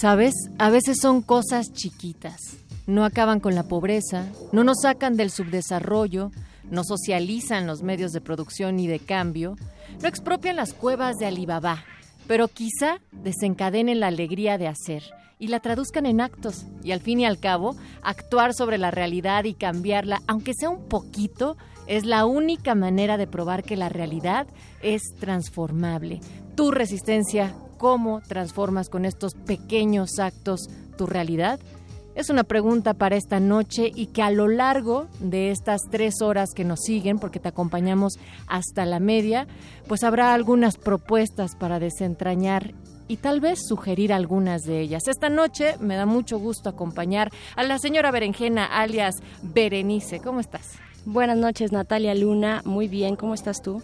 ¿Sabes? A veces son cosas chiquitas. No acaban con la pobreza, no nos sacan del subdesarrollo, no socializan los medios de producción y de cambio, no expropian las cuevas de Alibaba, pero quizá desencadenen la alegría de hacer y la traduzcan en actos y al fin y al cabo actuar sobre la realidad y cambiarla, aunque sea un poquito, es la única manera de probar que la realidad es transformable. Tu resistencia ¿Cómo transformas con estos pequeños actos tu realidad? Es una pregunta para esta noche y que a lo largo de estas tres horas que nos siguen, porque te acompañamos hasta la media, pues habrá algunas propuestas para desentrañar y tal vez sugerir algunas de ellas. Esta noche me da mucho gusto acompañar a la señora Berenjena, alias Berenice. ¿Cómo estás? Buenas noches, Natalia Luna. Muy bien, ¿cómo estás tú?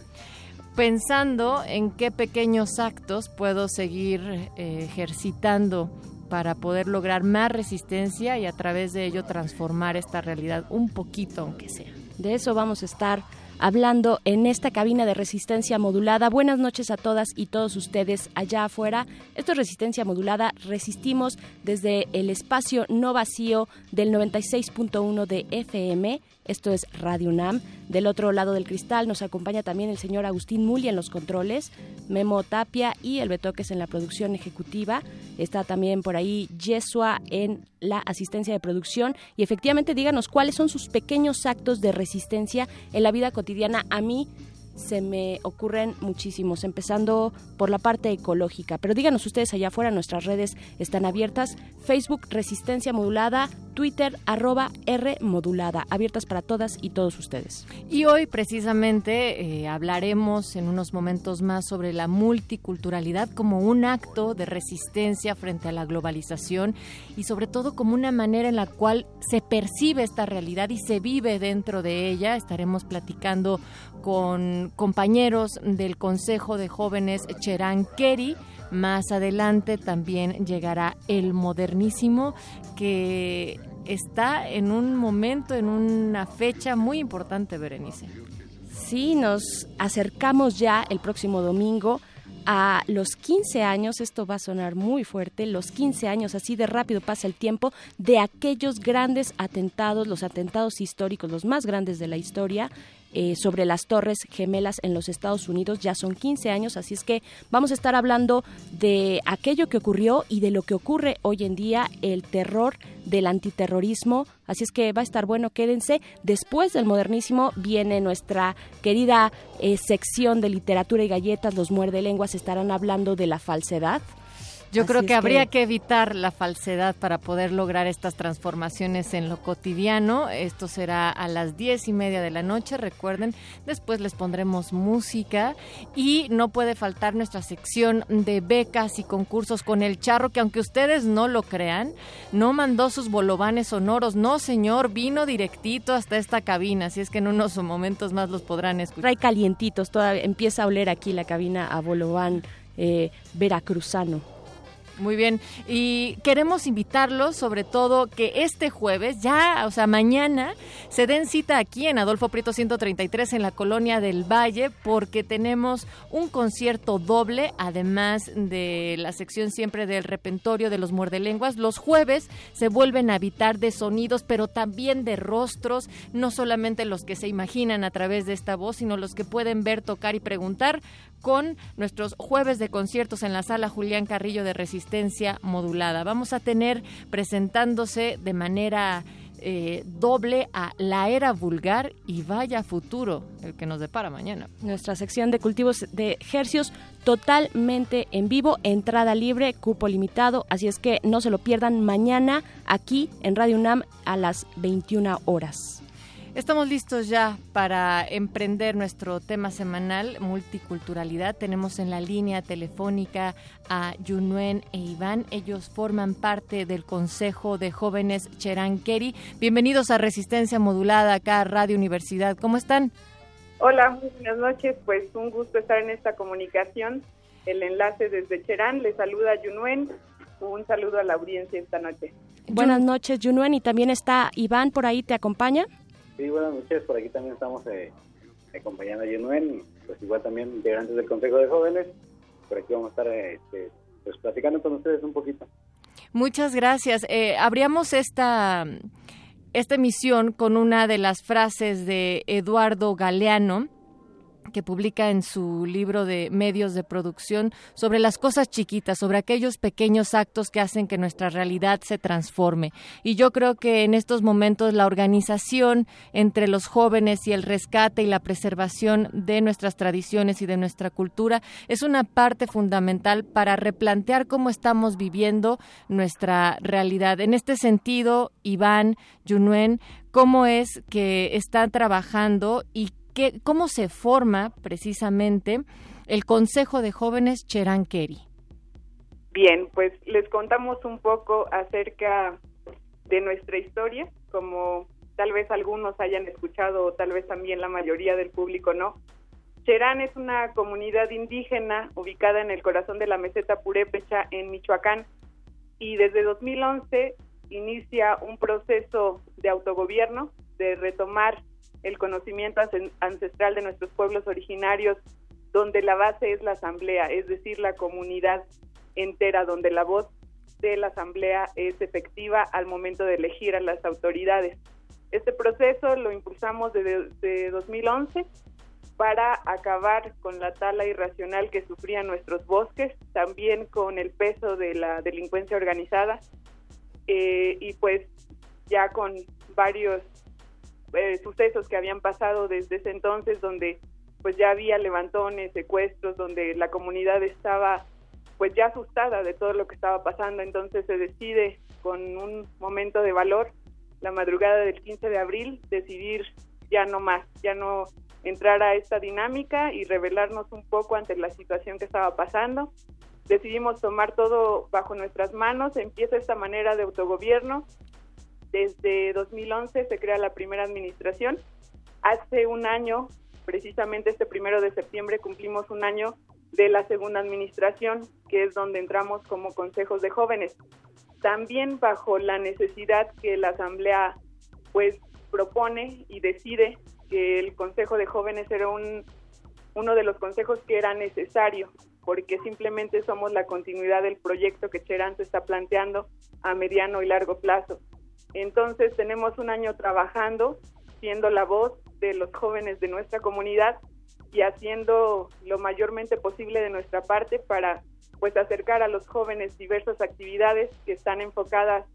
Pensando en qué pequeños actos puedo seguir eh, ejercitando para poder lograr más resistencia y a través de ello transformar esta realidad un poquito, aunque sea. De eso vamos a estar hablando en esta cabina de resistencia modulada. Buenas noches a todas y todos ustedes allá afuera. Esto es resistencia modulada. Resistimos desde el espacio no vacío del 96.1 de FM esto es Radio UNAM. Del otro lado del cristal nos acompaña también el señor Agustín Muli en los controles, Memo Tapia y el Betoques en la producción ejecutiva. Está también por ahí Yesua en la asistencia de producción. Y efectivamente díganos cuáles son sus pequeños actos de resistencia en la vida cotidiana. A mí se me ocurren muchísimos, empezando por la parte ecológica. Pero díganos ustedes allá afuera, nuestras redes están abiertas. Facebook Resistencia Modulada, Twitter arroba R Modulada, abiertas para todas y todos ustedes. Y hoy precisamente eh, hablaremos en unos momentos más sobre la multiculturalidad como un acto de resistencia frente a la globalización y sobre todo como una manera en la cual se percibe esta realidad y se vive dentro de ella. Estaremos platicando con compañeros del Consejo de Jóvenes Cherán Kerry. Más adelante también llegará el modernísimo que está en un momento, en una fecha muy importante, Berenice. Sí, nos acercamos ya el próximo domingo a los 15 años, esto va a sonar muy fuerte, los 15 años, así de rápido pasa el tiempo, de aquellos grandes atentados, los atentados históricos, los más grandes de la historia, eh, sobre las Torres Gemelas en los Estados Unidos. Ya son 15 años, así es que vamos a estar hablando de aquello que ocurrió y de lo que ocurre hoy en día, el terror del antiterrorismo. Así es que va a estar bueno, quédense. Después del modernísimo viene nuestra querida eh, sección de literatura y galletas. Los muerde lenguas estarán hablando de la falsedad. Yo creo que habría que... evitar la falsedad para poder lograr estas transformaciones en lo cotidiano. Esto será a las diez y media de la noche, recuerden. Después les pondremos música y no puede faltar nuestra sección de becas y concursos con el charro, que aunque ustedes no lo crean, no mandó sus bolovanes sonoros. No, señor, vino directito hasta esta cabina. Así es que en unos momentos más los podrán escuchar. Trae calientitos, todavía empieza a oler aquí la cabina a bolobán eh, veracruzano. Muy bien, y queremos invitarlos sobre todo que este jueves, ya, o sea, mañana, se den cita aquí en Adolfo Prieto 133 en la Colonia del Valle porque tenemos un concierto doble, además de la sección siempre del repentorio de los muerdelenguas. Los jueves se vuelven a habitar de sonidos, pero también de rostros, no solamente los que se imaginan a través de esta voz, sino los que pueden ver, tocar y preguntar con nuestros jueves de conciertos en la sala Julián Carrillo de Resistencia Modulada. Vamos a tener presentándose de manera eh, doble a La Era Vulgar y Vaya Futuro, el que nos depara mañana. Nuestra sección de cultivos de hercios totalmente en vivo, entrada libre, cupo limitado, así es que no se lo pierdan mañana aquí en Radio UNAM a las 21 horas. Estamos listos ya para emprender nuestro tema semanal, multiculturalidad. Tenemos en la línea telefónica a Yunuen e Iván. Ellos forman parte del Consejo de Jóvenes Cheranqueri. Bienvenidos a Resistencia Modulada acá a Radio Universidad. ¿Cómo están? Hola, buenas noches. Pues un gusto estar en esta comunicación. El enlace desde Cherán. Le saluda Yunuen. Un saludo a la audiencia esta noche. Buenas noches, Yunuen. Y también está Iván por ahí, ¿te acompaña? Sí, buenas noches. Por aquí también estamos eh, acompañando a Yenuen y pues igual también integrantes del Consejo de Jóvenes. Por aquí vamos a estar este, pues platicando con ustedes un poquito. Muchas gracias. Eh, abríamos esta, esta emisión con una de las frases de Eduardo Galeano que publica en su libro de medios de producción sobre las cosas chiquitas, sobre aquellos pequeños actos que hacen que nuestra realidad se transforme. Y yo creo que en estos momentos la organización entre los jóvenes y el rescate y la preservación de nuestras tradiciones y de nuestra cultura es una parte fundamental para replantear cómo estamos viviendo nuestra realidad. En este sentido, Iván, Yunuen, ¿cómo es que están trabajando y ¿Cómo se forma precisamente el Consejo de Jóvenes Cheranqueri? Bien, pues les contamos un poco acerca de nuestra historia, como tal vez algunos hayan escuchado o tal vez también la mayoría del público no. Cherán es una comunidad indígena ubicada en el corazón de la meseta Purépecha en Michoacán y desde 2011 inicia un proceso de autogobierno, de retomar el conocimiento ancestral de nuestros pueblos originarios, donde la base es la asamblea, es decir, la comunidad entera, donde la voz de la asamblea es efectiva al momento de elegir a las autoridades. Este proceso lo impulsamos desde 2011 para acabar con la tala irracional que sufrían nuestros bosques, también con el peso de la delincuencia organizada eh, y pues ya con varios eh, sucesos que habían pasado desde ese entonces, donde pues ya había levantones, secuestros, donde la comunidad estaba pues ya asustada de todo lo que estaba pasando, entonces se decide con un momento de valor, la madrugada del 15 de abril, decidir ya no más, ya no entrar a esta dinámica y revelarnos un poco ante la situación que estaba pasando. Decidimos tomar todo bajo nuestras manos, empieza esta manera de autogobierno desde 2011 se crea la primera administración. Hace un año, precisamente este primero de septiembre, cumplimos un año de la segunda administración, que es donde entramos como consejos de jóvenes. También bajo la necesidad que la Asamblea pues propone y decide que el Consejo de Jóvenes era un, uno de los consejos que era necesario, porque simplemente somos la continuidad del proyecto que Cherán se está planteando a mediano y largo plazo. Entonces tenemos un año trabajando, siendo la voz de los jóvenes de nuestra comunidad y haciendo lo mayormente posible de nuestra parte para pues acercar a los jóvenes diversas actividades que están enfocadas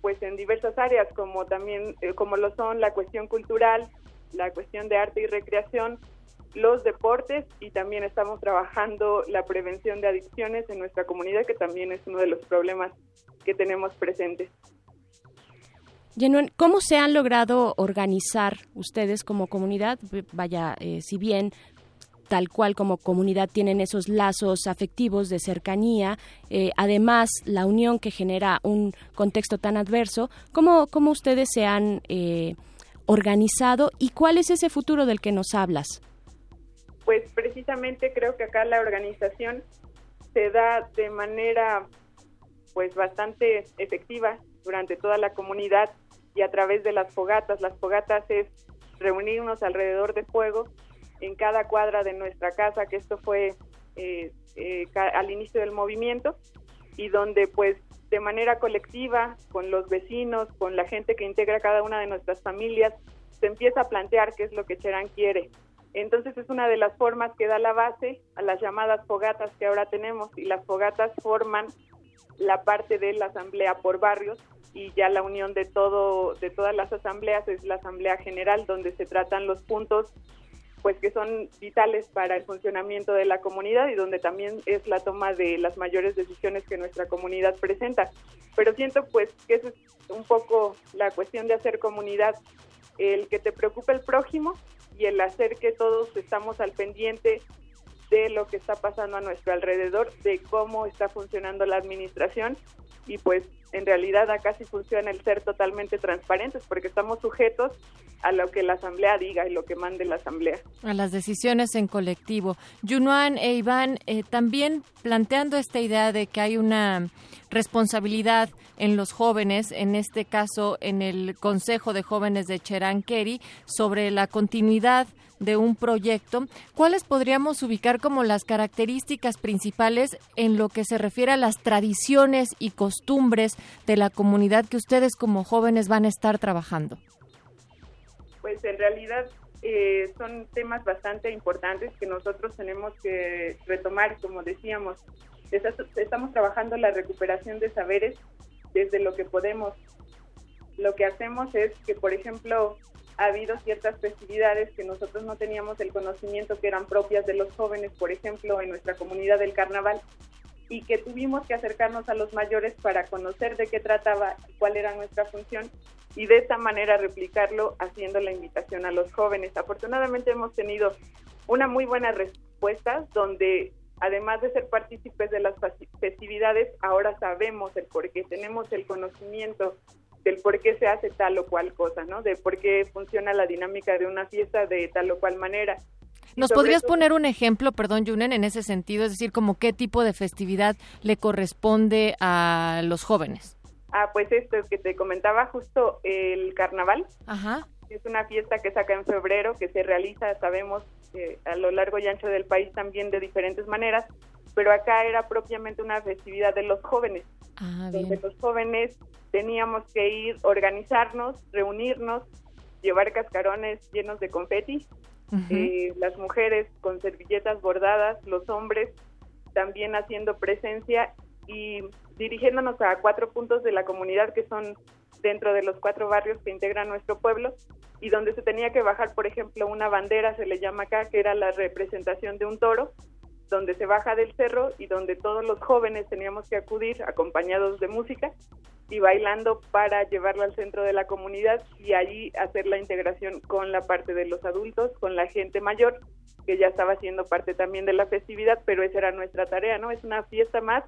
pues en diversas áreas como también eh, como lo son la cuestión cultural, la cuestión de arte y recreación, los deportes y también estamos trabajando la prevención de adicciones en nuestra comunidad que también es uno de los problemas que tenemos presentes. ¿Cómo se han logrado organizar ustedes como comunidad? Vaya, eh, si bien tal cual como comunidad tienen esos lazos afectivos de cercanía, eh, además la unión que genera un contexto tan adverso, ¿cómo, cómo ustedes se han eh, organizado y cuál es ese futuro del que nos hablas? Pues precisamente creo que acá la organización se da de manera pues bastante efectiva durante toda la comunidad y a través de las fogatas. Las fogatas es reunirnos alrededor de fuego en cada cuadra de nuestra casa, que esto fue eh, eh, al inicio del movimiento, y donde pues de manera colectiva, con los vecinos, con la gente que integra cada una de nuestras familias, se empieza a plantear qué es lo que Cherán quiere. Entonces es una de las formas que da la base a las llamadas fogatas que ahora tenemos y las fogatas forman la parte de la asamblea por barrios y ya la unión de todo de todas las asambleas es la asamblea general donde se tratan los puntos pues que son vitales para el funcionamiento de la comunidad y donde también es la toma de las mayores decisiones que nuestra comunidad presenta. Pero siento pues que esa es un poco la cuestión de hacer comunidad, el que te preocupe el prójimo y el hacer que todos estamos al pendiente de lo que está pasando a nuestro alrededor, de cómo está funcionando la administración y pues en realidad acá sí funciona el ser totalmente transparentes porque estamos sujetos a lo que la asamblea diga y lo que mande la asamblea. A las decisiones en colectivo. Yunuan e Iván, eh, también planteando esta idea de que hay una responsabilidad en los jóvenes, en este caso en el Consejo de Jóvenes de Cheranqueri, sobre la continuidad de un proyecto, ¿cuáles podríamos ubicar como las características principales en lo que se refiere a las tradiciones y costumbres de la comunidad que ustedes como jóvenes van a estar trabajando? Pues en realidad eh, son temas bastante importantes que nosotros tenemos que retomar, como decíamos. Estamos trabajando la recuperación de saberes desde lo que podemos. Lo que hacemos es que, por ejemplo, ha habido ciertas festividades que nosotros no teníamos el conocimiento que eran propias de los jóvenes, por ejemplo, en nuestra comunidad del carnaval, y que tuvimos que acercarnos a los mayores para conocer de qué trataba, cuál era nuestra función y de esta manera replicarlo haciendo la invitación a los jóvenes. Afortunadamente hemos tenido una muy buena respuesta donde además de ser partícipes de las festividades, ahora sabemos el por qué, tenemos el conocimiento del por qué se hace tal o cual cosa, ¿no? De por qué funciona la dinámica de una fiesta de tal o cual manera. ¿Nos podrías poner un ejemplo, perdón, Junen, en ese sentido? Es decir, como qué tipo de festividad le corresponde a los jóvenes. Ah, pues esto es que te comentaba justo el carnaval. Ajá. Es una fiesta que saca en febrero, que se realiza, sabemos, eh, a lo largo y ancho del país también de diferentes maneras, pero acá era propiamente una festividad de los jóvenes, ah, donde los jóvenes teníamos que ir, organizarnos, reunirnos, llevar cascarones llenos de confeti, eh, las mujeres con servilletas bordadas, los hombres también haciendo presencia y dirigiéndonos a cuatro puntos de la comunidad que son dentro de los cuatro barrios que integran nuestro pueblo y donde se tenía que bajar, por ejemplo, una bandera, se le llama acá, que era la representación de un toro, donde se baja del cerro y donde todos los jóvenes teníamos que acudir acompañados de música y bailando para llevarla al centro de la comunidad y allí hacer la integración con la parte de los adultos, con la gente mayor, que ya estaba siendo parte también de la festividad, pero esa era nuestra tarea, ¿no? Es una fiesta más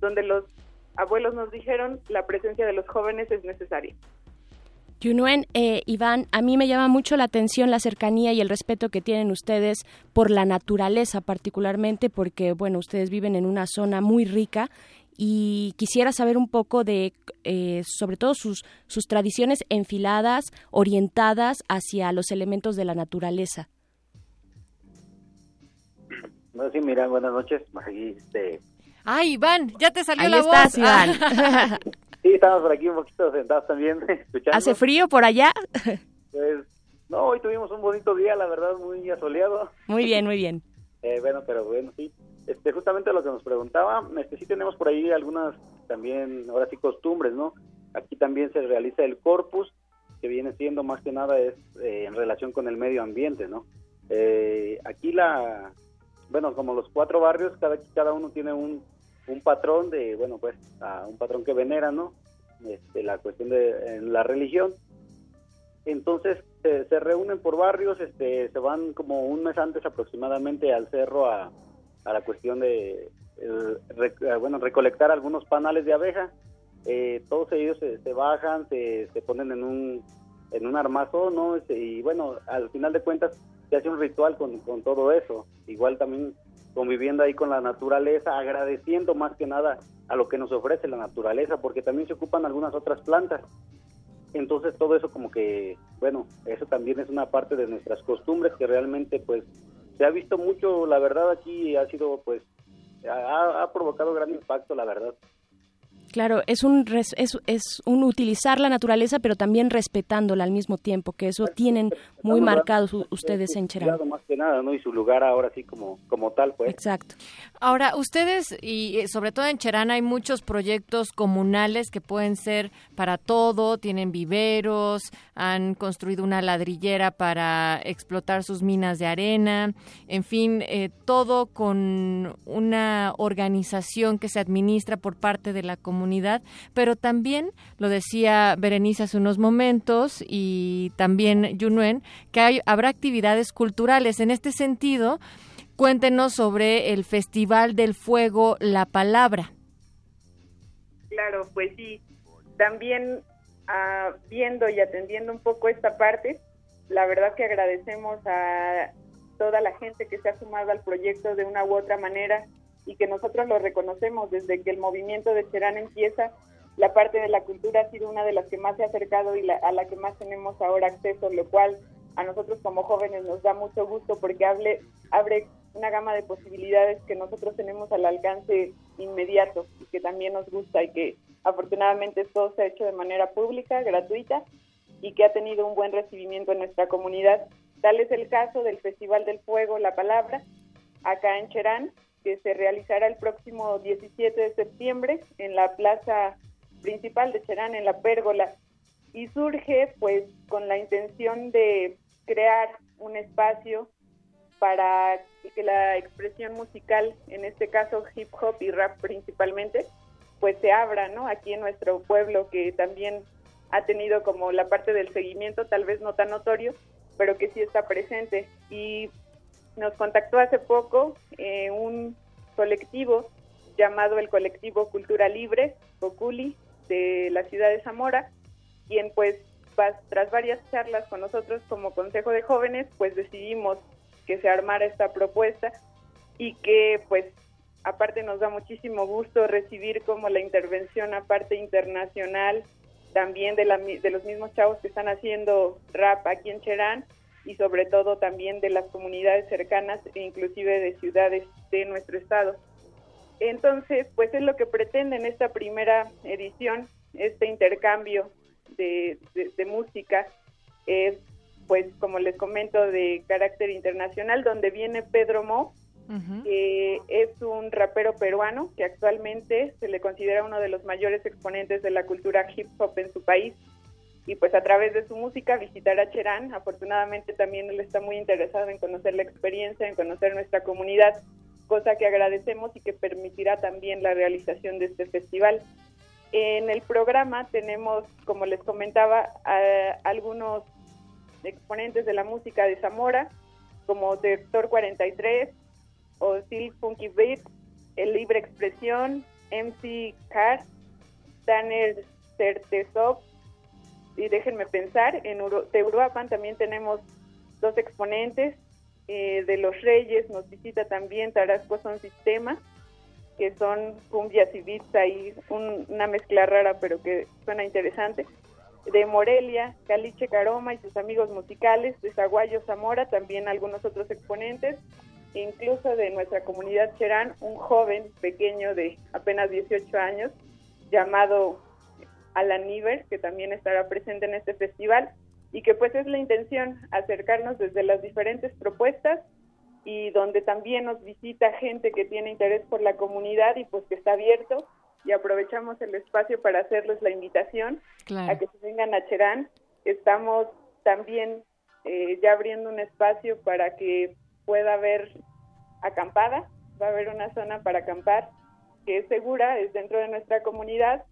donde los abuelos nos dijeron la presencia de los jóvenes es necesaria. Yunuen, eh, Iván, a mí me llama mucho la atención la cercanía y el respeto que tienen ustedes por la naturaleza, particularmente porque, bueno, ustedes viven en una zona muy rica y quisiera saber un poco de, eh, sobre todo sus, sus tradiciones enfiladas, orientadas hacia los elementos de la naturaleza. No, sí, mira, buenas noches. Aquí, este... Ay, Iván, ya te salió Ahí la estás, voz. Iván. Sí, estamos por aquí un poquito sentados también, escuchando. ¿Hace frío por allá? Pues, no, hoy tuvimos un bonito día, la verdad, muy asoleado. Muy bien, muy bien. Eh, bueno, pero bueno, sí. Este, justamente lo que nos preguntaba, este, sí tenemos por ahí algunas también, ahora sí, costumbres, ¿no? Aquí también se realiza el corpus, que viene siendo más que nada es eh, en relación con el medio ambiente, ¿no? Eh, aquí la, bueno, como los cuatro barrios, cada, cada uno tiene un, un patrón de, bueno, pues, a un patrón que venera, ¿no? Este, la cuestión de la religión. Entonces se, reúnen por barrios, este, se van como un mes antes aproximadamente al cerro a, a la cuestión de, eh, bueno, recolectar algunos panales de abeja. Eh, todos ellos se, se bajan, se, se ponen en un, en un armazón, ¿no? Este, Y bueno, al final de cuentas se hace un ritual con, con todo eso. Igual también conviviendo ahí con la naturaleza, agradeciendo más que nada a lo que nos ofrece la naturaleza, porque también se ocupan algunas otras plantas. Entonces todo eso como que, bueno, eso también es una parte de nuestras costumbres que realmente pues se ha visto mucho, la verdad aquí ha sido pues, ha, ha provocado gran impacto, la verdad. Claro, es un, es, es un utilizar la naturaleza, pero también respetándola al mismo tiempo, que eso tienen muy marcados ustedes en Cherán. Más que nada, ¿no? Y su lugar ahora sí como, como tal, pues. Exacto. Ahora, ustedes, y eh, sobre todo en Cherán, hay muchos proyectos comunales que pueden ser para todo, tienen viveros, han construido una ladrillera para explotar sus minas de arena, en fin, eh, todo con una organización que se administra por parte de la comunidad pero también, lo decía Berenice hace unos momentos y también Yunuen, que hay, habrá actividades culturales. En este sentido, cuéntenos sobre el Festival del Fuego La Palabra. Claro, pues sí, también ah, viendo y atendiendo un poco esta parte, la verdad que agradecemos a toda la gente que se ha sumado al proyecto de una u otra manera y que nosotros lo reconocemos desde que el movimiento de Cherán empieza. La parte de la cultura ha sido una de las que más se ha acercado y a la que más tenemos ahora acceso, lo cual a nosotros como jóvenes nos da mucho gusto porque hable, abre una gama de posibilidades que nosotros tenemos al alcance inmediato y que también nos gusta y que afortunadamente todo se ha hecho de manera pública, gratuita y que ha tenido un buen recibimiento en nuestra comunidad. Tal es el caso del Festival del Fuego, La Palabra, acá en Cherán, que se realizará el próximo 17 de septiembre en la plaza principal de Cherán, en la Pérgola, y surge pues con la intención de crear un espacio para que la expresión musical, en este caso hip hop y rap principalmente, pues se abra, ¿no? Aquí en nuestro pueblo que también ha tenido como la parte del seguimiento, tal vez no tan notorio, pero que sí está presente. Y nos contactó hace poco eh, un colectivo llamado el Colectivo Cultura Libre, Coculi, de la ciudad de Zamora, quien pues tras varias charlas con nosotros como Consejo de Jóvenes, pues decidimos que se armara esta propuesta y que pues aparte nos da muchísimo gusto recibir como la intervención aparte internacional también de, la, de los mismos chavos que están haciendo rap aquí en Cherán y sobre todo también de las comunidades cercanas e inclusive de ciudades de nuestro estado. Entonces, pues es lo que pretende en esta primera edición, este intercambio de, música, es pues como les comento de carácter internacional, donde viene Pedro Mo, que es un rapero peruano que actualmente se le considera uno de los mayores exponentes de la cultura hip hop en su país y pues a través de su música visitar a Cherán. Afortunadamente también él está muy interesado en conocer la experiencia, en conocer nuestra comunidad, cosa que agradecemos y que permitirá también la realización de este festival. En el programa tenemos, como les comentaba, algunos exponentes de la música de Zamora, como Director 43, Osil Funky Beat, El Libre Expresión, MC Car, Tanner Certezov, y déjenme pensar, en Teuruapan también tenemos dos exponentes, eh, de los Reyes nos visita también Tarasco Son Sistema, que son cumbias y beats ahí, una mezcla rara pero que suena interesante. De Morelia, Caliche Caroma y sus amigos musicales, de Zaguayo Zamora, también algunos otros exponentes, e incluso de nuestra comunidad Cherán, un joven pequeño de apenas 18 años llamado Alan Niver, que también estará presente en este festival y que pues es la intención acercarnos desde las diferentes propuestas y donde también nos visita gente que tiene interés por la comunidad y pues que está abierto y aprovechamos el espacio para hacerles la invitación a que se vengan a Cherán. Estamos también eh, ya abriendo un espacio para que pueda haber acampada, va a haber una zona para acampar que es segura, es dentro de nuestra comunidad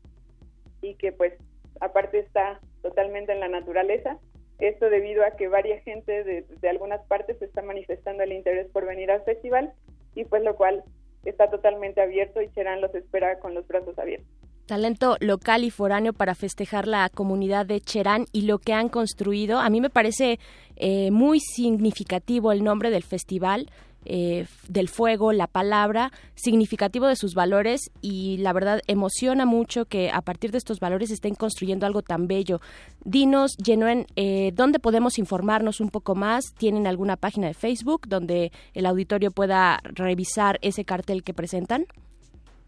y que pues aparte está totalmente en la naturaleza. Esto debido a que varias gente de, de algunas partes está manifestando el interés por venir al festival y pues lo cual está totalmente abierto y Cherán los espera con los brazos abiertos. Talento local y foráneo para festejar la comunidad de Cherán y lo que han construido. A mí me parece eh, muy significativo el nombre del festival. Eh, del fuego, la palabra, significativo de sus valores y la verdad emociona mucho que a partir de estos valores estén construyendo algo tan bello. Dinos, Genuen, eh, ¿dónde podemos informarnos un poco más? ¿Tienen alguna página de Facebook donde el auditorio pueda revisar ese cartel que presentan?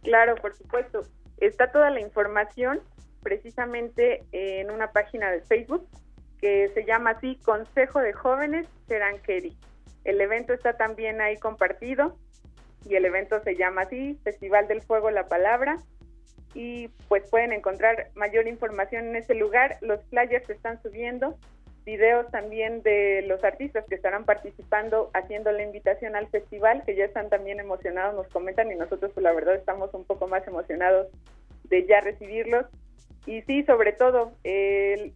Claro, por supuesto. Está toda la información precisamente en una página de Facebook que se llama así Consejo de Jóvenes Cheranqueri. El evento está también ahí compartido y el evento se llama así Festival del Fuego La Palabra y pues pueden encontrar mayor información en ese lugar. Los flyers se están subiendo, videos también de los artistas que estarán participando haciendo la invitación al festival, que ya están también emocionados, nos comentan y nosotros pues la verdad estamos un poco más emocionados de ya recibirlos. Y sí, sobre todo, el,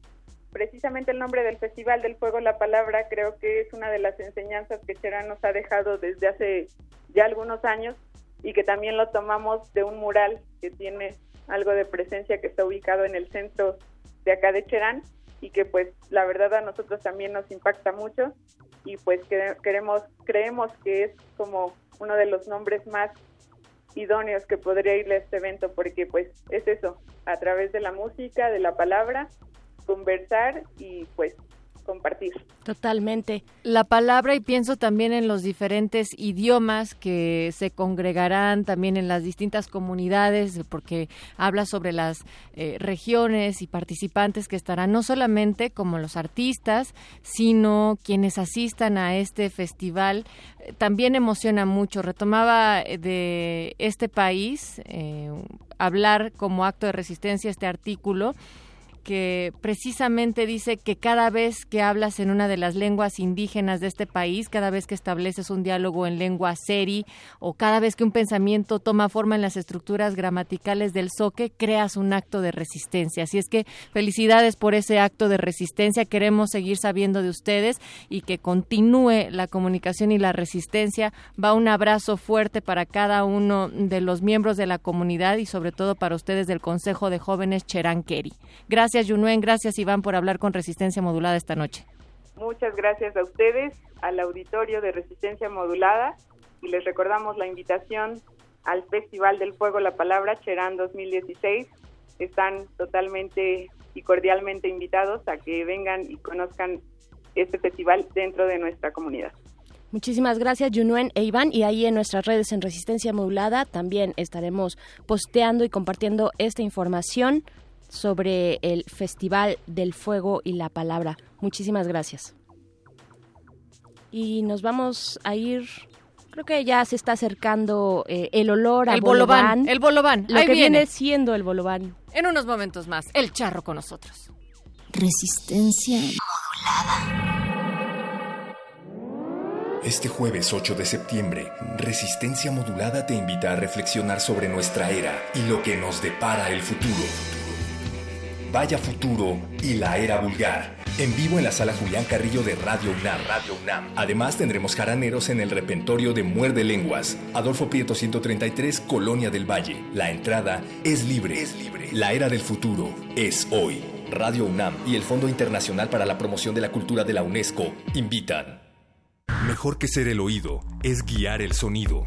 precisamente el nombre del Festival del Fuego, la palabra, creo que es una de las enseñanzas que Cherán nos ha dejado desde hace ya algunos años y que también lo tomamos de un mural que tiene algo de presencia que está ubicado en el centro de acá de Cherán y que pues la verdad a nosotros también nos impacta mucho y pues queremos creemos que es como uno de los nombres más idóneos que podría irle a este evento porque pues es eso a través de la música de la palabra conversar y pues compartir. Totalmente. La palabra y pienso también en los diferentes idiomas que se congregarán también en las distintas comunidades, porque habla sobre las eh, regiones y participantes que estarán no solamente como los artistas, sino quienes asistan a este festival. también emociona mucho. Retomaba eh, de este país eh, hablar como acto de resistencia este artículo que precisamente dice que cada vez que hablas en una de las lenguas indígenas de este país, cada vez que estableces un diálogo en lengua seri o cada vez que un pensamiento toma forma en las estructuras gramaticales del soque, creas un acto de resistencia. Así es que felicidades por ese acto de resistencia. Queremos seguir sabiendo de ustedes y que continúe la comunicación y la resistencia. Va un abrazo fuerte para cada uno de los miembros de la comunidad y sobre todo para ustedes del Consejo de Jóvenes Cheranqueri. Gracias Gracias, Yunuen. Gracias, Iván, por hablar con Resistencia Modulada esta noche. Muchas gracias a ustedes, al auditorio de Resistencia Modulada, y les recordamos la invitación al Festival del Fuego La Palabra Cherán 2016. Están totalmente y cordialmente invitados a que vengan y conozcan este festival dentro de nuestra comunidad. Muchísimas gracias, Yunuen e Iván. Y ahí en nuestras redes en Resistencia Modulada también estaremos posteando y compartiendo esta información sobre el Festival del Fuego y la Palabra. Muchísimas gracias. Y nos vamos a ir creo que ya se está acercando eh, el olor al bolobán, El bolobán. Lo que viene. siendo el bolobán. En unos momentos más, el charro con nosotros. Resistencia modulada. Este jueves 8 de septiembre, Resistencia Modulada te invita a reflexionar sobre nuestra era y lo que nos depara el futuro. Vaya Futuro y la Era Vulgar. En vivo en la sala Julián Carrillo de Radio UNAM. Radio UNAM. Además tendremos jaraneros en el repentorio de Muerde Lenguas. Adolfo Prieto 133, Colonia del Valle. La entrada es libre. Es libre. La Era del Futuro es hoy. Radio UNAM y el Fondo Internacional para la Promoción de la Cultura de la UNESCO invitan. Mejor que ser el oído es guiar el sonido.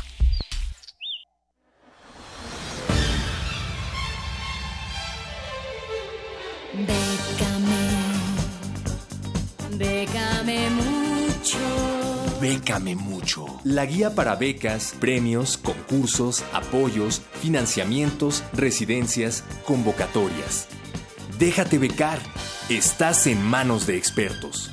Bécame, bécame mucho. Bécame mucho. La guía para becas, premios, concursos, apoyos, financiamientos, residencias, convocatorias. Déjate becar. Estás en manos de expertos.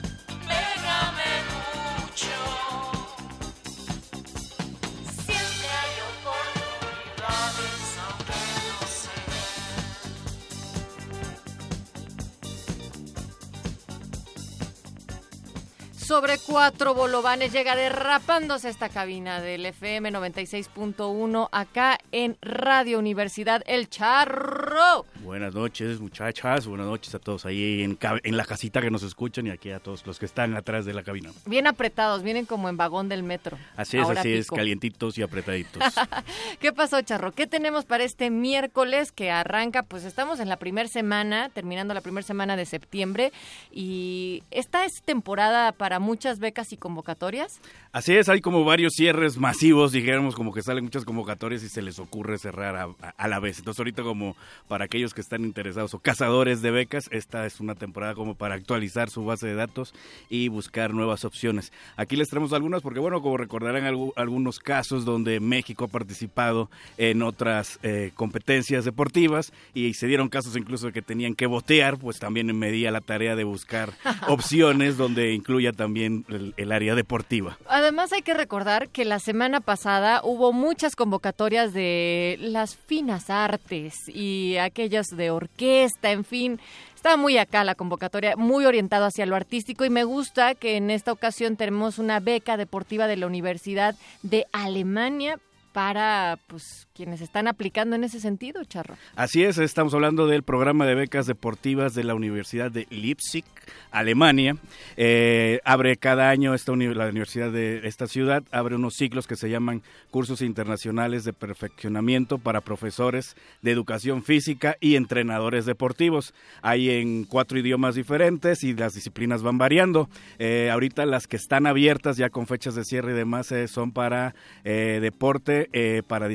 Sobre cuatro bolovanes llega derrapándose esta cabina del FM 96.1 acá en Radio Universidad El Charro. Buenas noches, muchachas. Buenas noches a todos ahí en, la casita que nos escuchan y aquí a todos los que están atrás de la cabina. Bien apretados, vienen como en vagón del metro. Así es, Ahora así es, calientitos y apretaditos. ¿Qué pasó, Charro? ¿Qué tenemos para este miércoles que arranca? Pues estamos en la primera semana, terminando la primera semana de septiembre y esta es temporada para muchas becas y convocatorias. Así es, hay como varios cierres masivos, dijéramos, como que salen muchas convocatorias y se les ocurre cerrar a, a- a la vez. Entonces ahorita como para aquellos que están interesados o cazadores de becas, esta es una temporada como para actualizar su base de datos y buscar nuevas opciones. Aquí les traemos algunas porque, bueno, como recordarán algu- algunos casos donde México ha participado en otras eh, competencias deportivas y se dieron casos incluso de que tenían que botear, pues también me di a la tarea de buscar opciones donde incluya también el- el área deportiva. Además hay que recordar que la semana pasada hubo muchas convocatorias de las finas artes y aquellas de orquesta, en fin. Estaba muy acá la convocatoria, muy orientado hacia lo artístico y me gusta que en esta ocasión tenemos una beca deportiva de la Universidad de Alemania para pues quienes están aplicando en ese sentido, Charro. Así es, estamos hablando del programa de becas deportivas de la Universidad de Leipzig, Alemania. Eh, abre cada año esta la universidad de esta ciudad, abre unos ciclos que se llaman cursos internacionales de perfeccionamiento para profesores de educación física y entrenadores deportivos. Hay en cuatro idiomas diferentes y las disciplinas van variando. Eh, ahorita las que están abiertas ya con fechas de cierre y demás eh, son para deporte para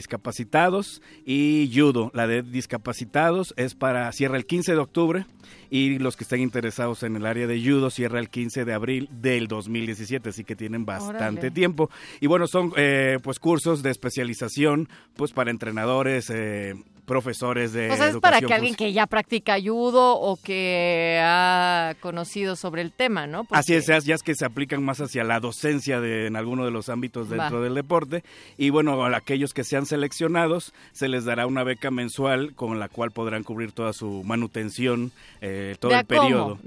discapacitados y judo. La de discapacitados es para cierra el 15 de octubre y los que estén interesados en el área de judo cierra el 15 de abril del 2017, así que tienen bastante Órale. tiempo. Y bueno, son eh, pues cursos de especialización pues para entrenadores, eh, profesores de O sea, es para que alguien que ya practica judo o que ha conocido sobre el tema, ¿no? Porque- Así es, ya es que se aplican más hacia la docencia de, en alguno de los ámbitos dentro Va. del deporte. Y bueno, aquellos que sean seleccionados, se les dará una beca mensual con la cual podrán cubrir toda su manutención, eh, todo ¿De el a cómo? periodo.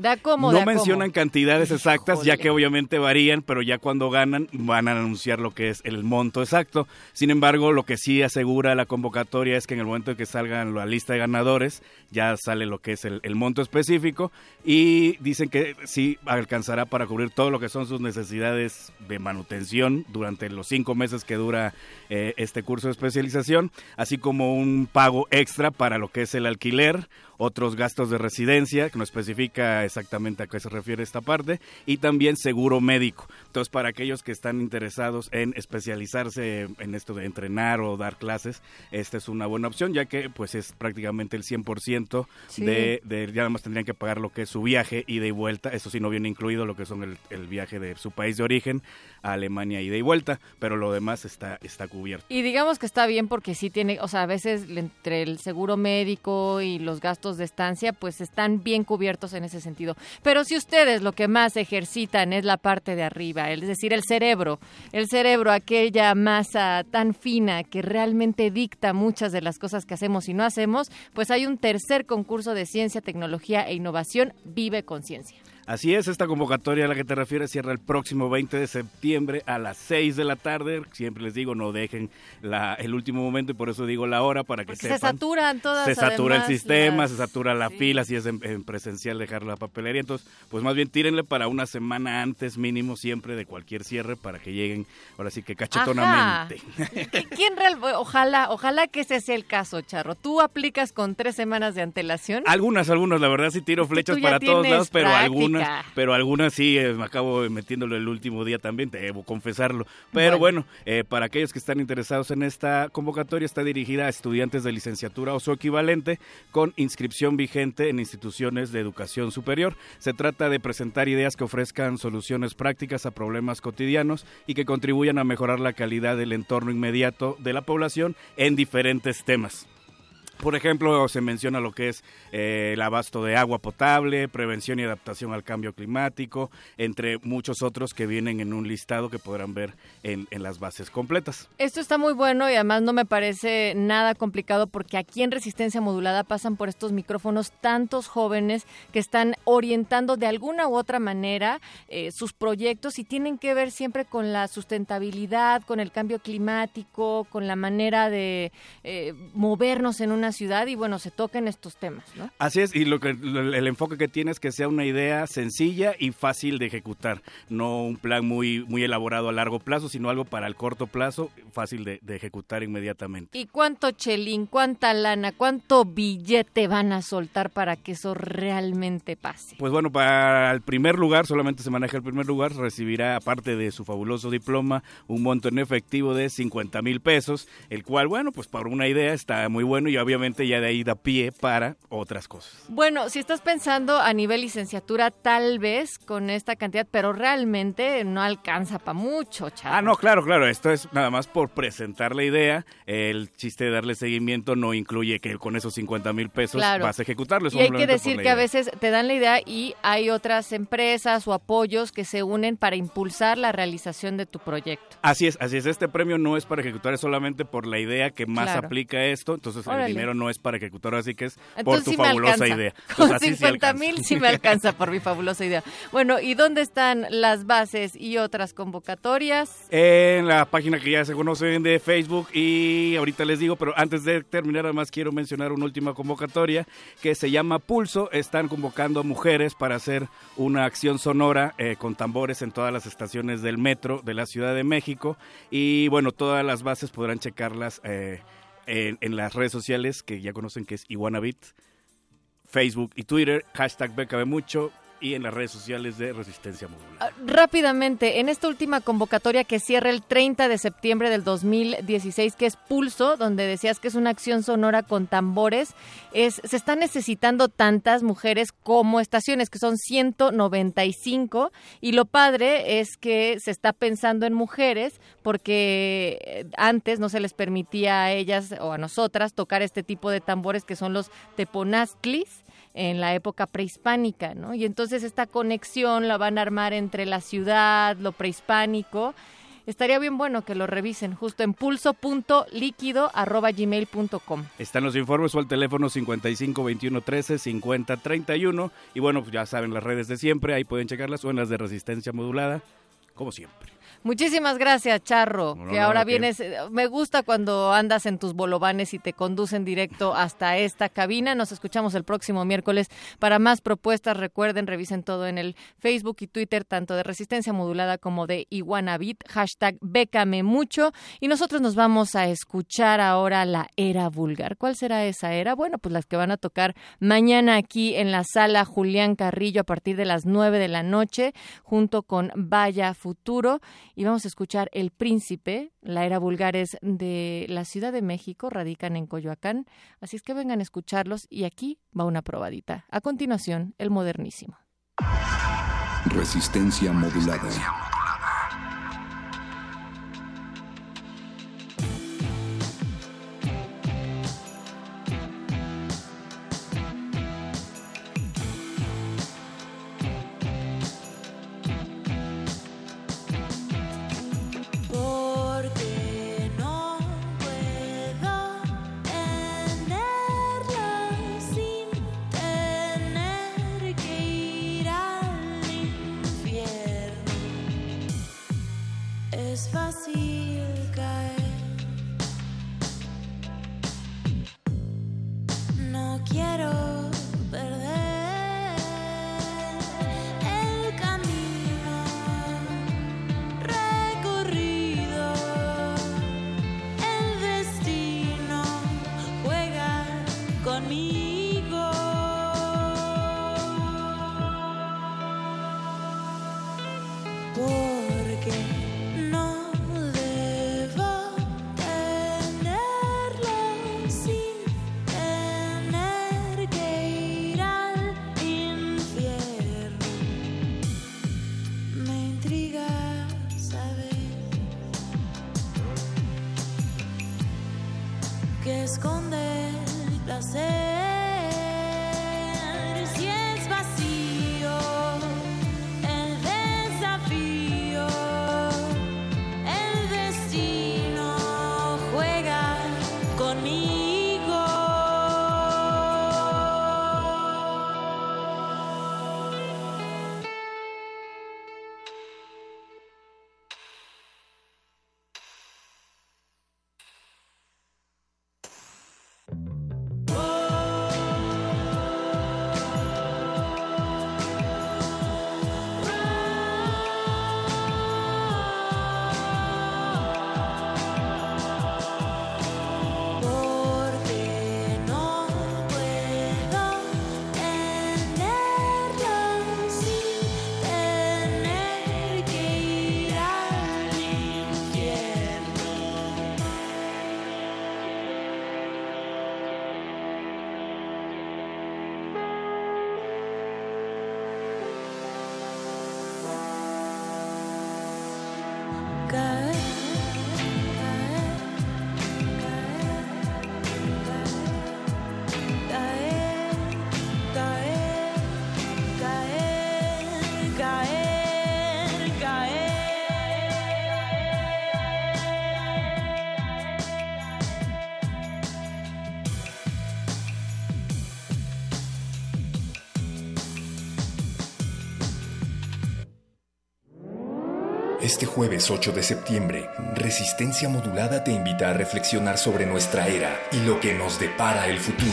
No mencionan cantidades exactas, ya que obviamente varían, pero ya cuando ganan van a anunciar lo que es el monto exacto. Sin embargo, lo que sí asegura la convocatoria es que en el momento en que salgan la lista de ganadores, ya sale lo que es el, el monto específico y dicen que sí alcanzará para cubrir todo lo que son sus necesidades de manutención durante los cinco meses que dura eh, este curso de especialización, así como un pago extra para lo que es el alquiler, otros gastos de residencia, que no especifica exactamente a qué se refiere esta parte, y también seguro médico. Entonces, para aquellos que están interesados en especializarse en esto de entrenar o dar clases, esta es una buena opción, ya que pues es prácticamente el 100% Sí. de, de, ya además tendrían que pagar lo que es su viaje ida y vuelta, eso sí no viene incluido lo que son el, el viaje de su país de origen a Alemania ida y vuelta, pero lo demás está, está cubierto. Y digamos que está bien porque sí tiene, o sea, a veces entre el seguro médico y los gastos de estancia, pues están bien cubiertos en ese sentido. Pero si ustedes lo que más ejercitan es la parte de arriba, es decir, el cerebro, el cerebro, aquella masa tan fina que realmente dicta muchas de las cosas que hacemos y no hacemos, pues hay un tercer concurso de ciencia, tecnología e innovación, Vive Conciencia. Así es, esta convocatoria a la que te refieres cierra el próximo 20 de septiembre a las 6 de la tarde. Siempre les digo, no dejen la, el último momento y por eso digo la hora para que Porque se saturan todas. se satura el sistema, las- se satura la sí. fila, si es en, en presencial dejar la papelería. Entonces, pues más bien tírenle para una semana antes mínimo siempre de cualquier cierre para que lleguen, ahora sí que cachetonamente. ¿Qui- ¿Quién real- ojalá, ojalá que ese sea el caso, Charro. ¿Tú aplicas con tres semanas de antelación? Algunas, algunas, la verdad sí tiro flechas para todos lados, pero práctica. Algunas, pero algunas sí eh, me acabo metiéndolo el último día también, debo confesarlo. Pero bueno, eh, para aquellos que están interesados en esta convocatoria está dirigida a estudiantes de licenciatura o su equivalente con inscripción vigente en instituciones de educación superior. Se trata de presentar ideas que ofrezcan soluciones prácticas a problemas cotidianos y que contribuyan a mejorar la calidad del entorno inmediato de la población en diferentes temas. Por ejemplo, se menciona lo que es eh, el abasto de agua potable, prevención y adaptación al cambio climático, entre muchos otros que vienen en un listado que podrán ver en, en las bases completas. Esto está muy bueno y además no me parece nada complicado porque aquí en Resistencia Modulada pasan por estos micrófonos tantos jóvenes que están orientando de alguna u otra manera eh, sus proyectos y tienen que ver siempre con la sustentabilidad, con el cambio climático, con la manera de eh, movernos en una una ciudad y bueno, se toquen estos temas, ¿no? Así es, y lo que el enfoque que tiene es que sea una idea sencilla y fácil de ejecutar, no un plan muy muy elaborado a largo plazo, sino algo para el corto plazo, fácil de, de ejecutar inmediatamente. ¿Y cuánto chelín, cuánta lana, cuánto billete van a soltar para que eso realmente pase? Pues bueno, para el primer lugar, solamente se maneja el primer lugar, recibirá, aparte de su fabuloso diploma, un monto en efectivo de 50 mil pesos, el cual, bueno, pues para una idea está muy bueno y obviamente ya de ahí da pie para otras cosas. Bueno, si estás pensando a nivel licenciatura, tal vez con esta cantidad, pero realmente no alcanza para mucho, chaval. Ah, no, claro, claro, esto es nada más por presentar la idea, el chiste de darle seguimiento no incluye que con esos 50 mil pesos Claro. vas a ejecutarlo. Y hay que decir que a veces te dan la idea y hay otras empresas o apoyos que se unen para impulsar la realización de tu proyecto. Así es, así es. Este premio no es para ejecutar, es solamente por la idea que más Claro. aplica esto. Entonces Órale. el dinero no es para ejecutar, así que es por tu sí fabulosa idea. Con Entonces, sí 50 alcanza. mil sí me alcanza por mi fabulosa idea. Bueno, ¿y dónde están las bases y otras convocatorias? En la página que ya se conocen de Facebook y ahorita les digo, pero antes de terminar, además quiero mencionar una última convocatoria que se llama Pulso. Están convocando a mujeres para hacer una acción sonora eh, con tambores en todas las estaciones del metro de la Ciudad de México. Y bueno, todas las bases podrán checarlas eh, en, en las redes sociales que ya conocen que es Iguanabit, Facebook y Twitter, hashtag BKB Mucho y en las redes sociales de Resistencia Modular. Ah, Rápidamente, en esta última convocatoria que cierra el 30 de septiembre del 2016, que es Pulso, donde decías que es una acción sonora con tambores, es, se están necesitando tantas mujeres como estaciones, que son 195, y lo padre es que se está pensando en mujeres porque eh, antes no se les permitía a ellas o a nosotras tocar este tipo de tambores que son los teponaztlis en la época prehispánica, ¿no? Y entonces esta conexión la van a armar entre la ciudad, lo prehispánico. Estaría bien bueno que lo revisen justo en pulso.líquido.gmail.com. Están los informes o al teléfono 55 21 13 50 31. Y bueno, pues ya saben las redes de siempre, ahí pueden checarlas o en las de resistencia modulada, como siempre. Muchísimas gracias, Charro, No, que no, ahora vienes. eh, Me gusta cuando andas en tus bolovanes y te conducen directo hasta esta cabina. Nos escuchamos el próximo miércoles. Para más propuestas, recuerden, revisen todo en el Facebook y Twitter, tanto de Resistencia Modulada como de Iguanabit, hashtag Bécame Mucho. Y nosotros nos vamos a escuchar ahora la era vulgar. ¿Cuál será esa era? Bueno, pues las que van a tocar mañana aquí en la sala Julián Carrillo a partir de las 9 de la noche, junto con Vaya Futuro. Y vamos a escuchar El Príncipe. La era vulgar es de la Ciudad de México, radican en Coyoacán. Así es que vengan a escucharlos y aquí va una probadita. A continuación, El Modernísimo. Resistencia modulada. Este jueves 8 de septiembre, Resistencia Modulada te invita a reflexionar sobre nuestra era y lo que nos depara el futuro.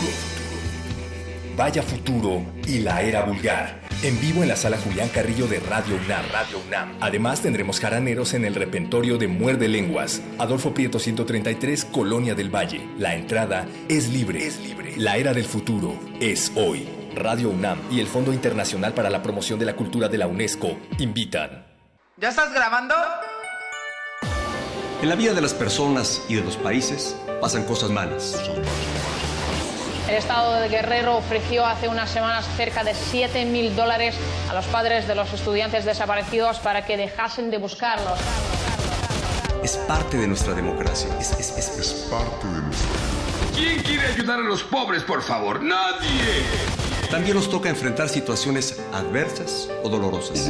Vaya Futuro y la Era Vulgar. En vivo en la sala Julián Carrillo de Radio UNAM. Radio UNAM. Además tendremos jaraneros en el repentorio de Muerde Lenguas. Adolfo Prieto 133, Colonia del Valle. La entrada es libre. Es libre. La Era del Futuro es hoy. Radio UNAM y el Fondo Internacional para la Promoción de la Cultura de la UNESCO invitan. ¿Ya estás grabando? En la vida de las personas y de los países pasan cosas malas. El Estado de Guerrero ofreció hace unas semanas cerca de 7 mil dólares a los padres de los estudiantes desaparecidos para que dejasen de buscarlos. Es parte de nuestra democracia. Es, es- es- es parte de nuestra... ¿Quién quiere ayudar a los pobres, por favor? ¡Nadie! También nos toca enfrentar situaciones adversas o dolorosas.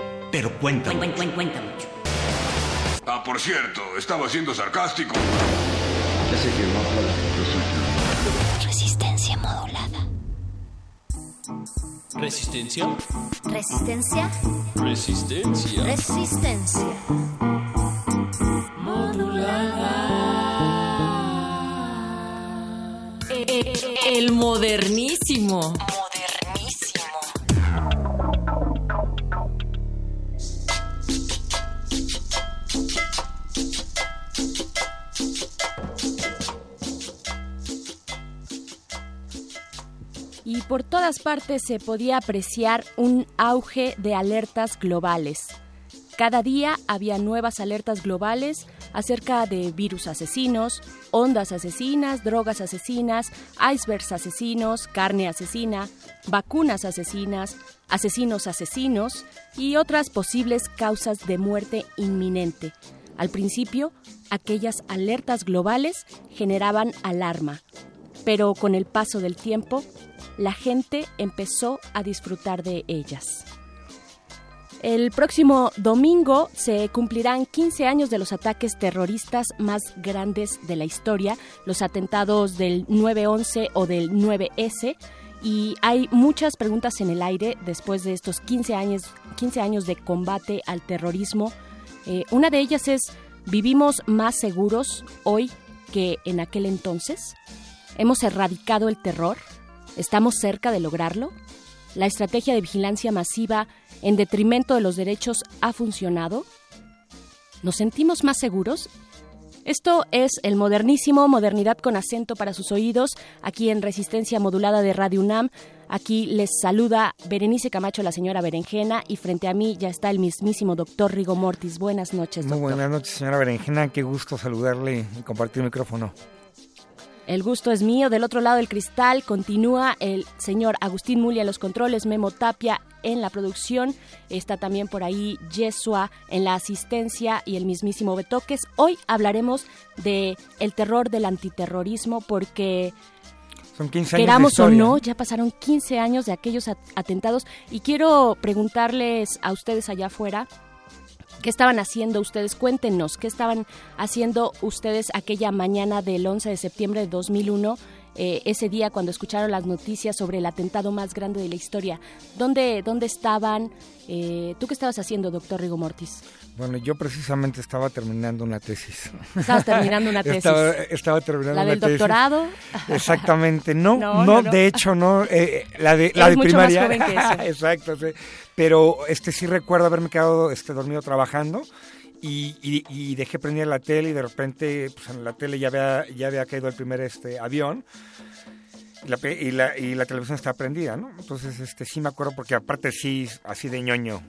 pero cuenta. mucho. Ah, por cierto, estaba siendo sarcástico. Ya sé que no aplaudo, pero sí. Resistencia modulada. ¿Resistencia? Resistencia. Resistencia. Resistencia. El modernísimo. Por todas partes se podía apreciar un auge de alertas globales. Cada día había nuevas alertas globales acerca de virus asesinos, ondas asesinas, drogas asesinas, icebergs asesinos, carne asesina, vacunas asesinas, asesinos asesinos y otras posibles causas de muerte inminente. Al principio, aquellas alertas globales generaban alarma, pero con el paso del tiempo, la gente empezó a disfrutar de ellas. El próximo domingo se cumplirán 15 años de los ataques terroristas más grandes de la historia, los atentados del 9-11 o del 9S, y hay muchas preguntas en el aire después de estos 15 años, 15 años de combate al terrorismo. Eh, una de ellas es, ¿vivimos más seguros hoy que en aquel entonces? ¿Hemos erradicado el terror? ¿Estamos cerca de lograrlo? ¿La estrategia de vigilancia masiva en detrimento de los derechos ha funcionado? ¿Nos sentimos más seguros? Esto es el modernísimo Modernidad con acento para sus oídos, aquí en Resistencia Modulada de Radio UNAM. Aquí les saluda Berenice Camacho, la señora Berenjena, y frente a mí ya está el mismísimo doctor Rigo Mortis. Buenas noches, Muy doctor. buenas noches, señora Berenjena. Qué gusto saludarle y compartir el micrófono. El gusto es mío. Del otro lado del cristal continúa el señor Agustín Mulia en los controles, Memo Tapia en la producción. Está también por ahí Yesua en la asistencia y el mismísimo Betoques. Hoy hablaremos de el terror del antiterrorismo porque Son 15 años queramos de o no, ya pasaron 15 años de aquellos at- atentados y quiero preguntarles a ustedes allá afuera ¿Qué estaban haciendo ustedes? Cuéntenos, ¿qué estaban haciendo ustedes aquella mañana del 11 de septiembre de 2001? eh, ese día cuando escucharon las noticias sobre el atentado más grande de la historia. ¿Dónde, dónde estaban? Eh, ¿Tú qué estabas haciendo, doctor Rigo Mortis? Bueno, yo precisamente estaba terminando una tesis. Estabas terminando una tesis. Estaba, estaba terminando ¿La una del tesis. doctorado? Exactamente, no, No, no, no, no. de hecho no, eh, la de la Es de mucho más primaria. joven que eso. Exacto, sí. Pero este sí recuerdo haberme quedado este dormido trabajando y, dejé prendida la tele y de repente pues en la tele ya había ya había caído el primer este avión. Y la, y, la, y la televisión está prendida, ¿no? Entonces, este sí me acuerdo porque aparte sí, así de ñoño,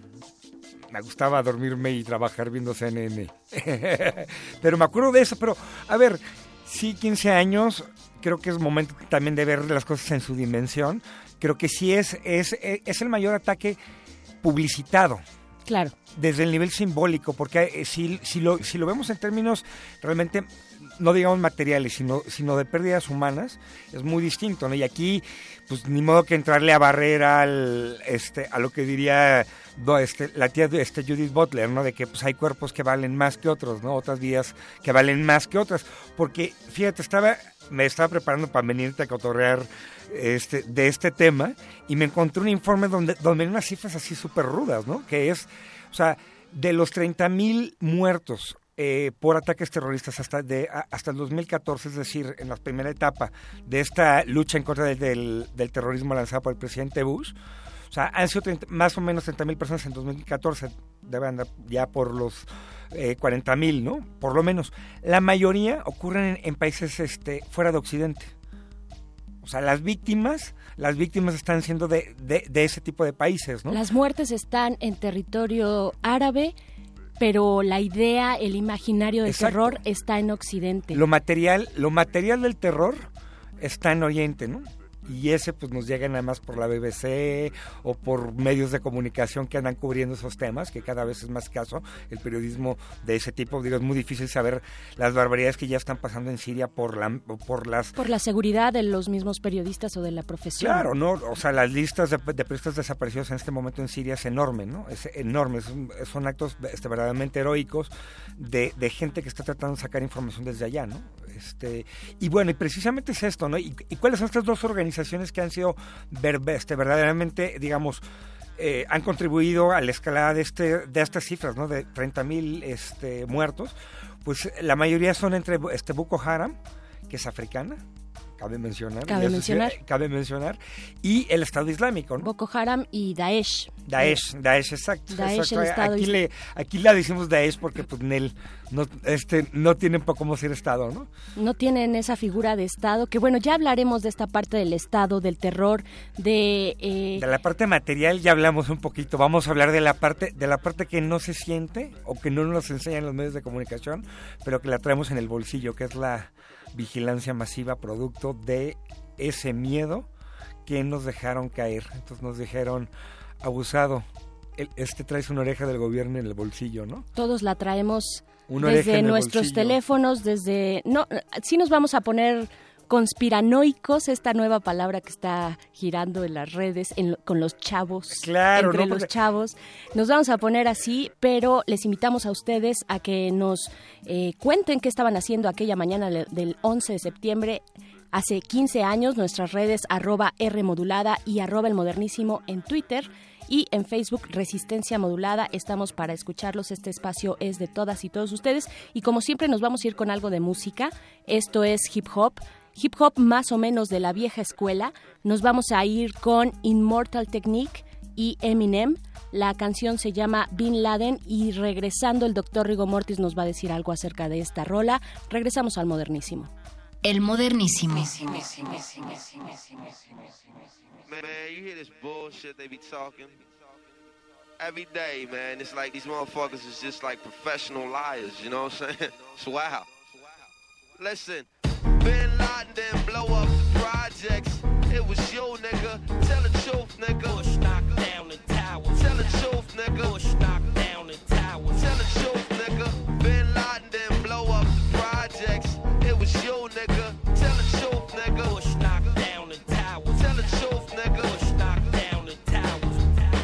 me gustaba dormirme y trabajar viendo CNN. pero me acuerdo de eso, pero a ver, sí, 15 años, creo que es momento también de ver las cosas en su dimensión. Creo que sí es, es, es el mayor ataque publicitado Claro. desde el nivel simbólico, porque eh, si, si, lo, si lo vemos en términos realmente, no digamos materiales, sino, sino de pérdidas humanas, es muy distinto, ¿no? Y aquí, pues ni modo que entrarle a barrera al, este, a lo que diría no, este, la tía de este Judith Butler, ¿no? De que pues hay cuerpos que valen más que otros, ¿no? Otras vidas que valen más que otras. Porque, fíjate, estaba, me estaba preparando para venirte a cotorrear este, de este tema y me encontré un informe donde, donde hay unas cifras así súper rudas, ¿no? Que es, o sea, de los 30 mil muertos eh, por ataques terroristas hasta, de, hasta el 2014, es decir, en la primera etapa de esta lucha en contra del, del, terrorismo lanzada por el presidente Bush, o sea, han sido 30 más o menos 30 mil personas en 2014, deben andar ya por los eh, 40 mil, ¿no? Por lo menos. La mayoría ocurren en, en países este, fuera de Occidente. O sea, las víctimas, las víctimas están siendo de, de, de ese tipo de países, ¿no? Las muertes están en territorio árabe, pero la idea, el imaginario del Exacto. terror está en Occidente. Lo material, lo material del terror está en Oriente, ¿no? Y ese pues nos llega nada más por la BBC o por medios de comunicación que andan cubriendo esos temas, que cada vez es más escaso el periodismo de ese tipo. Digo, es muy difícil saber las barbaridades que ya están pasando en Siria por la por las Por la seguridad de los mismos periodistas o de la profesión. Claro, ¿no? O sea, las listas de, de periodistas desaparecidos en este momento en Siria es enorme, ¿no? Es enorme, es un- son actos este, verdaderamente heroicos de, de gente que está tratando de sacar información desde allá, ¿no? Este, y bueno, y precisamente es esto, ¿no? ¿Y, y cuáles son estas dos organizaciones que han sido este, verdaderamente, digamos, eh, han contribuido a la escalada de, este, de estas cifras, ¿no? De 30 mil este, muertos? Pues la mayoría son entre este, Boko Haram, que es africana, cabe mencionar. Cabe mencionar. cabe mencionar. Y el Estado Islámico, ¿no? Boko Haram y Daesh. Daesh, Daesh, exacto. Daesh, exacto. el Estado aquí, le, aquí la decimos Daesh porque pues Nel no, este, no tienen cómo ser Estado, ¿no? no tienen esa figura de Estado, que bueno, ya hablaremos de esta parte del Estado, del terror, de... eh, De la parte material ya hablamos un poquito. Vamos a hablar de la parte, de la parte que no se siente o que no nos enseñan los medios de comunicación, pero que la traemos en el bolsillo, que es la vigilancia masiva producto de ese miedo que nos dejaron caer. Entonces nos dijeron, abusado, este traes una oreja del gobierno en el bolsillo, ¿no? todos la traemos Una desde nuestros bolsillo. teléfonos, desde... No, sí nos vamos a poner conspiranoicos, esta nueva palabra que está girando en las redes en lo- con los chavos, Claro, entre ¿no? los Porque- chavos. Nos vamos a poner así, pero les invitamos a ustedes a que nos eh, cuenten qué estaban haciendo aquella mañana del 11 de septiembre. Hace 15 años, nuestras redes arroba R modulada y arroba el modernísimo en Twitter y en Facebook Resistencia Modulada. Estamos para escucharlos. Este espacio es de todas y todos ustedes. Y como siempre nos vamos a ir con algo de música. Esto es hip hop. Hip hop más o menos de la vieja escuela. Nos vamos a ir con Immortal Technique y Eminem. La canción se llama Bin Laden y regresando el doctor Rigo Mortis nos va a decir algo acerca de esta rola. Regresamos al modernísimo. El modernísimo. Man, you hear this bullshit they be talking? Every day, man, it's like these motherfuckers is just like professional liars, you know what I'm saying? It's wow. Listen, Bin Laden didn't blow up the projects. It was you, nigga. Tell the truth, nigga. Bush knocked down the towers. Tell the truth, nigga. Bush knocked down the towers. Tell the truth, nigga. Bin Laden didn't blow up the projects. It was you, nigga. Tell the truth, nigga. Bush knocked down the towers. Tell the truth, nigga. Bush knocked down the towers.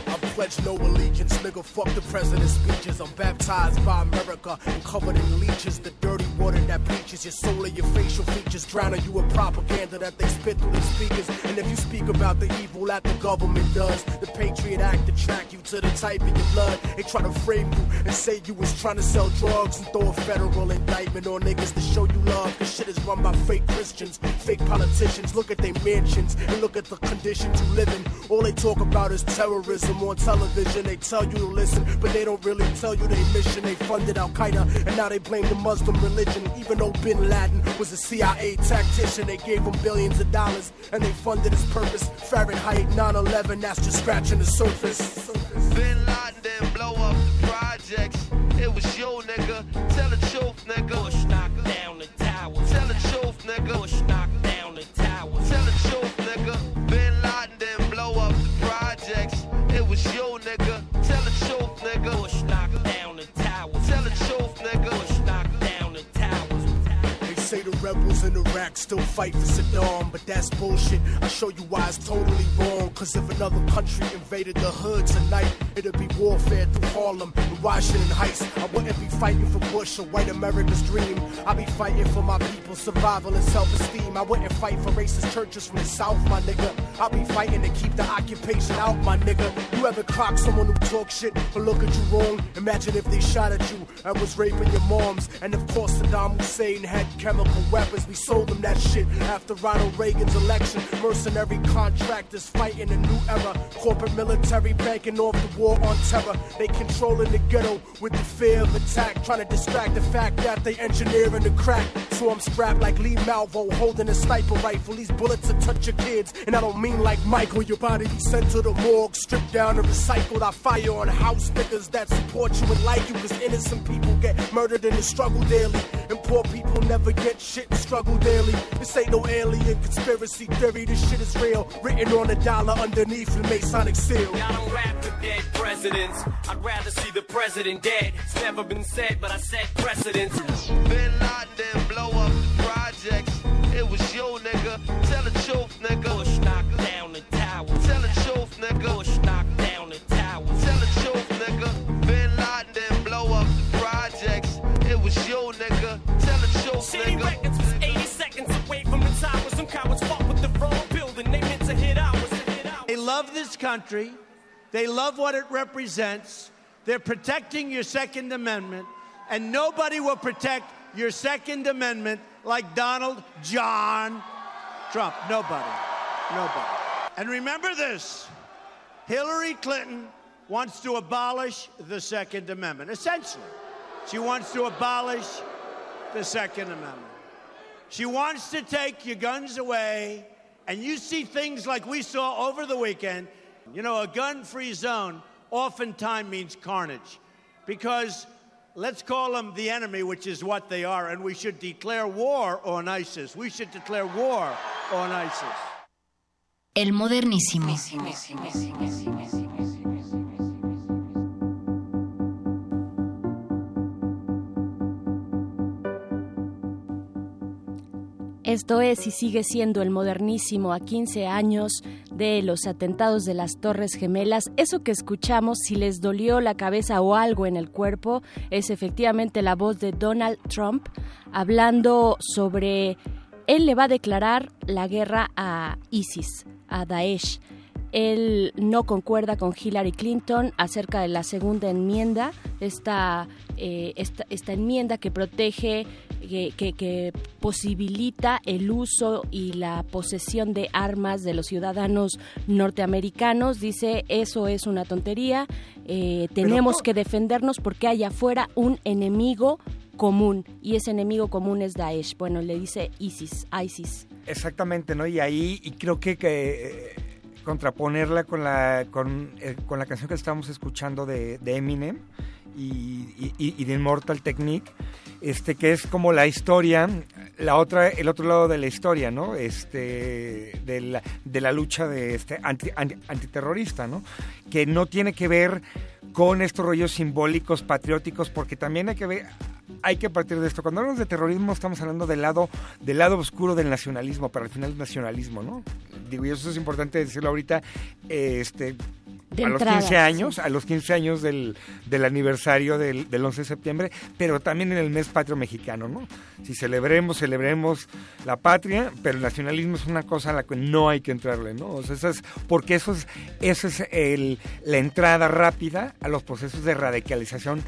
I pledge no allegiance, nigga. Fuck the president's speeches. I'm baptized by America and covered in leeches. The dirty water that bleaches your soul and your facial features, drowning you in propaganda that they spit through the speakers. And if you speak about the evil that the government does, the Patriot Act attract you to the type of your blood. They try to frame you and say you was trying to sell drugs and throw a federal indictment on niggas to show you love. Cause shit is run by fake Christians, fake politicians. Look at their mansions and look at the conditions you live in. All they talk about is terrorism on television. They tell you to listen, but they don't really tell you their mission. They funded Al Qaeda and now they blame the Muslim religion. Even though Bin Laden was a CIA tactician, they gave him billions of dollars and they funded his purpose. Fahrenheit 9 11, that's just scratching the surface. Bin Laden didn't blow up the projects. It was you, nigga. Tell the truth, nigga. Bush knocked down the towers. Tell the truth, nigga. Bush rebels in Iraq still fight for Saddam, but that's bullshit. I'll show you why it's totally wrong. Cause if another country invaded the hood tonight, it'd be warfare through Harlem and Washington Heights. I wouldn't be fighting for Bush or white America's dream. I'd be fighting for my people's survival and self esteem. I wouldn't fight for racist churches from the South, my nigga. I'll be fighting to keep the occupation out, my nigga. You ever clock someone who talk shit or look at you wrong? Imagine if they shot at you and was raping your moms. And of course, Saddam Hussein had chemical weapons. We sold them that shit after Ronald Reagan's election. Mercenary contractors fighting a new era. Corporate military banking off the war on terror. They controlling the ghetto with the fear of attack. Trying to distract the fact that they engineering the crack. So I'm strapped like Lee Malvo holding a sniper rifle. These bullets will touch your kids. And I don't mean like Michael. Your body be sent to the morgue, stripped down and recycled. I fire on house niggas that support you and like you. Cause innocent people get murdered in the struggle daily. And poor people never get shit and struggle daily. This ain't no alien conspiracy theory. This shit is real. Written on a dollar underneath the Masonic seal. I don't rap for dead presidents. I'd rather see the president dead. It's never been said, but I set precedents. Bin Laden blow up the projects. It was you, nigga. Tell the truth, nigga. Bush knocked down Nigga. Records was 80 seconds away from the. Some cowards fought with the wrong building. They meant to hit ours. They love this country. They love what it represents. They're protecting your Second Amendment. And nobody will protect your Second Amendment like Donald John Trump. Nobody. Nobody. And remember this Hillary Clinton wants to abolish the Second Amendment. Essentially, she wants to abolish the Second Amendment. She wants to take your guns away, and you see things like we saw over the weekend. You know, a gun free zone oftentimes means carnage because let's call them the enemy, which is what they are, and we should declare war on ISIS. We should declare war on ISIS. El modernísimo. Esto es y sigue siendo el modernísimo a 15 años de los atentados de las Torres Gemelas. Eso que escuchamos, si les dolió la cabeza o algo en el cuerpo, es efectivamente la voz de Donald Trump hablando sobre él le va a declarar la guerra a ISIS, a Daesh. Él no concuerda con Hillary Clinton acerca de la segunda enmienda, esta, eh, esta, esta enmienda que protege, que, que- que posibilita el uso y la posesión de armas de los ciudadanos norteamericanos. Dice, eso es una tontería, eh, tenemos que defendernos porque hay afuera un enemigo común y ese enemigo común es Daesh. Bueno, le dice ISIS, ISIS. Exactamente, ¿no? Y ahí, y creo que, que, eh, contraponerla con la, con, eh, con la canción que estábamos escuchando de, Eminem y, y- de Immortal Technique, este, que es como la historia, la otra, el otro lado de la historia, ¿no? Este, de la, de la lucha de este anti- anti- antiterrorista, ¿no? Que no tiene que ver con estos rollos simbólicos, patrióticos, porque también hay que ver, hay que partir de esto. Cuando hablamos de terrorismo estamos hablando del lado, del lado oscuro del nacionalismo, pero al final es nacionalismo, ¿no? Digo, y eso es importante decirlo ahorita, este, De a los entrada, 15 años, sí. a los 15 años del, del aniversario del, del 11 de septiembre, pero también en el mes patrio mexicano, ¿no? Si celebremos, celebremos la patria, pero el nacionalismo es una cosa a la que no hay que entrarle, ¿no? O sea, eso es, porque eso es, eso es el, la entrada rápida a los procesos de radicalización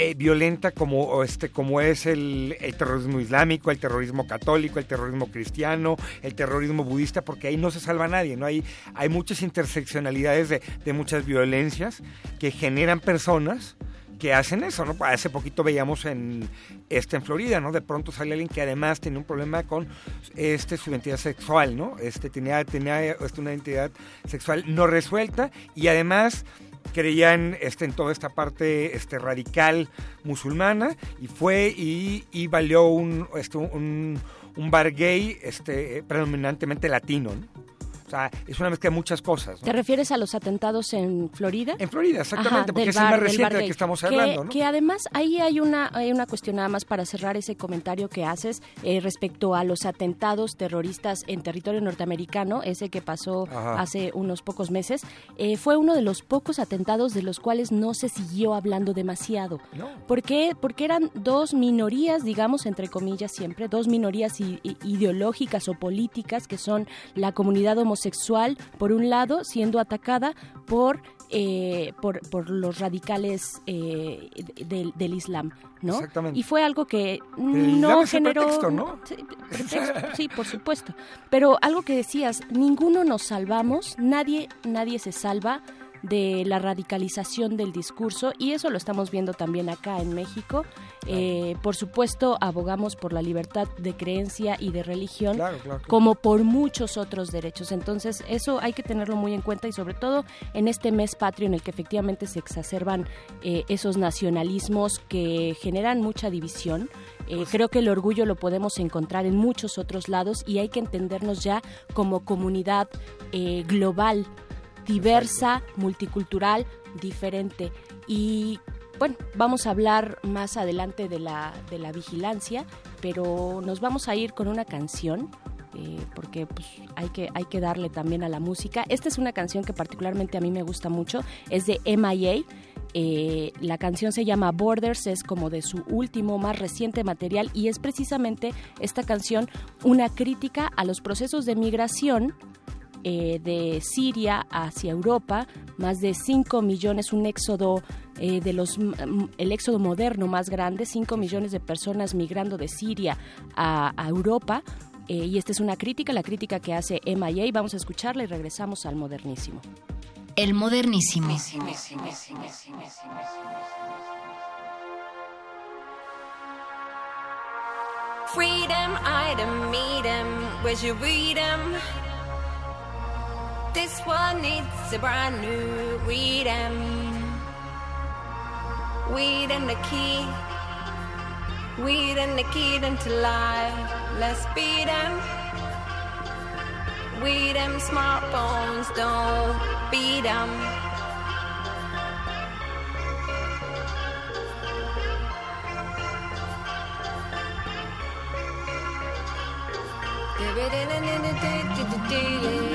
eh, violenta como este como es el, el terrorismo islámico, el terrorismo católico, el terrorismo cristiano, el terrorismo budista, porque ahí no se salva nadie, no hay hay muchas interseccionalidades de, de muchas violencias que generan personas que hacen eso, ¿no? Hace poquito veíamos en este en Florida, ¿no? De pronto sale alguien que además tenía un problema con este su identidad sexual, ¿no? Este tenía tenía este, una identidad sexual no resuelta y además creían este, en toda esta parte este, radical musulmana y fue y, y valió un, este, un, un bar gay este, predominantemente latino. ¿no? O sea, es una mezcla de muchas cosas. ¿no? ¿Te refieres a los atentados en Florida? En Florida, exactamente, porque del es el más bar- reciente bar del que estamos Que- hablando, ¿no? Que además ahí hay una, hay una cuestión nada más para cerrar ese comentario que haces eh, respecto a los atentados terroristas en territorio norteamericano, ese que pasó Ajá. hace unos pocos meses. Eh, fue uno de los pocos atentados de los cuales no se siguió hablando demasiado. ¿Por qué? Porque eran dos minorías, digamos, entre comillas siempre, dos minorías ideológicas o políticas que son la comunidad homosexual, por un lado, siendo atacada por, eh, por, por los radicales eh, de- del, del Islam, ¿no? Exactamente. Y fue algo que no generó... pretexto, ¿no? Sí, pretexto, sí, por supuesto. Pero algo que decías, ninguno nos salvamos, nadie, nadie se salva de la radicalización del discurso y eso lo estamos viendo también acá en México. Eh, por supuesto, abogamos por la libertad de creencia y de religión, Claro, como por muchos otros derechos. Entonces, eso hay que tenerlo muy en cuenta y sobre todo en este mes patrio en el que efectivamente se exacerban eh, esos nacionalismos que generan mucha división. Eh, creo que el orgullo lo podemos encontrar en muchos otros lados y hay que entendernos ya como comunidad global, diversa, multicultural, diferente. Y bueno, vamos a hablar más adelante de la, de la vigilancia, pero nos vamos a ir con una canción. eh, porque pues, hay, que, hay que darle también a la música. Esta es una canción que particularmente a mí me gusta mucho, es de MIA. Eh, la canción se llama Borders, es como de su último, más reciente material y es precisamente esta canción una crítica a los procesos de migración eh, de Siria hacia Europa, más de 5 millones, un éxodo eh, de los el éxodo moderno más grande, 5 millones de personas migrando de Siria a, a Europa. eh, y esta es una crítica, la crítica que hace MIA. Vamos a escucharla y regresamos al modernísimo. El modernísimo. Freedom, item, meet. Where's your read? this one needs a brand new weed rhythm. Weed and the key, weed and the key them to life. Let's beat them. Weed them smartphones don't beat them. Do, do, do, do, do, do, do, do.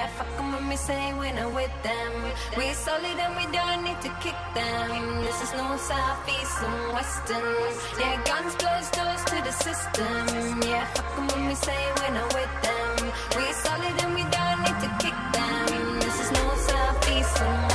Yeah, fuck 'em when we say we're not with them. We're solid and we don't need to kick them. This is no south, east, and western. Yeah, guns close doors to the system. Yeah, fuck 'em when we say we're not with them. We're solid and we don't need to kick them. This is no south, east, and western.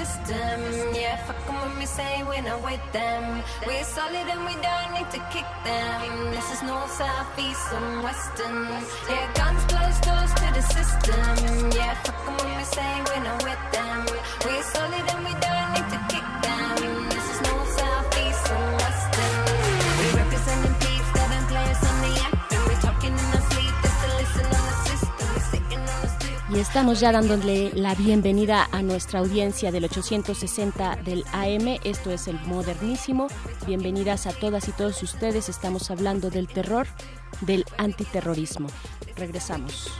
System. Yeah, fuck 'em when we say we're not with them. We're solid and we don't need to kick them. This is north, south, east, and western. Yeah, guns blows doors to the system. Yeah, fuck 'em when we say we're not with them. We're solid and we don't need to kick them. Y estamos ya dándole la bienvenida a nuestra audiencia del 860 del AM. Esto es el modernísimo. Bienvenidas a todas y todos ustedes. Estamos hablando del terror, del antiterrorismo. Regresamos.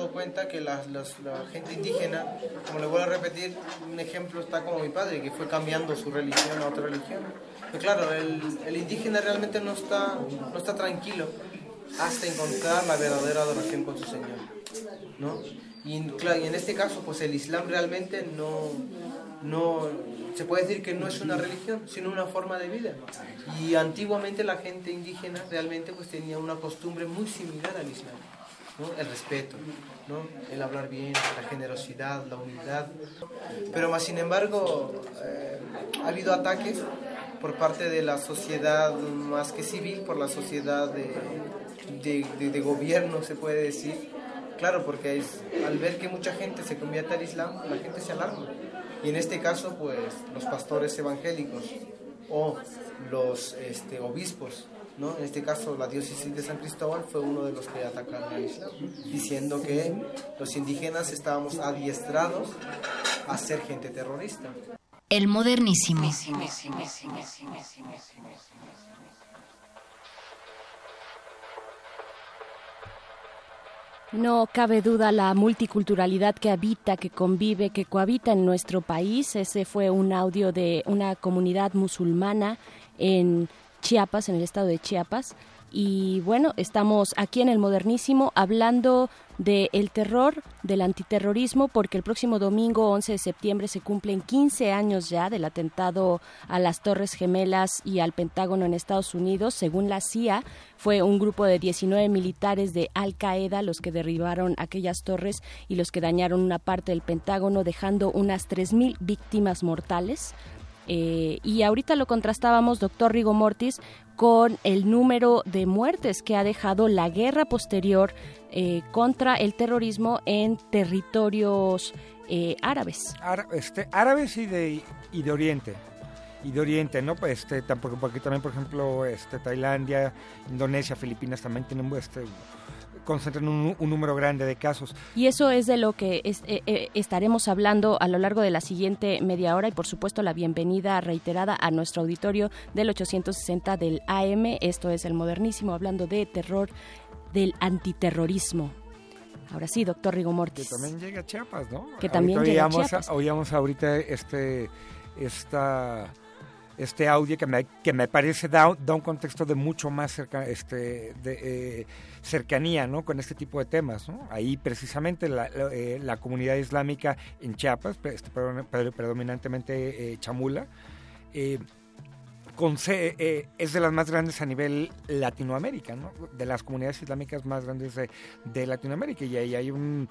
Dado cuenta que las- las- la gente indígena, como le vuelvo a repetir, un ejemplo está como mi padre, que fue cambiando su religión a otra religión. Pero claro, el, el indígena realmente no está, no está tranquilo hasta encontrar la verdadera adoración con su Señor. ¿no? Y, claro, y en este caso, pues el Islam realmente no, no, se puede decir que no es una religión, sino una forma de vida. Y antiguamente la gente indígena realmente pues tenía una costumbre muy similar al Islam, ¿no? El respeto, ¿no? El hablar bien, la generosidad, la humildad. Pero más sin embargo, eh, ha habido ataques por parte de la sociedad más que civil, por la sociedad de, de, gobierno, se puede decir. Claro, porque es- al ver que mucha gente se convierte al Islam, la gente se alarma. Y en este caso, pues los pastores evangélicos o los este, obispos, ¿no? En este caso, la diócesis de San Cristóbal fue uno de los que atacaron al Islam, diciendo que los indígenas estábamos adiestrados a ser gente terrorista. El modernísimo. No cabe duda la multiculturalidad que habita, que convive, que cohabita en nuestro país. Ese fue un audio de una comunidad musulmana en Chiapas, en el estado de Chiapas. Y bueno, estamos aquí en el Modernísimo hablando del terror, del antiterrorismo, porque el próximo domingo 11 de septiembre se cumplen 15 años ya del atentado a las Torres Gemelas y al Pentágono en Estados Unidos. Según la CIA, fue un grupo de 19 militares de Al Qaeda los que derribaron aquellas torres y los que dañaron una parte del Pentágono, dejando unas 3.000 víctimas mortales. Eh, y ahorita lo contrastábamos, doctor Rigo Mortis, con el número de muertes que ha dejado la guerra posterior eh, contra el terrorismo en territorios eh, árabes. Ára- este, árabes y de, y de Oriente. Y de Oriente, ¿no? Pues este, porque también, por ejemplo, este, Tailandia, Indonesia, Filipinas también tienen, este, concentran un, un número grande de casos. Y eso es de lo que es- eh, eh, estaremos hablando a lo largo de la siguiente media hora y por supuesto la bienvenida reiterada a nuestro auditorio del 860 del AM. Esto es el modernísimo hablando de terror, del antiterrorismo. Ahora sí, doctor Rigo Que Mortis. también llega a Chiapas, ¿no? Que también Ahorita llega a Chiapas. oíamos ahorita este, esta, este audio que me, que me parece da, da un contexto de mucho más cerca, este, de, eh, cercanía ¿no? con este tipo de temas. ¿no? Ahí precisamente la, la, eh, la comunidad islámica en Chiapas, este, pre- predominantemente eh, chamula, eh, con eh, es de las más grandes a nivel Latinoamérica, ¿no? de las comunidades islámicas más grandes de, de Latinoamérica. Y ahí hay un,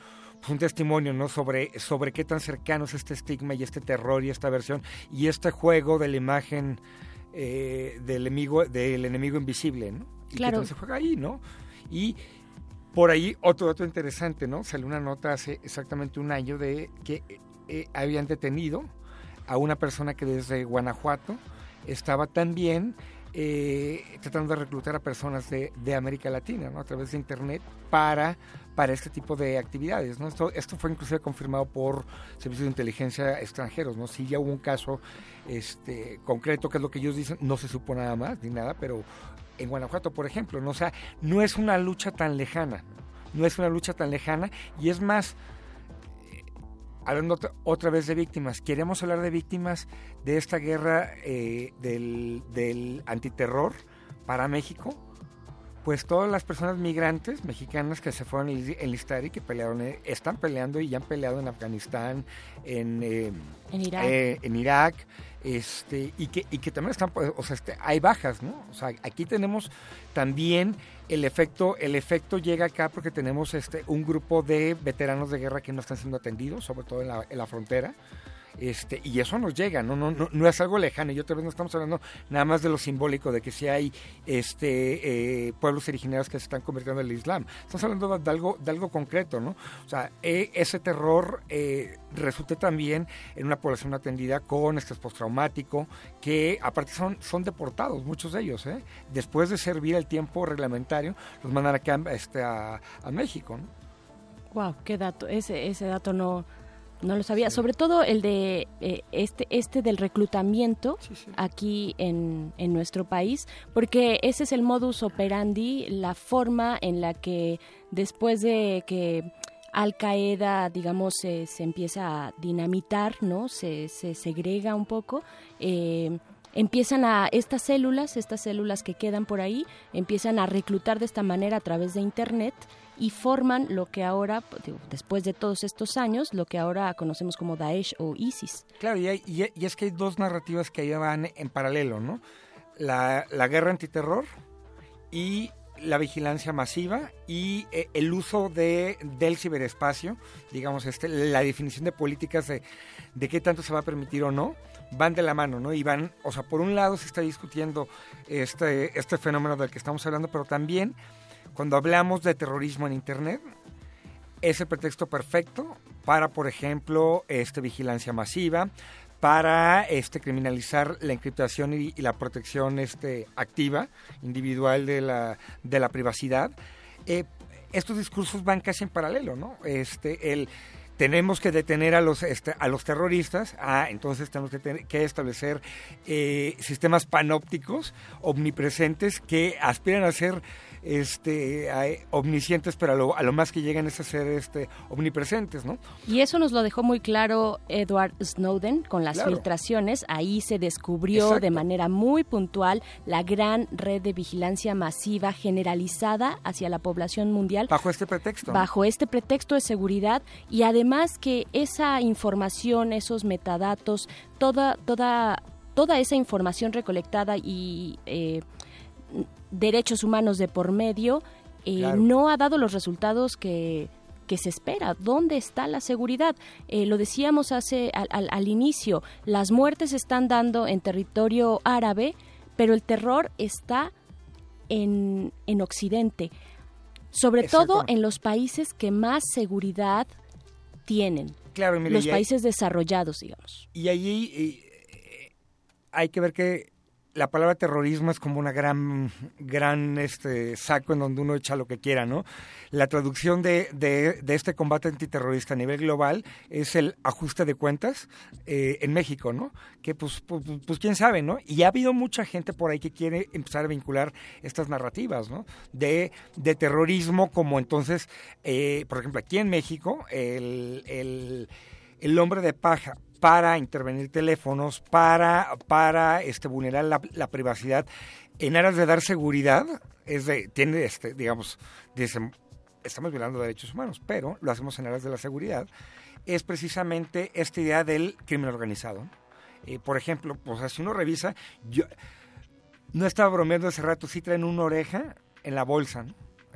un testimonio ¿no? sobre, sobre qué tan cercano es este estigma y este terror y esta versión y este juego de la imagen eh, del, enemigo, del enemigo invisible. ¿no? Y Claro. que se juega ahí, ¿no? Y por ahí otro dato interesante, ¿no? Salió una nota hace exactamente un año de que eh, habían detenido a una persona que desde Guanajuato estaba también eh, tratando de reclutar a personas de, de América Latina, ¿no? A través de Internet para, para este tipo de actividades, ¿no? Esto, esto fue inclusive confirmado por servicios de inteligencia extranjeros, ¿no? Sí ya hubo un caso este, concreto, que es lo que ellos dicen, no se supo nada más ni nada, pero en Guanajuato, por ejemplo, ¿no? O sea, no es una lucha tan lejana, no es una lucha tan lejana y es más, eh, hablando otra, vez de víctimas, queremos hablar de víctimas de esta guerra eh, del, del antiterror para México, pues todas las personas migrantes mexicanas que se fueron a enli- enlistar y que pelearon, eh, están peleando y ya han peleado en Afganistán, en, eh, En Irak. eh, en Irak, este, y que, y que también están, pues, o sea, este, hay bajas, ¿no? O sea, aquí tenemos también el efecto, el efecto llega acá porque tenemos este, un grupo de veteranos de guerra que no están siendo atendidos, sobre todo en la, en la frontera. Este, y eso nos llega, ¿no? No, no, no es algo lejano. Y otra vez no estamos hablando nada más de lo simbólico, de que si hay este, eh, pueblos originarios que se están convirtiendo en el Islam. Estamos hablando de, algo, de algo concreto, ¿no? O sea, eh, ese terror eh, resulta también en una población atendida con estrés postraumático, que aparte son, son deportados, muchos de ellos, ¿eh? Después de servir el tiempo reglamentario, los mandan acá este, a, a México, ¿no? Wow, qué dato. Ese, ese dato no, No lo sabía, sobre todo el de eh, este este del reclutamiento aquí en, en nuestro país, porque ese es el modus operandi, la forma en la que después de que Al Qaeda, digamos, se, se empieza a dinamitar, ¿no? Se, se segrega un poco. eh, empiezan a estas células, estas células que quedan por ahí, empiezan a reclutar de esta manera a través de Internet y forman lo que ahora, digo, después de todos estos años, lo que ahora conocemos como Daesh o ISIS. Claro, y, hay- y es que hay dos narrativas que ahí van en paralelo, ¿no? La, la guerra antiterror y la vigilancia masiva y eh, el uso de, del ciberespacio, digamos, este, la definición de políticas de, de qué tanto se va a permitir o no, van de la mano, ¿no? Y van, o sea, por un lado se está discutiendo este, este fenómeno del que estamos hablando, pero también cuando hablamos de terrorismo en Internet, es el pretexto perfecto para, por ejemplo, este, vigilancia masiva, para este, criminalizar la encriptación y, la protección este, activa, individual de la, de la privacidad. Eh, estos discursos van casi en paralelo, ¿no? Este, el, tenemos que detener a los, este, a los terroristas, ah, entonces tenemos que establecer eh, sistemas panópticos omnipresentes que aspiran a ser este, a- omniscientes, pero a lo, a lo más que llegan es a ser este, omnipresentes, ¿no? Y eso nos lo dejó muy claro Edward Snowden con las Claro. filtraciones. Ahí se descubrió Exacto. de manera muy puntual la gran red de vigilancia masiva generalizada hacia la población mundial. Bajo este pretexto. Bajo este pretexto de seguridad y además que esa información, esos metadatos, toda, toda, toda esa información recolectada y eh, derechos humanos de por medio eh, Claro. no ha dado los resultados que que se espera, dónde está la seguridad. Eh, lo decíamos hace al, al- al inicio, las muertes se están dando en territorio árabe, pero el terror está en, en Occidente, sobre todo en los países que más seguridad tienen, Claro, mire, los hay- países desarrollados, digamos. Y allí eh, hay que ver que la palabra terrorismo es como una gran, gran este, saco en donde uno echa lo que quiera, ¿no? La traducción de, de- este combate antiterrorista a nivel global es el ajuste de cuentas eh, en México, ¿no? Que pues, pues, pues quién sabe, ¿no? Y ha habido mucha gente por ahí que quiere empezar a vincular estas narrativas, ¿no? De, de terrorismo como entonces, eh, por ejemplo, aquí en México, el, el el hombre de paja para intervenir teléfonos, para, para este, vulnerar la, la privacidad en aras de dar seguridad, es de, tiene, este, digamos, dicen, estamos violando derechos humanos, pero lo hacemos en aras de la seguridad, es precisamente esta idea del crimen organizado. Eh, por ejemplo, pues, si uno revisa, yo no estaba bromeando hace rato, sí traen una oreja en la bolsa.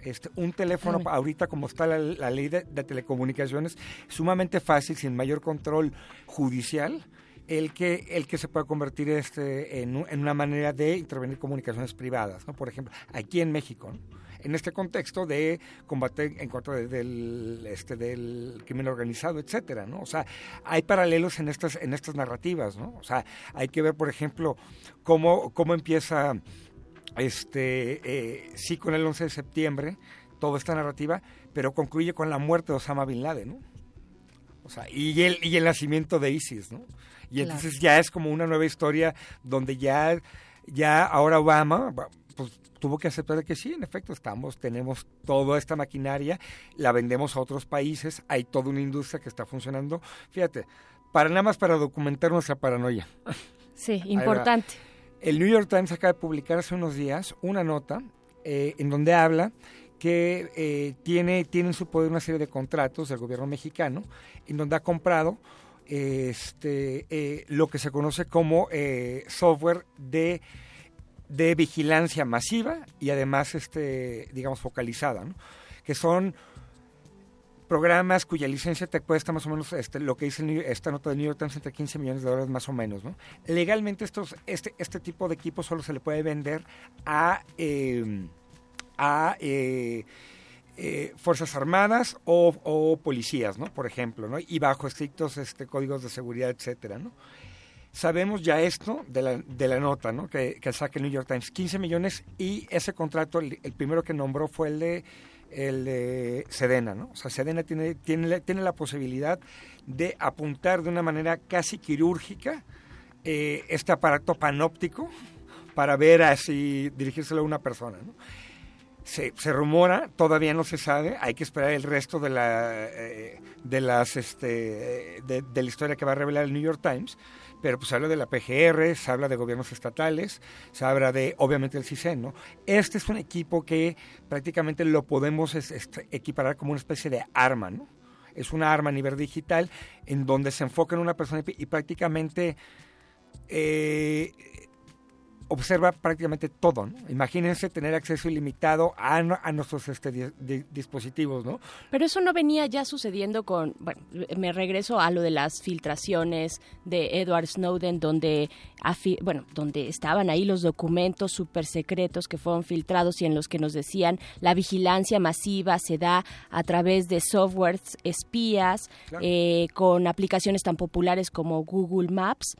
Este, un teléfono, Ay. ahorita como está la, la ley de, de telecomunicaciones, sumamente fácil, sin mayor control judicial, el que, el que se pueda convertir este, en, en una manera de intervenir comunicaciones privadas, ¿no? Por ejemplo, aquí en México, ¿no? en este contexto de combate en contra de- del, este, del crimen organizado, etcétera, ¿no? O sea, hay paralelos en estas, en estas narrativas, ¿no? O sea, hay que ver, por ejemplo, cómo, cómo empieza este eh, sí con el 11 de septiembre toda esta narrativa, pero concluye con la muerte de Osama Bin Laden, ¿no? O sea, y el, y el nacimiento de ISIS, ¿no? Y Claro. entonces ya es como una nueva historia donde ya, ya ahora Obama pues, tuvo que aceptar que sí, en efecto, estamos, tenemos toda esta maquinaria, la vendemos a otros países, hay toda una industria que está funcionando. Fíjate, para nada más para documentar nuestra paranoia. Sí, importante. El New York Times acaba de publicar hace unos días una nota eh, en donde habla que eh, tiene, tiene en su poder una serie de contratos del gobierno mexicano en donde ha comprado este, eh, lo que se conoce como software de, de vigilancia masiva y además, este, digamos, focalizada, ¿no? que son programas cuya licencia te cuesta más o menos este, lo que dice esta nota del New York Times entre 15 millones de dólares más o menos. ¿no? Legalmente estos, este, este tipo de equipo solo se le puede vender a, eh, a eh, eh, Fuerzas Armadas o, policías, ¿no? por ejemplo, ¿no? y bajo estrictos este, códigos de seguridad, etcétera, ¿no? Sabemos ya esto de la, de la nota ¿no? que, que saca el New York Times, 15 millones y ese contrato, el primero que nombró fue el de, el de Sedena, ¿no? O sea, Sedena tiene, tiene, tiene la posibilidad de apuntar de una manera casi quirúrgica eh, este aparato panóptico para ver así, dirigírselo a una persona. Se, se, rumora, todavía no se sabe, hay que esperar el resto de la, eh, de, las, este, de, la historia que va a revelar el New York Times, pero pues habla de la PGR, se habla de gobiernos estatales, se habla de, obviamente, el CISEN, ¿no? Este es un equipo que prácticamente lo podemos es, es, equiparar como una especie de arma, ¿no? Es una arma a nivel digital en donde se enfoca en una persona y, y prácticamente... Eh, observa prácticamente todo. ¿no? Imagínense tener acceso ilimitado a, a nuestros este, di, di, dispositivos, ¿no? Pero eso no venía ya sucediendo con, bueno, me regreso a lo de las filtraciones de Edward Snowden, donde, bueno, donde estaban ahí los documentos súper secretos que fueron filtrados y en los que nos decían la vigilancia masiva se da a través de softwares espías claro. eh, con aplicaciones tan populares como Google Maps.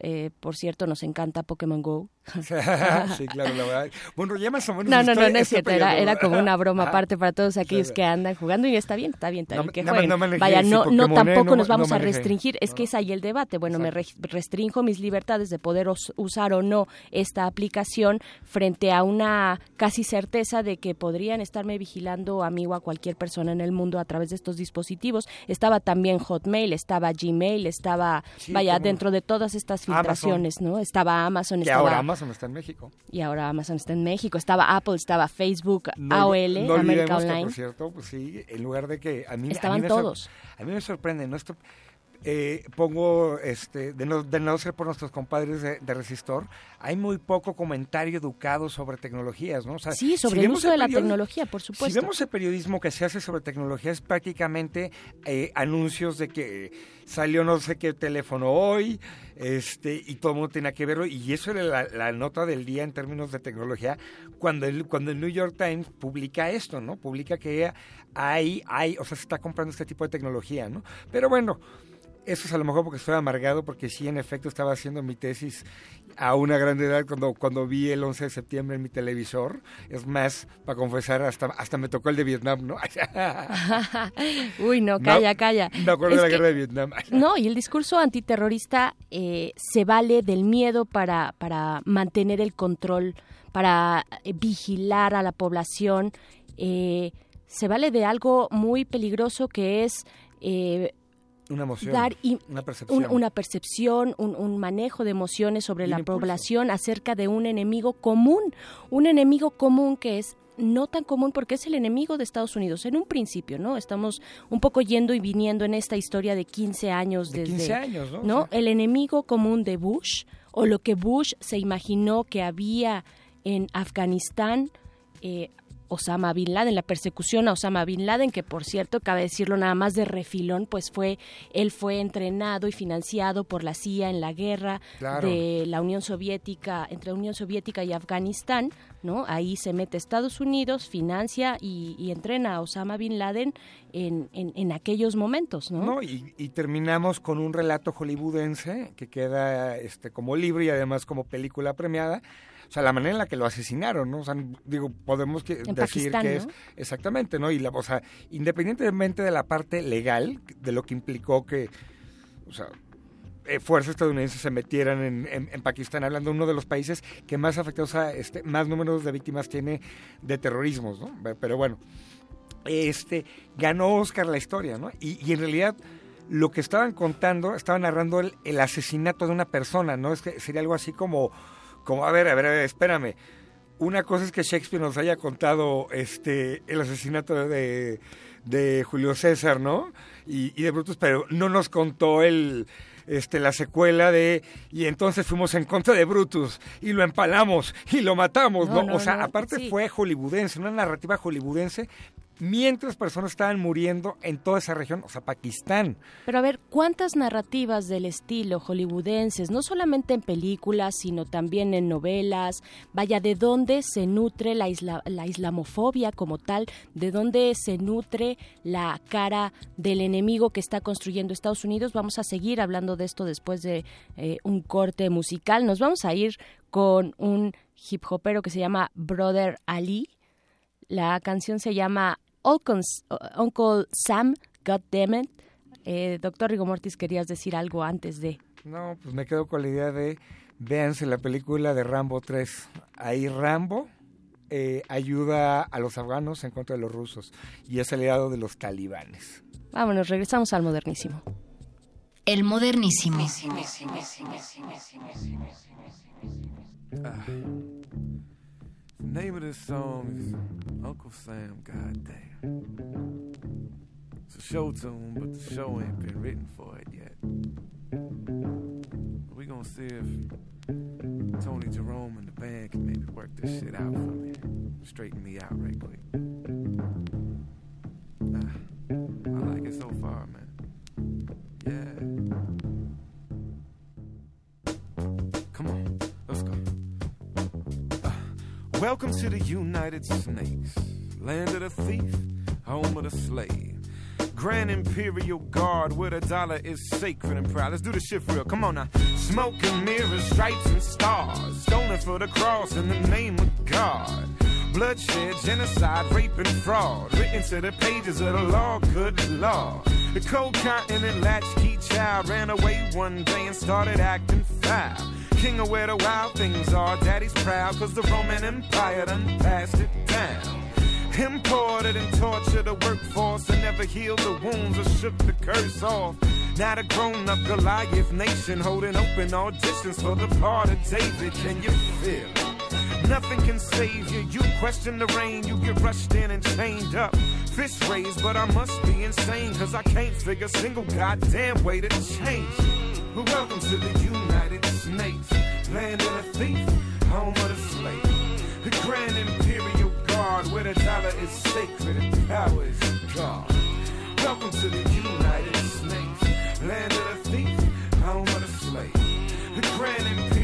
Eh, por cierto, nos encanta Pokémon Go. sí, claro, la verdad. Bueno, ya más o menos. No, no, no, no es cierto. Era, era como una broma aparte para todos aquellos que andan jugando y está bien, está bien, está bien no, que jueguen. No Vaya, no, no tampoco no, nos vamos a restringir. Es que es ahí el debate. Bueno, Exacto. me restringo mis libertades de poder usar o no esta aplicación frente a una casi certeza de que podrían estarme vigilando a mí o a cualquier persona en el mundo a través de estos dispositivos. Estaba también Hotmail, estaba Gmail, estaba, sí, vaya, como... dentro de todas estas filtraciones, Amazon. ¿no? Estaba Amazon, estaba... ahora Amazon está en México. Y ahora Amazon está en México. Estaba Apple, estaba Facebook, no, AOL, no América Online. Que, por cierto, pues sí, en lugar de que a mí, Estaban a mí me todos. a mí me sorprende, ¿no? Eh, pongo, este, de no, de no ser por nuestros compadres de, de, Resistor, hay muy poco comentario educado sobre tecnologías, ¿no? O sea, sí, sobre si el uso de la tecnología, por supuesto. Si vemos el periodismo que se hace sobre tecnología, es prácticamente eh, anuncios de que salió no sé qué teléfono hoy, este, y todo el mundo tenía que verlo, y eso era la, la, nota del día en términos de tecnología, cuando el, cuando el New York Times publica esto, ¿no? Publica que hay, hay, o sea, se está comprando este tipo de tecnología, ¿no? Pero bueno, eso es a lo mejor porque estoy amargado, porque sí, en efecto, estaba haciendo mi tesis a una gran edad cuando, cuando vi el 11 de septiembre en mi televisor. Es más, para confesar, hasta, hasta me tocó el de Vietnam, ¿no? Uy, no, calla, no, calla. Me acuerdo es de la que, guerra de Vietnam. no, y el discurso antiterrorista eh, se vale del miedo para, para mantener el control, para eh, vigilar a la población. Eh, se vale de algo muy peligroso que es eh, una emoción, dar una percepción, un, una percepción un, un, manejo de emociones sobre la impulso. población acerca de un enemigo común, un enemigo común que es no tan común porque es el enemigo de Estados Unidos en un principio, ¿no? Estamos un poco yendo y viniendo en esta historia de 15 años de desde 15 años, ¿no? ¿no? O sea, el enemigo común de Bush o lo que Bush se imaginó que había en Afganistán eh, Osama Bin Laden, la persecución a Osama Bin Laden, que por cierto, cabe decirlo nada más de refilón, pues fue, él fue entrenado y financiado por la CIA en la guerra claro. de la Unión Soviética, entre la Unión Soviética y Afganistán, ¿no? Ahí se mete Estados Unidos, financia y, y entrena a Osama Bin Laden en, en, en aquellos momentos, ¿no? no y, y, terminamos con un relato hollywoodense que queda este, como libro y además como película premiada o sea, la manera en la que lo asesinaron, ¿no? O sea, digo, podemos que, decir Pakistán, que ¿no? es exactamente, ¿no? Y la, o sea, independientemente de la parte legal, de lo que implicó que, o sea, eh, fuerzas estadounidenses se metieran en, en, en, Pakistán, hablando de uno de los países que más afectados, a este, más números de víctimas tiene de terrorismos, ¿no? Pero bueno, este, ganó Oscar la historia, ¿no? Y, y en realidad lo que estaban contando, estaban narrando el, el, asesinato de una persona, ¿no? Es que sería algo así como, como, a ver, a ver, a ver espérame. Una cosa es que Shakespeare nos haya contado este el asesinato de, de Julio César, ¿no? Y, y de Brutus, pero no nos contó el, este, la secuela de y entonces fuimos en contra de Brutus y lo empalamos y lo matamos, ¿no? No, no, o sea, no, aparte sí. fue hollywoodense, una narrativa hollywoodense mientras personas estaban muriendo en toda esa región, o sea, Pakistán. Pero a ver, ¿cuántas narrativas del estilo hollywoodenses, no solamente en películas, sino también en novelas? Vaya, ¿de dónde se nutre la, isla, la islamofobia como tal? ¿De dónde se nutre la cara del enemigo que está construyendo Estados Unidos? Vamos a seguir hablando de esto después de eh, un corte musical. Nos vamos a ir con un hip hopero que se llama Brother Ali. La canción se llama Uncle Sam, Goddammit. Eh, doctor Rigo Mortis, querías decir algo antes de... No, pues me quedo con la idea de véanse la película de Rambo 3. Ahí Rambo eh, ayuda a los afganos en contra de los rusos y es aliado de los talibanes. Vámonos, regresamos al modernísimo. El modernísimo. Ah. The name of this song is Uncle Sam, goddamn. It's a show tune, but the show ain't been written for it yet. We gonna see if Tony Jerome and the band can maybe work this shit out for me. Straighten me out right quick. Ah, I like it so far, man. Yeah. Welcome to the United Snakes, land of the thief, home of the slave. Grand Imperial Guard, where the dollar is sacred and proud. Let's do the shit real. Come on now. Smoke and mirrors, stripes and stars. Stoning for the cross in the name of God. Bloodshed, genocide, rape, and fraud. Written to the pages of the law, good law. The cold continent latchkey child ran away one day and started acting foul. King of where the wild things are, daddy's proud, cause the Roman Empire done passed it down. Imported and tortured the workforce and never healed the wounds or shook the curse off. Now the grown up Goliath nation holding open auditions for the part of David. Can you feel it? Nothing can save you. You question the rain, you get rushed in and chained up. Fish raised, but I must be insane, cause I can't figure a single goddamn way to change. Well, welcome to the United Snakes, land of the thief, home of the slave. The Grand Imperial Guard, where the dollar is sacred and power is God. Welcome to the United Snakes, land of the thief, home of the slave. The Grand Imperial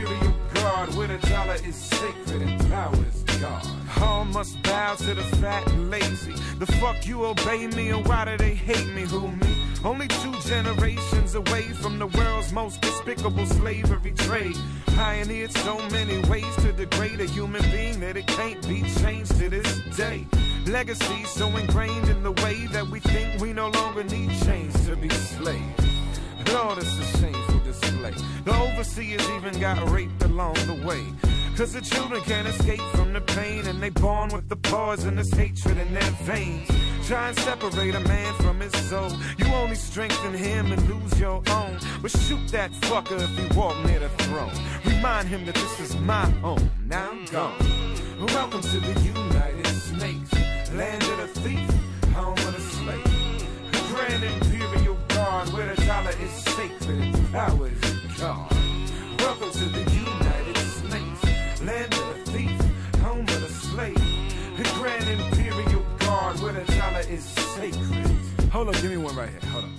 the dollar is sacred and power is God. All must bow to the fat and lazy. The fuck you obey me, and why do they hate me? Who me? Only two generations away from the world's most despicable slavery trade. Pioneered so many ways to degrade a human being that it can't be changed to this day. Legacy so ingrained in the way that we think we no longer need chains to be slaves. Lord, it's a shameful display. The overseers even got raped along the way. Cause the children can't escape from the pain and they born with the poisonous hatred in their veins. Try and separate a man from his soul. You only strengthen him and lose your own. But shoot that fucker if he walk near the throne. Remind him that this is my home. Now I'm gone. Welcome to the United Snakes, land of the thief, home of the slave. The Grand where the dollar is sacred and power is God. Welcome to the United Snakes, land of the thief, home of the slave. The Grand Imperial Guard, where the dollar is sacred. Hold on, give me one right here. Hold on.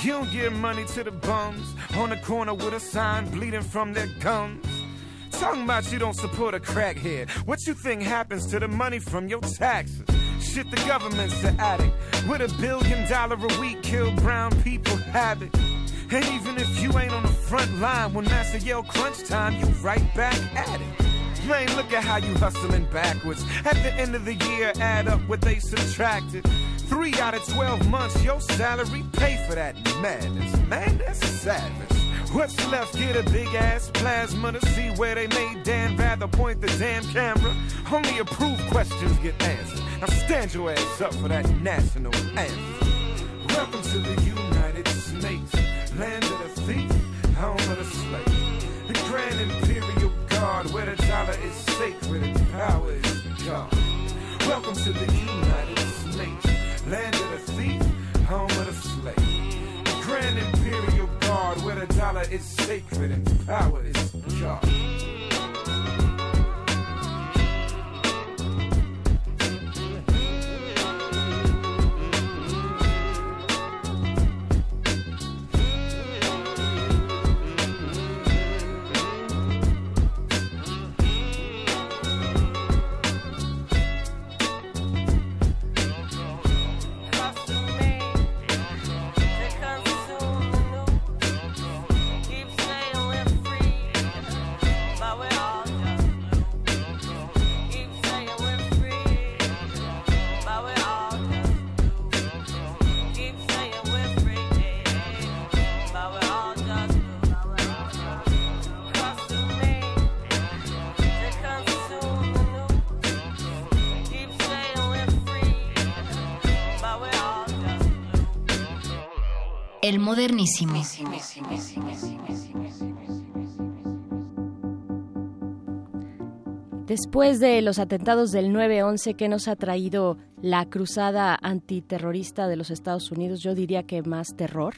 You don't give money to the bums on the corner with a sign bleeding from their gums. Talking about you don't support a crackhead. What you think happens to the money from your taxes? Shit, the government's the addict. With a billion dollar a week, kill brown people habit. And even if you ain't on the front line, when Master yell crunch time, you right back at it. Man, look at how you hustling backwards. At the end of the year, add up what they subtracted. Three out of twelve months, your salary pay for that madness. Man, that's savage. What's left? Get a big ass plasma to see where they made Dan rather point the damn camera. Only approved questions get answered. Now stand your ass up for that national anthem. Welcome to the United Snakes, land of the thief, home of the slave. The Grand Imperial Guard, where the dollar is sacred and power is God. Welcome to the United The Grand Imperial Guard, where the dollar is sacred and power is God. Modernísimo. Después de los atentados del 9-11 que nos ha traído la cruzada antiterrorista de los Estados Unidos, yo diría que más terror.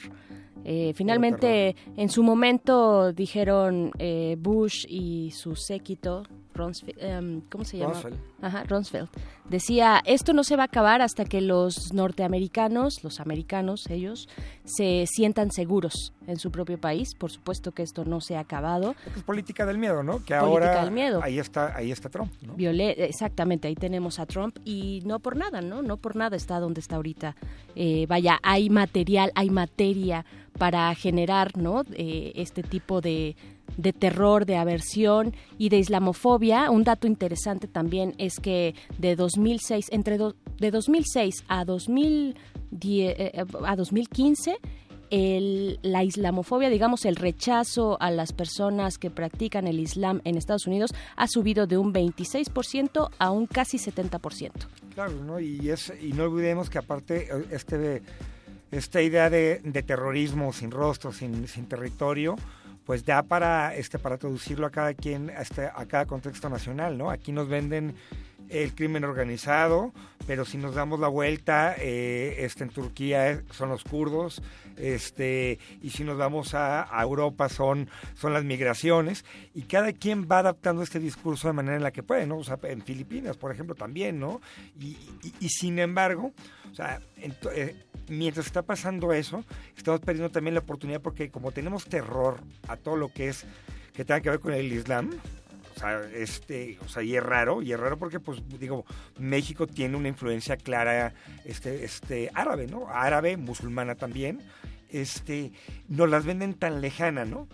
Eh, finalmente, en su momento dijeron eh, Bush y su séquito, Rumsfeld, em, ¿cómo se llama? Rumsfeld. Ajá, Rumsfeld. Decía, esto no se va a acabar hasta que los norteamericanos, los americanos, ellos, se sientan seguros en su propio país. Por supuesto que esto no se ha acabado. Es política del miedo, ¿no? Que Política ahora del miedo. ahí está ahí está Trump, ¿no? Viole- exactamente, ahí tenemos a Trump y no por nada, ¿no? No por nada está donde está ahorita. Eh, vaya, hay material, hay materia para generar, ¿no? Eh, este tipo de, de terror, de aversión y de islamofobia. Un dato interesante también es que de 2006, entre do- de 2006 a 2010, eh, eh, a 2015 el- la islamofobia, digamos, el rechazo a las personas que practican el Islam en Estados Unidos ha subido de un 26% a un casi 70%. Claro, ¿no? Y, es, y no olvidemos que aparte eh, este, esta idea de, de terrorismo sin rostro, sin, sin territorio, pues da para, este, para traducirlo a cada quien, a, este, a cada contexto nacional, ¿no? Aquí nos venden el crimen organizado, pero si nos damos la vuelta, eh, este, en Turquía son los kurdos, este, y si nos vamos a, Europa son, son las migraciones, y cada quien va adaptando este discurso de manera en la que puede, ¿no? O sea, en Filipinas, por ejemplo, también, ¿no? Y, y- y sin embargo, o sea, ento- eh, mientras está pasando eso, estamos perdiendo también la oportunidad porque como tenemos terror a todo lo que es, que tenga que ver con el Islam, o sea, este, o sea, y es raro, y es raro porque, pues, digo, México tiene una influencia clara, este, este, árabe, ¿no? Árabe, musulmana también, este, nos las venden tan lejana, ¿no?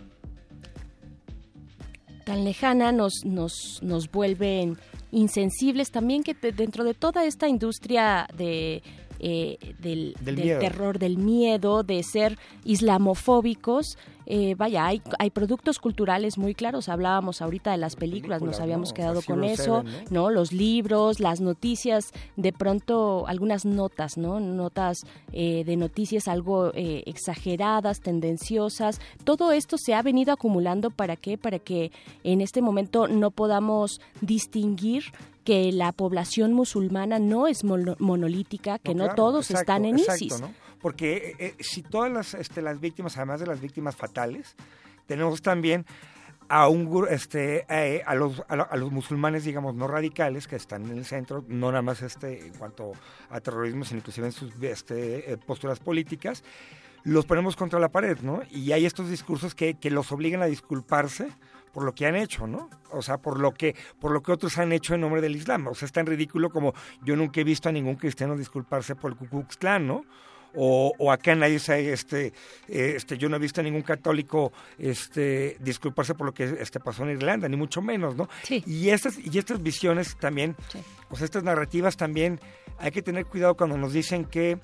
tan lejana nos, nos, nos vuelven insensibles también que dentro de toda esta industria de eh, del, Del del terror, del miedo, de ser islamofóbicos, eh, vaya, hay, hay productos culturales muy claros. Hablábamos ahorita de las películas, nos habíamos ¿no? quedado con eso, ¿no? Los libros, las noticias, de pronto algunas notas, ¿no? Notas eh, de noticias algo eh, exageradas, tendenciosas. Todo esto se ha venido acumulando para qué? Para que en este momento no podamos distinguir que la población musulmana no es mono- monolítica, que no, claro, todos exacto, están en exacto, ISIS. ¿no? Porque eh, eh, si todas las, este, las víctimas, además de las víctimas fatales, tenemos también a un este eh, a los a, a los musulmanes digamos no radicales que están en el centro no nada más este en cuanto a terrorismo sino inclusive en sus este, eh, posturas políticas los ponemos contra la pared no y hay estos discursos que, que los obligan a disculparse por lo que han hecho, ¿no? O sea, por lo que por lo que otros han hecho en nombre del Islam. O sea, es tan ridículo como yo nunca he visto a ningún cristiano disculparse por el Ku Klux Klan, ¿no? O, o acá nadie sabe, este, eh, este, yo no he visto a ningún católico este, disculparse por lo que este, pasó en Irlanda, ni mucho menos, ¿no? Y estas, y estas visiones también, o sea, estas narrativas también, hay que tener cuidado cuando nos dicen que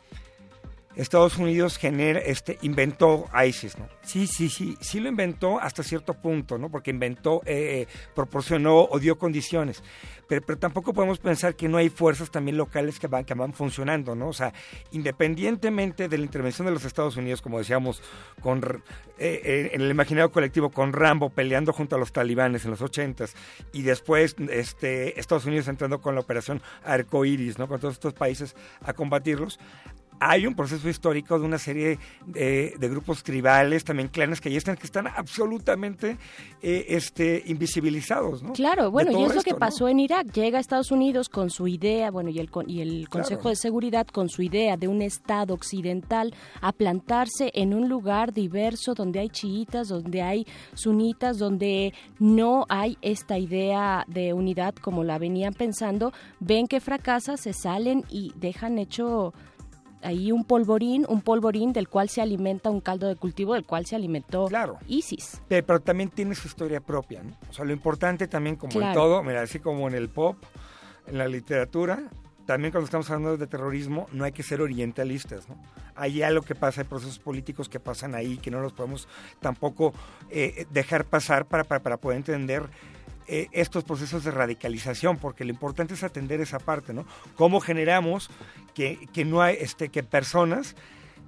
Estados Unidos genera, este, inventó ISIS, ¿no? Sí, sí, sí, sí lo inventó hasta cierto punto, ¿no? Porque inventó, eh, eh, proporcionó o dio condiciones. Pero, pero tampoco podemos pensar que no hay fuerzas también locales que van, que van funcionando, ¿no? O sea, independientemente de la intervención de los Estados Unidos, como decíamos, con, eh, eh, en el imaginario colectivo, con Rambo peleando junto a los talibanes en los ochentas, y después este, Estados Unidos entrando con la operación Arcoiris, ¿no? Con todos estos países a combatirlos, hay un proceso histórico de una serie de, de grupos tribales, también clanes que ya están, que están absolutamente eh, este, invisibilizados, ¿no? Claro, bueno, y es lo esto, que ¿no? pasó en Irak. Llega a Estados Unidos con su idea, bueno, y el, y el Consejo Claro. de Seguridad con su idea de un Estado occidental a plantarse en un lugar diverso donde hay chiitas, donde hay sunitas, donde no hay esta idea de unidad como la venían pensando, ven que fracasa, se salen y dejan hecho ahí un polvorín, un polvorín del cual se alimenta un caldo de cultivo del cual se alimentó ISIS. Pero, también tiene su historia propia, ¿no? O sea, lo importante también, como en Claro. todo, mira, así como en el pop, en la literatura, también cuando estamos hablando de terrorismo, no hay que ser orientalistas, ¿no? Hay algo que pasa, hay procesos políticos que pasan ahí, que no los podemos tampoco eh, dejar pasar para, para, para poder entender eh, estos procesos de radicalización, porque lo importante es atender esa parte, ¿no? Cómo generamos que, que no hay, este, que personas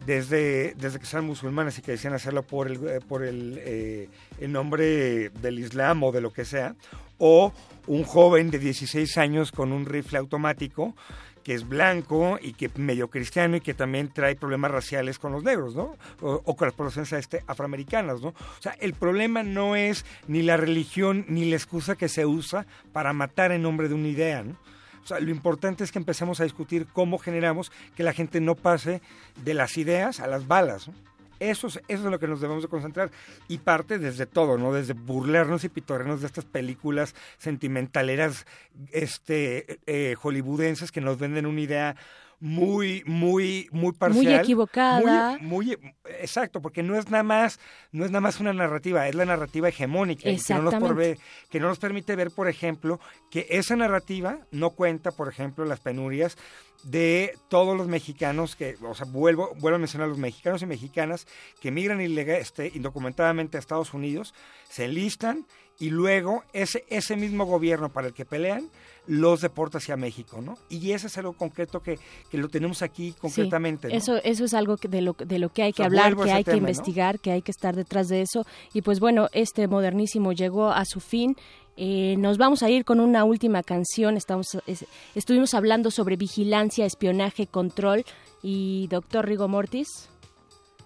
desde, desde que sean musulmanes y que decían hacerlo por el, eh, por el, eh, en nombre del Islam o de lo que sea, o un joven de 16 años con un rifle automático que es blanco y que medio cristiano y que también trae problemas raciales con los negros, ¿no? O, con las poblaciones este, afroamericanas, ¿no? O sea, el problema no es ni la religión ni la excusa que se usa para matar en nombre de una idea, ¿no? O sea, lo importante es que empecemos a discutir cómo generamos que la gente no pase de las ideas a las balas, ¿no? Eso es, eso es lo que nos debemos de concentrar y parte desde todo, ¿no? Desde burlarnos y pitorrearnos de estas películas sentimentaleras este, eh, hollywoodenses que nos venden una idea muy, muy, muy parcial. Muy equivocada. Muy, muy- exacto, porque no es nada más, no es nada más una narrativa, es la narrativa hegemónica que no, nos provee- que no nos permite ver, por ejemplo, que esa narrativa no cuenta, por ejemplo, las penurias de todos los mexicanos que, o sea, vuelvo, vuelvo a mencionar a los mexicanos y mexicanas que migran ilega- este, indocumentadamente a Estados Unidos, se enlistan y luego ese, ese mismo gobierno para el que pelean los deporta hacia México, ¿no? Y ese es algo concreto que, que lo tenemos aquí concretamente, Sí, ¿no? eso, eso es algo que de, lo, de lo que hay que sea, hablar, que hay que investigar, que hay que estar detrás de eso. Y pues bueno, este modernísimo llegó a su fin. Eh, nos vamos a ir con una última canción. Estamos, es- estuvimos hablando sobre vigilancia, espionaje, control. Y doctor Rigo Mortis,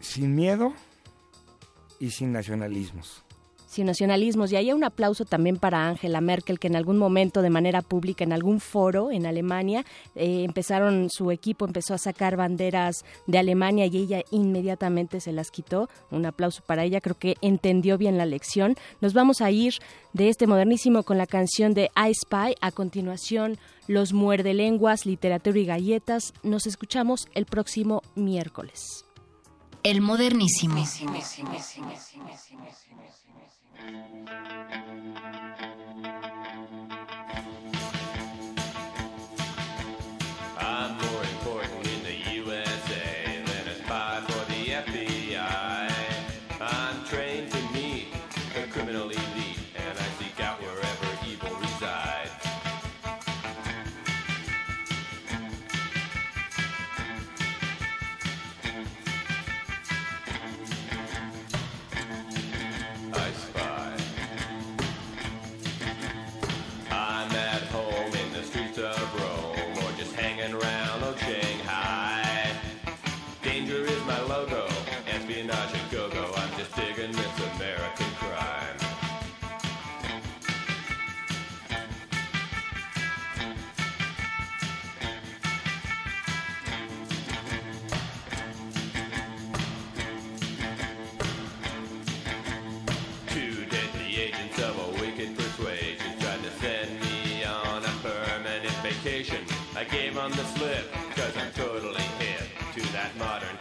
Sin miedo y sin nacionalismos. Sin nacionalismos. Y ahí un aplauso también para Angela Merkel, que en algún momento, de manera pública, en algún foro en Alemania, eh, empezaron, su equipo empezó a sacar banderas de Alemania y ella inmediatamente se las quitó. Un aplauso para ella, creo que entendió bien la lección. Nos vamos a ir de este modernísimo con la canción de I Spy. A continuación, Los Muerdelenguas, Literatura y Galletas. Nos escuchamos el próximo miércoles. El modernísimo. I'm Thank you. I gave them the slip, cause I'm totally hip to that modern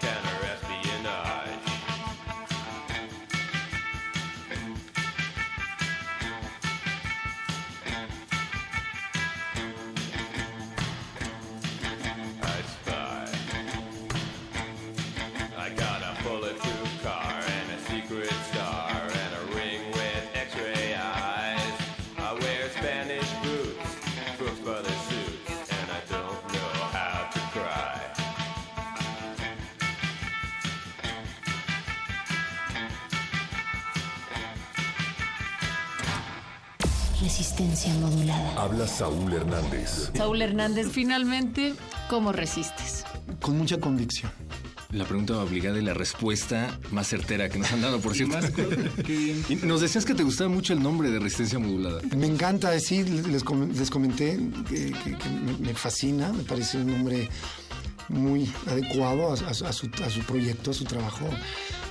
Habla Saúl Hernández. Saúl Hernández, finalmente, ¿cómo resistes? Con mucha convicción. La pregunta obligada y la respuesta más certera que nos han dado, por cierto. Qué bien. Y nos decías que te gustaba mucho el nombre de Resistencia Modulada. Me encanta decir, les, com- les comenté que, que- que me, fascina, me parece un nombre muy adecuado a, a su- a su, a su proyecto, a su trabajo,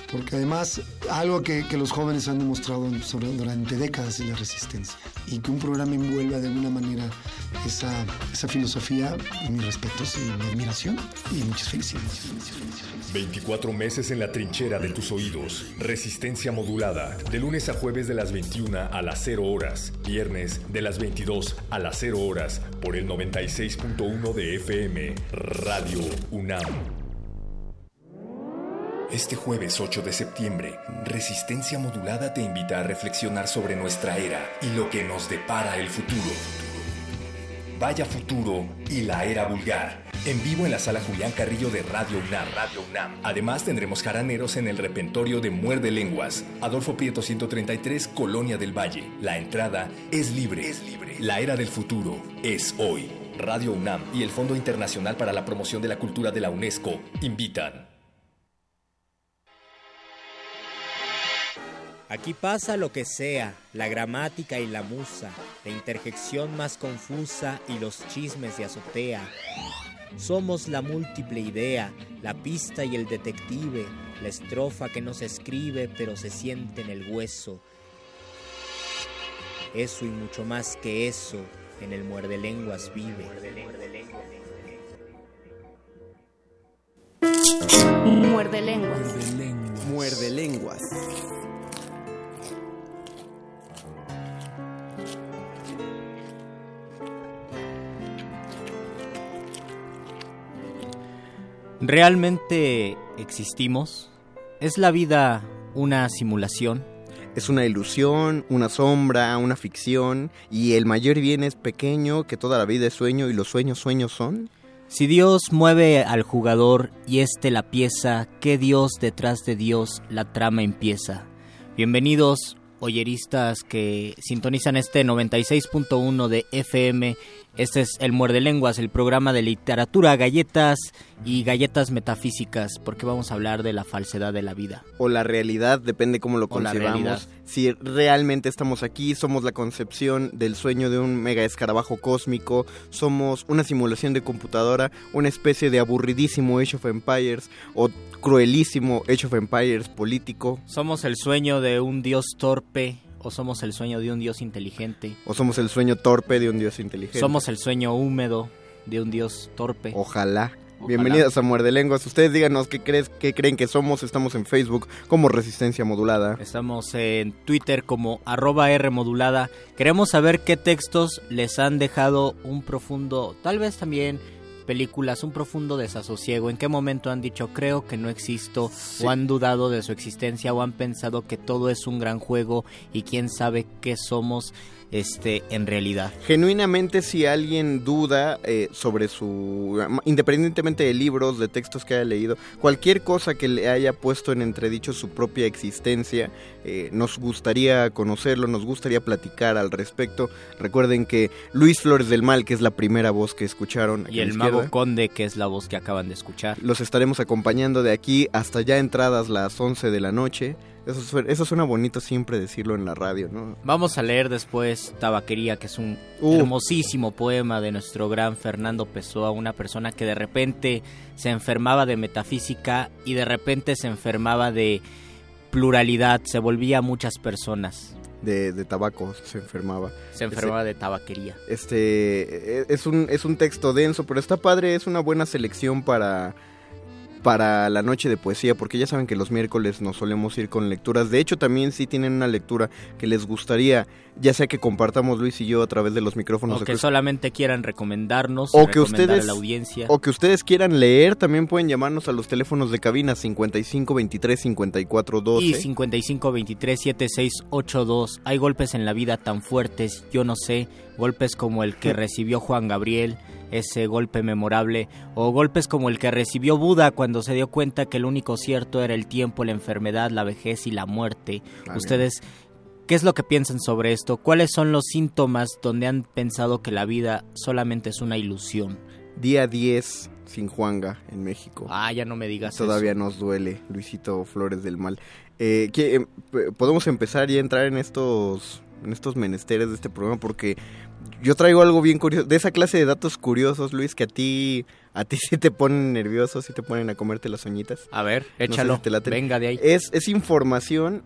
porque además algo que, que los jóvenes han demostrado sobre- durante décadas es la resistencia y que un programa envuelva de alguna manera esa, esa filosofía, mis respetos y mi admiración y muchas felicidades. 24 meses en la trinchera de tus oídos. Resistencia modulada. De lunes a jueves de las 21 a las 0 horas. Viernes de las 22 a las 0 horas. Por el 96.1 de FM. Radio UNAM. Este jueves 8 de septiembre, Resistencia Modulada te invita a reflexionar sobre nuestra era y lo que nos depara el futuro. Vaya Futuro y la Era Vulgar. En vivo en la sala Julián Carrillo de Radio UNAM. Radio UNAM. Además tendremos jaraneros en el repentorio de Muerde Lenguas. Adolfo Prieto 133, Colonia del Valle. La entrada es libre. Es libre. La Era del Futuro es hoy. Radio UNAM y el Fondo Internacional para la Promoción de la Cultura de la UNESCO invitan. Aquí pasa lo que sea, la gramática y la musa, la interjección más confusa y los chismes de azotea. Somos la múltiple idea, la pista y el detective, la estrofa que no se escribe pero se siente en el hueso. Eso y mucho más que eso en el muerde lenguas vive. Muerde lenguas. Muerde lenguas. ¿Realmente existimos? ¿Es la vida una simulación? Es una ilusión, una sombra, una ficción, y el mayor bien es pequeño, que toda la vida es sueño y los sueños sueños son. Si Dios mueve al jugador y este la pieza, ¿qué Dios detrás de Dios la trama empieza? Bienvenidos, oyeristas que sintonizan este 96.1 de FM. Este es el Muerde Lenguas, el programa de literatura, galletas y galletas metafísicas, porque vamos a hablar de la falsedad de la vida. O la realidad, depende cómo lo concebamos. Si realmente estamos aquí, somos la concepción del sueño de un mega escarabajo cósmico, somos una simulación de computadora, una especie de aburridísimo Age of Empires o cruelísimo Age of Empires político, ¿Somos el sueño de un dios torpe o somos el sueño de un dios inteligente? o somos el sueño torpe de un dios inteligente. ¿Somos el sueño húmedo de un dios torpe? Ojalá. Bienvenidos a Muerde Lenguas. Ustedes díganos qué, crees, qué creen que somos. Estamos en Facebook como Resistencia Modulada. Estamos en Twitter como arroba R modulada. Queremos saber qué textos les han dejado un profundo, tal vez también películas, un profundo desasosiego. ¿En qué momento han dicho creo que no existo? O han dudado de su existencia o han pensado que todo es un gran juego y quién sabe qué somos este en realidad. Genuinamente, si alguien duda eh, sobre su. independientemente de libros, de textos que haya leído, cualquier cosa que le haya puesto en entredicho su propia existencia, eh, nos gustaría conocerlo, nos gustaría platicar al respecto. Recuerden que Luis Flores del Mal, que es la primera voz que escucharon. Y el mago conde, que es la voz que acaban de escuchar. Los estaremos acompañando de aquí hasta ya entradas las 11 de la noche. Eso, suena- eso suena bonito siempre decirlo en la radio, ¿no? Vamos a leer después Tabaquería, que es un Uh. hermosísimo poema de nuestro gran Fernando Pessoa, una persona que de repente se enfermaba de metafísica y de repente se enfermaba de pluralidad, se volvía muchas personas. De, de tabaco se enfermaba. Se enfermaba de tabaquería. Este eh, es un, es un texto denso, pero está padre, es una buena selección para, para la noche de poesía, porque ya saben que los miércoles nos solemos ir con lecturas. De hecho, también si tienen una lectura que les gustaría, ya sea que compartamos Luis y yo a través de los micrófonos O de que Cruz- solamente quieran recomendarnos, o que ustedes a la audiencia. o que ustedes quieran leer, también pueden llamarnos a los teléfonos de cabina 55 23 54 12. Y 55 23 7682. Hay golpes en la vida tan fuertes, yo no sé, golpes como el que recibió Juan Gabriel, ese golpe memorable, o golpes como el que recibió Buda cuando se dio cuenta que el único cierto era el tiempo, la enfermedad, la vejez y la muerte. Ustedes, ¿qué es lo que piensan sobre esto? ¿Cuáles son los síntomas donde han pensado que la vida solamente es una ilusión? Día 10 sin Juanga en México. Ah, ya no me digas Todavía eso. nos duele, Luisito Flores del Mal. Eh, que, eh, p- podemos empezar y entrar en estos, en estos menesteres de este programa porque yo traigo algo bien curioso, de esa clase de datos curiosos, Luis, que a ti, a ti sí te ponen nervioso, sí te ponen a comerte las uñitas. A ver, No sé échalo, si te laten. venga de ahí. Es, es información,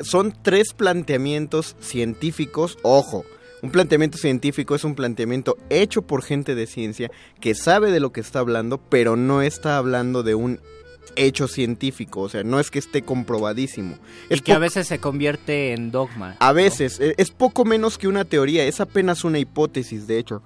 son tres planteamientos científicos, ojo. Un planteamiento científico es un planteamiento hecho por gente de ciencia que sabe de lo que está hablando, pero no está hablando de un hecho científico, o sea, no es que esté comprobadísimo. Y Es que a veces se convierte en dogma. a veces, eh, es poco menos que una teoría, es apenas una hipótesis, de hecho.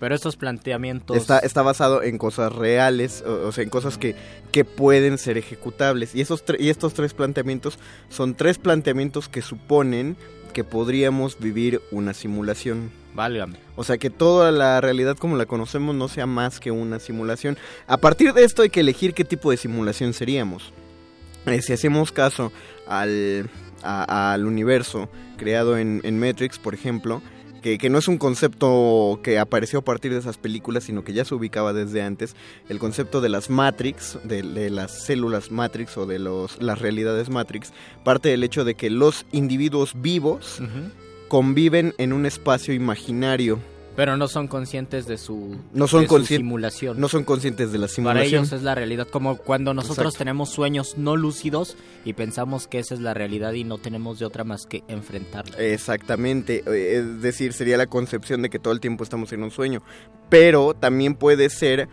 Pero estos planteamientos... Está, está basado en cosas reales, o, o sea, en cosas que, que pueden ser ejecutables. Y, esos y estos tres planteamientos son tres planteamientos que suponen que podríamos vivir una simulación. Válgame. O sea, que toda la realidad como la conocemos no sea más que una simulación. A partir de esto hay que elegir qué tipo de simulación seríamos. Eh, si hacemos caso al, a- al universo creado en, en Matrix, por ejemplo, que, que no es un concepto que apareció a partir de esas películas, sino que ya se ubicaba desde antes, el concepto de las Matrix, de, de las células Matrix o de los, las realidades Matrix, parte del hecho de que los individuos vivos conviven en un espacio imaginario. Pero no son conscientes de su, No son de su conscien- simulación. No son conscientes de la Para simulación. ellos es la realidad, como cuando nosotros Exacto. tenemos sueños no lúcidos y pensamos que esa es la realidad y no tenemos de otra más que enfrentarla. Exactamente, eh, es decir, sería la concepción de que todo el tiempo estamos en un sueño, pero también puede ser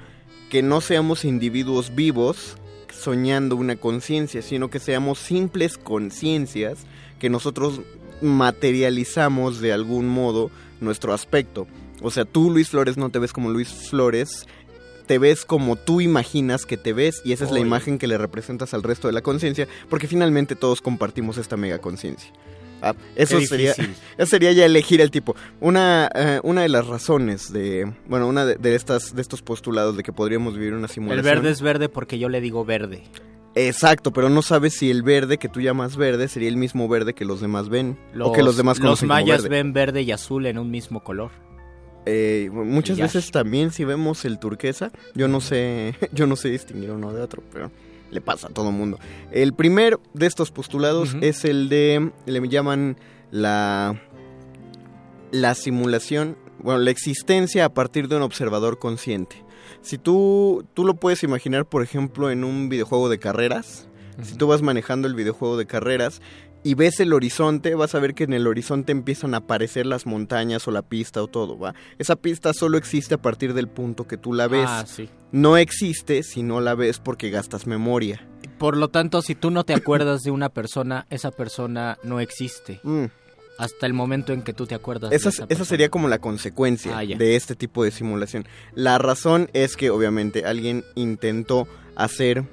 que no seamos individuos vivos soñando una conciencia, sino que seamos simples conciencias que nosotros materializamos de algún modo nuestro aspecto. O sea, tú Luis Flores no te ves como Luis Flores, te ves como tú imaginas que te ves y esa es la imagen que le representas al resto de la conciencia, porque finalmente todos compartimos esta mega conciencia. Ah, eso sería, eso sería ya elegir el tipo. Una, eh, una de las razones de, bueno, una de, de estas, de estos postulados de que podríamos vivir una El simulación. verde es verde porque yo le digo verde. Exacto, pero no sabes si el verde que tú llamas verde sería el mismo verde que los demás ven o que los demás los como mayas verde. ven verde y azul en un mismo color. Eh, muchas veces también si vemos el turquesa, yo no sé, yo no sé distinguir uno de otro, pero le pasa a todo mundo. El primero de estos postulados es el de, le llaman la, la simulación, bueno, la existencia a partir de un observador consciente. Si tú, tú lo puedes imaginar, por ejemplo, en un videojuego de carreras, si tú vas manejando el videojuego de carreras y ves el horizonte, vas a ver que en el horizonte empiezan a aparecer las montañas o la pista o todo, ¿va? Esa pista solo existe a partir del punto que tú la ves. Ah, sí. No existe si no la ves porque gastas memoria. Por lo tanto, si tú no te acuerdas de una persona, esa persona no existe. Mm. Hasta el momento en que tú te acuerdas Esa, de esa esa sería como la consecuencia Ah, de este tipo de simulación. La razón es que obviamente alguien intentó hacer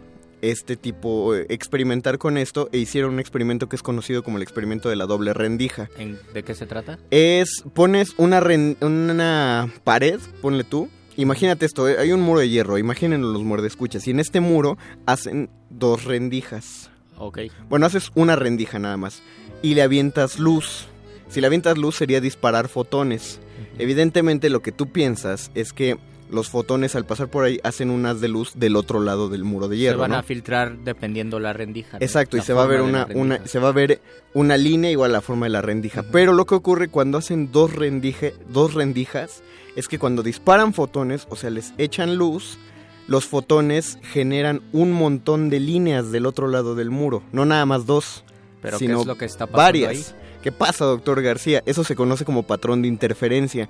este tipo, experimentar con esto e hicieron un experimento que es conocido como el experimento de la doble rendija. ¿En- ¿De qué se trata? Es, pones una, ren- una pared, ponle tú. Imagínate esto, eh, hay un muro de hierro, imaginen los muerdescuchas. Y en este muro hacen dos rendijas. Ok. Bueno, haces una rendija nada más. Y le avientas luz. Si le avientas luz sería disparar fotones. Evidentemente lo que tú piensas es que los fotones al pasar por ahí hacen un haz de luz del otro lado del muro de Se hierro. van ¿no? a filtrar dependiendo la rendija. ¿no? Exacto, y se va a ver una, se va a ver una línea igual a la forma de la rendija. Pero lo que ocurre cuando hacen dos, rendije, dos rendijas es que cuando disparan fotones, o sea, les echan luz, los fotones generan un montón de líneas del otro lado del muro. No nada más dos, Pero ¿qué sino es lo que está pasando varias. ahí? ¿Qué pasa, doctor García? Eso se conoce como patrón de interferencia.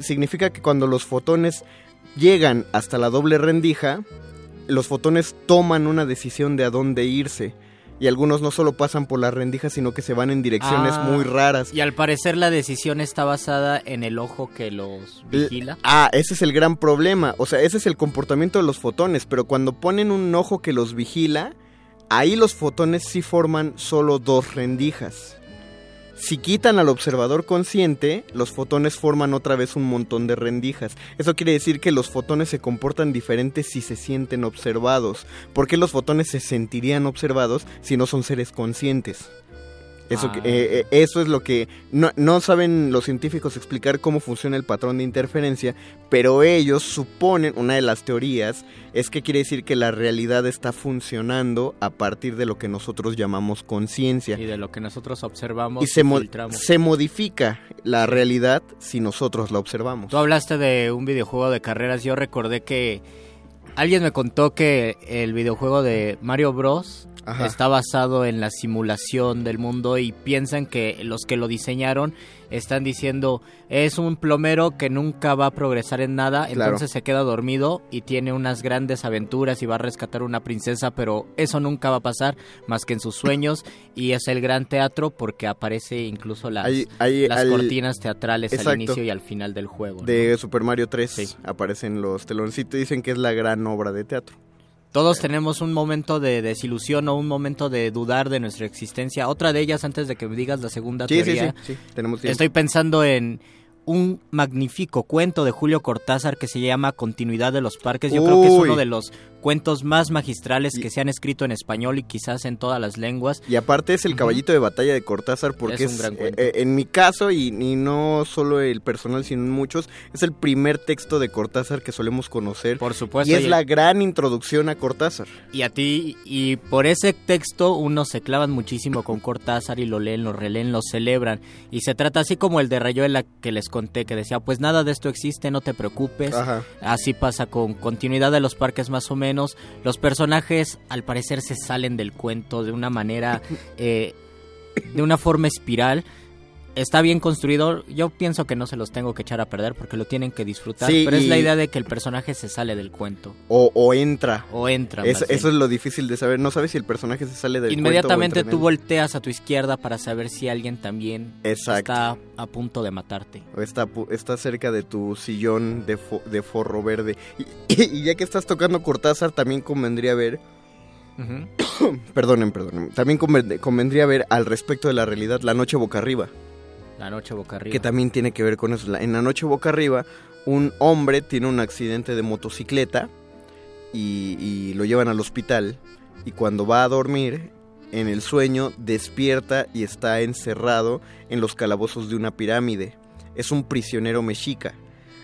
Significa que cuando los fotones llegan hasta la doble rendija, los fotones toman una decisión de a dónde irse. Y algunos no solo pasan por la rendija, sino que se van en direcciones Ah, muy raras. Y al parecer la decisión está basada en el ojo que los vigila. Ah, ese es el gran problema. O sea, ese es el comportamiento de los fotones. Pero cuando ponen un ojo que los vigila, ahí los fotones sí forman solo dos rendijas. Si quitan al observador consciente, los fotones forman otra vez un montón de rendijas. Eso quiere decir que los fotones se comportan diferentes si se sienten observados. ¿Por qué los fotones se sentirían observados si no son seres conscientes? Eso, Ah. eh, eh, eso es lo que no, no saben los científicos explicar cómo funciona el patrón de interferencia, pero ellos suponen, una de las teorías, es que quiere decir que la realidad está funcionando a partir de lo que nosotros llamamos conciencia. Y de lo que nosotros observamos Y se, mo- se modifica la realidad si nosotros la observamos. Tú hablaste de un videojuego de carreras. Yo recordé que alguien me contó que el videojuego de Mario Bros. Ajá. está basado en la simulación del mundo y piensan que los que lo diseñaron están diciendo es un plomero que nunca va a progresar en nada, Claro. entonces se queda dormido y tiene unas grandes aventuras y va a rescatar una princesa, pero eso nunca va a pasar más que en sus sueños y es el gran teatro porque aparece incluso las, las al- cortinas teatrales al inicio y al final del juego. ¿no? De Super Mario 3 aparecen los teloncitos y dicen que es la gran obra de teatro. Todos tenemos un momento de desilusión o un momento de dudar de nuestra existencia. Otra de ellas, antes de que me digas la segunda Sí, teoría, sí, sí, tenemos estoy pensando en un magnífico cuento de Julio Cortázar que se llama Continuidad de los Parques. Yo creo que es uno de los cuentos más magistrales que se han escrito en español y quizás en todas las lenguas. Y aparte es el caballito de batalla de Cortázar porque Es es, un gran eh, cuento. eh, en mi caso y, y no solo el personal sino muchos es el primer texto de Cortázar que solemos conocer. Por supuesto. Y es y- la gran introducción a Cortázar. Y a ti, y por ese texto unos se clavan muchísimo con Cortázar y lo leen, lo releen, lo celebran. Y se trata así como el de Rayuela que les conté, que decía, pues nada de esto existe, no te preocupes. Ajá. Así pasa con continuidad de los parques más o menos. Los personajes al parecer se salen del cuento de una manera, eh, de una forma espiral. Está bien construido, yo pienso que no se los tengo que echar a perder porque lo tienen que disfrutar, Sí, pero es la idea de que el personaje se sale del cuento. O, o entra. O entra. Es- eso es lo difícil de saber. No sabes si el personaje se sale del Inmediatamente cuento o tú volteas a tu izquierda para saber si alguien también Exacto. está a punto de matarte. O está, está cerca de tu sillón de, fo- de forro verde. Y, y ya que estás tocando Cortázar, también convendría ver. perdonen, perdonen. También conven- convendría ver al respecto de la realidad La Noche Boca Arriba. La noche boca arriba. Que también tiene que ver con eso. En La Noche Boca Arriba, un hombre tiene un accidente de motocicleta y, lo llevan al hospital. Y cuando va a dormir, en el sueño despierta y está encerrado en los calabozos de una pirámide. Es un prisionero mexica.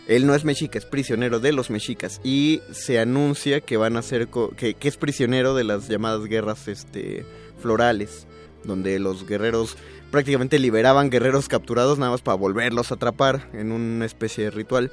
Él no es mexica, es prisionero de los mexicas. Y se anuncia que van a ser que, que es prisionero de las llamadas guerras este, florales. Donde los guerreros prácticamente liberaban guerreros capturados nada más para volverlos a atrapar en una especie de ritual.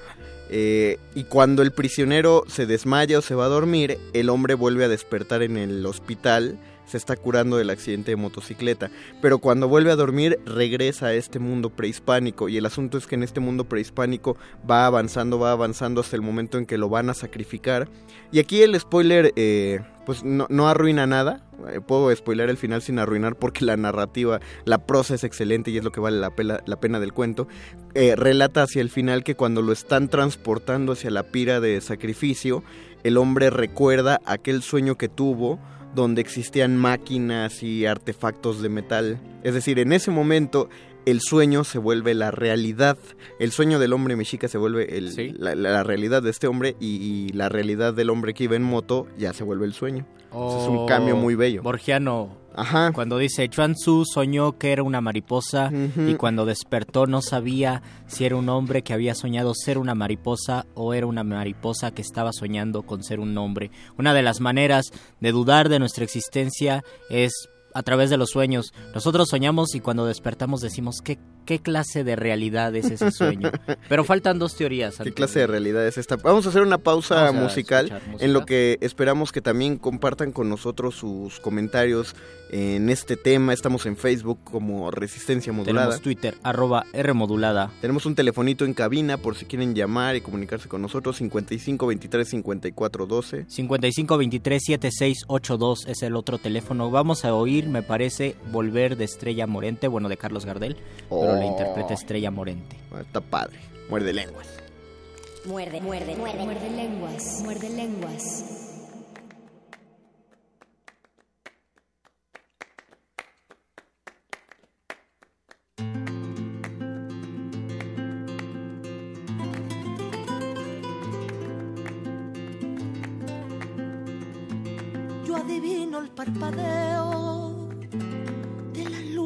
Eh, y cuando el prisionero se desmaya o se va a dormir, el hombre vuelve a despertar en el hospital, se está curando del accidente de motocicleta. Pero cuando vuelve a dormir, regresa a este mundo prehispánico. Y el asunto es que en este mundo prehispánico va avanzando, va avanzando hasta el momento en que lo van a sacrificar. Y aquí el spoiler, eh, pues no, no arruina nada. Eh, puedo spoiler el final sin arruinar porque la narrativa, la prosa es excelente y es lo que vale la, pela- la pena del cuento. Eh, relata hacia el final que cuando lo están transportando hacia la pira de sacrificio, el hombre recuerda aquel sueño que tuvo donde existían máquinas y artefactos de metal. Es decir, en ese momento el sueño se vuelve la realidad. El sueño del hombre mexica se vuelve el- la, la realidad de este hombre y, y la realidad del hombre que iba en moto ya se vuelve el sueño. Entonces, es un cambio muy bello. Borgiano. Ajá. Cuando dice Chuan Tzu soñó que era una mariposa y cuando despertó no sabía si era un hombre que había soñado ser una mariposa o era una mariposa que estaba soñando con ser un hombre. Una de las maneras de dudar de nuestra existencia es a través de los sueños. Nosotros soñamos y cuando despertamos decimos qué, qué clase de realidad es ese sueño. Pero faltan dos teorías. ¿Qué clase de realidad es esta? Vamos a hacer una pausa musical en lo que esperamos que también compartan con nosotros sus comentarios en este tema. Estamos en Facebook como Resistencia Modulada. Tenemos Twitter, arroba R modulada. Tenemos un telefonito en cabina por si quieren llamar y comunicarse con nosotros, 55 23 54 12. 55 23 7682 es el otro teléfono. Vamos a oír, me parece, Volver de Estrella Morente, bueno, de Carlos Gardel, pero la interpreta Estrella Morente. Está padre. Muerde lenguas. Muerde, muerde, muerde. Muerde lenguas. Muerde lenguas. Yo adivino el parpadeo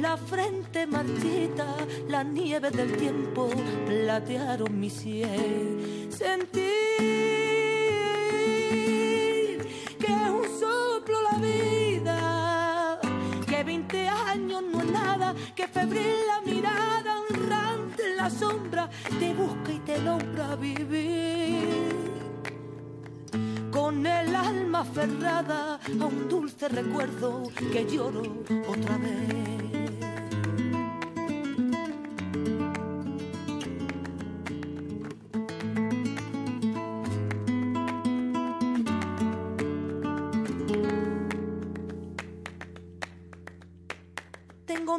la frente marchita, la nieve del tiempo platearon mi sien. Sentir que es un soplo la vida, que 20 años no es nada, que febril la mirada, honrante en la sombra, te busca y te logra vivir con el alma aferrada a un dulce recuerdo que lloro otra vez.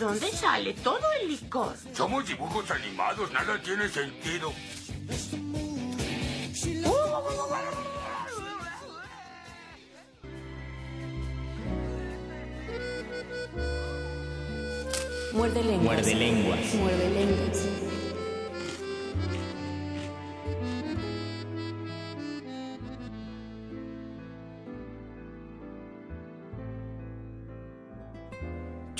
Dónde sale todo el licor? Somos dibujos animados, nada tiene sentido. Muerde lenguas. Muerde lenguas. Muerde lenguas.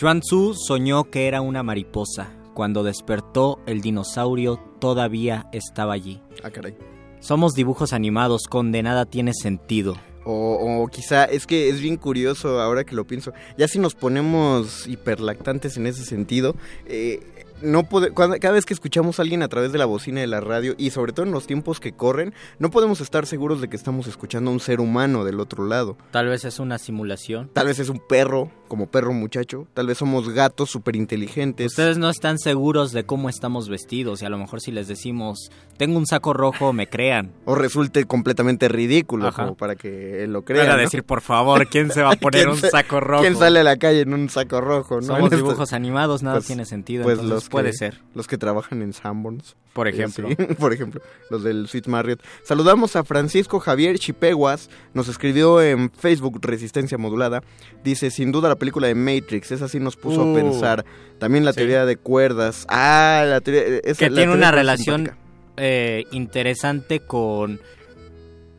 Chuan Tzu soñó que era una mariposa. Cuando despertó, el dinosaurio todavía estaba allí. Ah, caray. Somos dibujos animados, con de nada tiene sentido. O, o quizá es que es bien curioso ahora que lo pienso. Ya si nos ponemos hiperlactantes en ese sentido, eh, no pode- cuando- cada vez que escuchamos a alguien a través de la bocina de la radio y sobre todo en los tiempos que corren, no podemos estar seguros de que estamos escuchando a un ser humano del otro lado. Tal vez es una simulación. Tal vez es un perro, como perro muchacho. Tal vez somos gatos súper inteligentes. Ustedes no están seguros de cómo estamos vestidos y a lo mejor si les decimos, tengo un saco rojo, me crean. O resulte completamente ridículo, Ajá. como para que lo crean. a ¿no? decir, por favor, ¿quién se va a poner ¿Quién un saco rojo? ¿Quién sale a la calle en un saco rojo? ¿no? Somos dibujos animados, nada tiene sentido, entonces los puede que- ser. Los que trabajan en Sanborns. Por ejemplo. por ejemplo, los del Sweet Marriott. Saludamos a Francisco Javier Chipeguas. Nos escribió en Facebook Resistencia Modulada. Dice, sin duda la película de Matrix. Esa sí nos puso Uh. a pensar. También la Sí. teoría de cuerdas. Ah, la teoría... esa- que la tiene teoría una relación eh, interesante con,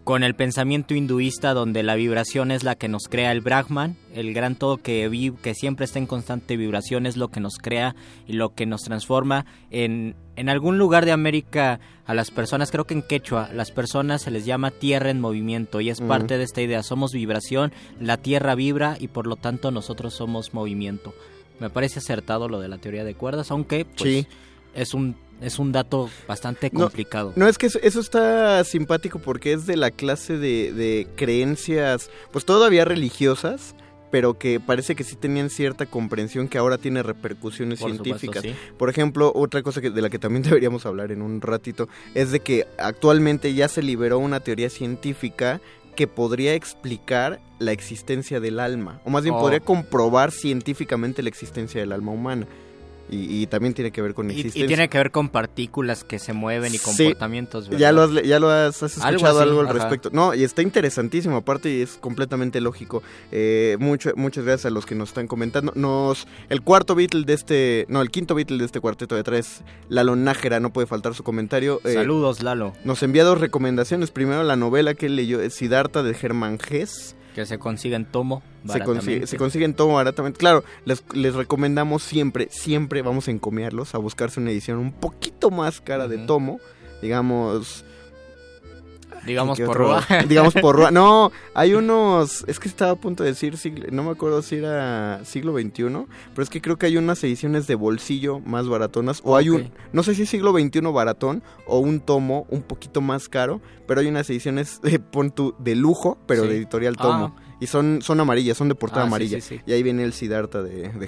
con el pensamiento hinduista donde la vibración es la que nos crea el Brahman, el gran todo que, vi- que siempre está en constante vibración es lo que nos crea y lo que nos transforma. En, en algún lugar de América a las personas, creo que en Quechua, las personas se les llama tierra en movimiento y es parte de esta idea, somos vibración, la tierra vibra y por lo tanto nosotros somos movimiento. Me parece acertado lo de la teoría de cuerdas, aunque pues, Sí. es un es un dato bastante complicado. No, es que eso, eso está simpático porque es de la clase de, de creencias, pues todavía religiosas, pero que parece que sí tenían cierta comprensión que ahora tiene repercusiones Por supuesto, científicas. sí. Por ejemplo, otra cosa que, de la que también deberíamos hablar en un ratito es de que actualmente ya se liberó una teoría científica que podría explicar la existencia del alma, o más bien Oh. podría comprobar científicamente la existencia del alma humana. Y, y también tiene que ver con Y, y existencia. tiene que ver con partículas que se mueven y Sí, comportamientos. ¿verdad? Ya lo has, ya lo has, has Algo escuchado así, algo, al ajá. respecto. No, y está interesantísimo, aparte y es completamente lógico. Eh, mucho, muchas gracias a los que nos están comentando. Nos, el cuarto Beatle de este, no, el quinto Beatle de este cuarteto de tres, Lalo Nájera, no puede faltar su comentario. Eh, Saludos, Lalo. Nos envía dos recomendaciones. Primero la novela que él leyó, es Siddhartha de Germán Gess. Que se consiga en tomo. Se consigue, baratamente. se consigue en todo baratamente. Claro, les, les recomendamos siempre, siempre vamos a encomiarlos a buscarse una edición un poquito más cara de tomo. Digamos. Digamos ¿qué por? Rua. Digamos por Rua. No, hay unos. Es que estaba a punto de decir. siglo- No me acuerdo si era siglo XXI. Pero es que creo que hay unas ediciones de bolsillo más baratonas. O hay un. No sé si es siglo XXI baratón. O un tomo un poquito más caro. Pero hay unas ediciones de, pon tú, de lujo. Pero Sí. de editorial Ah. tomo. Y son, son amarillas, son de portada Ah, amarilla. sí, sí. Y ahí viene el Siddhartha de, de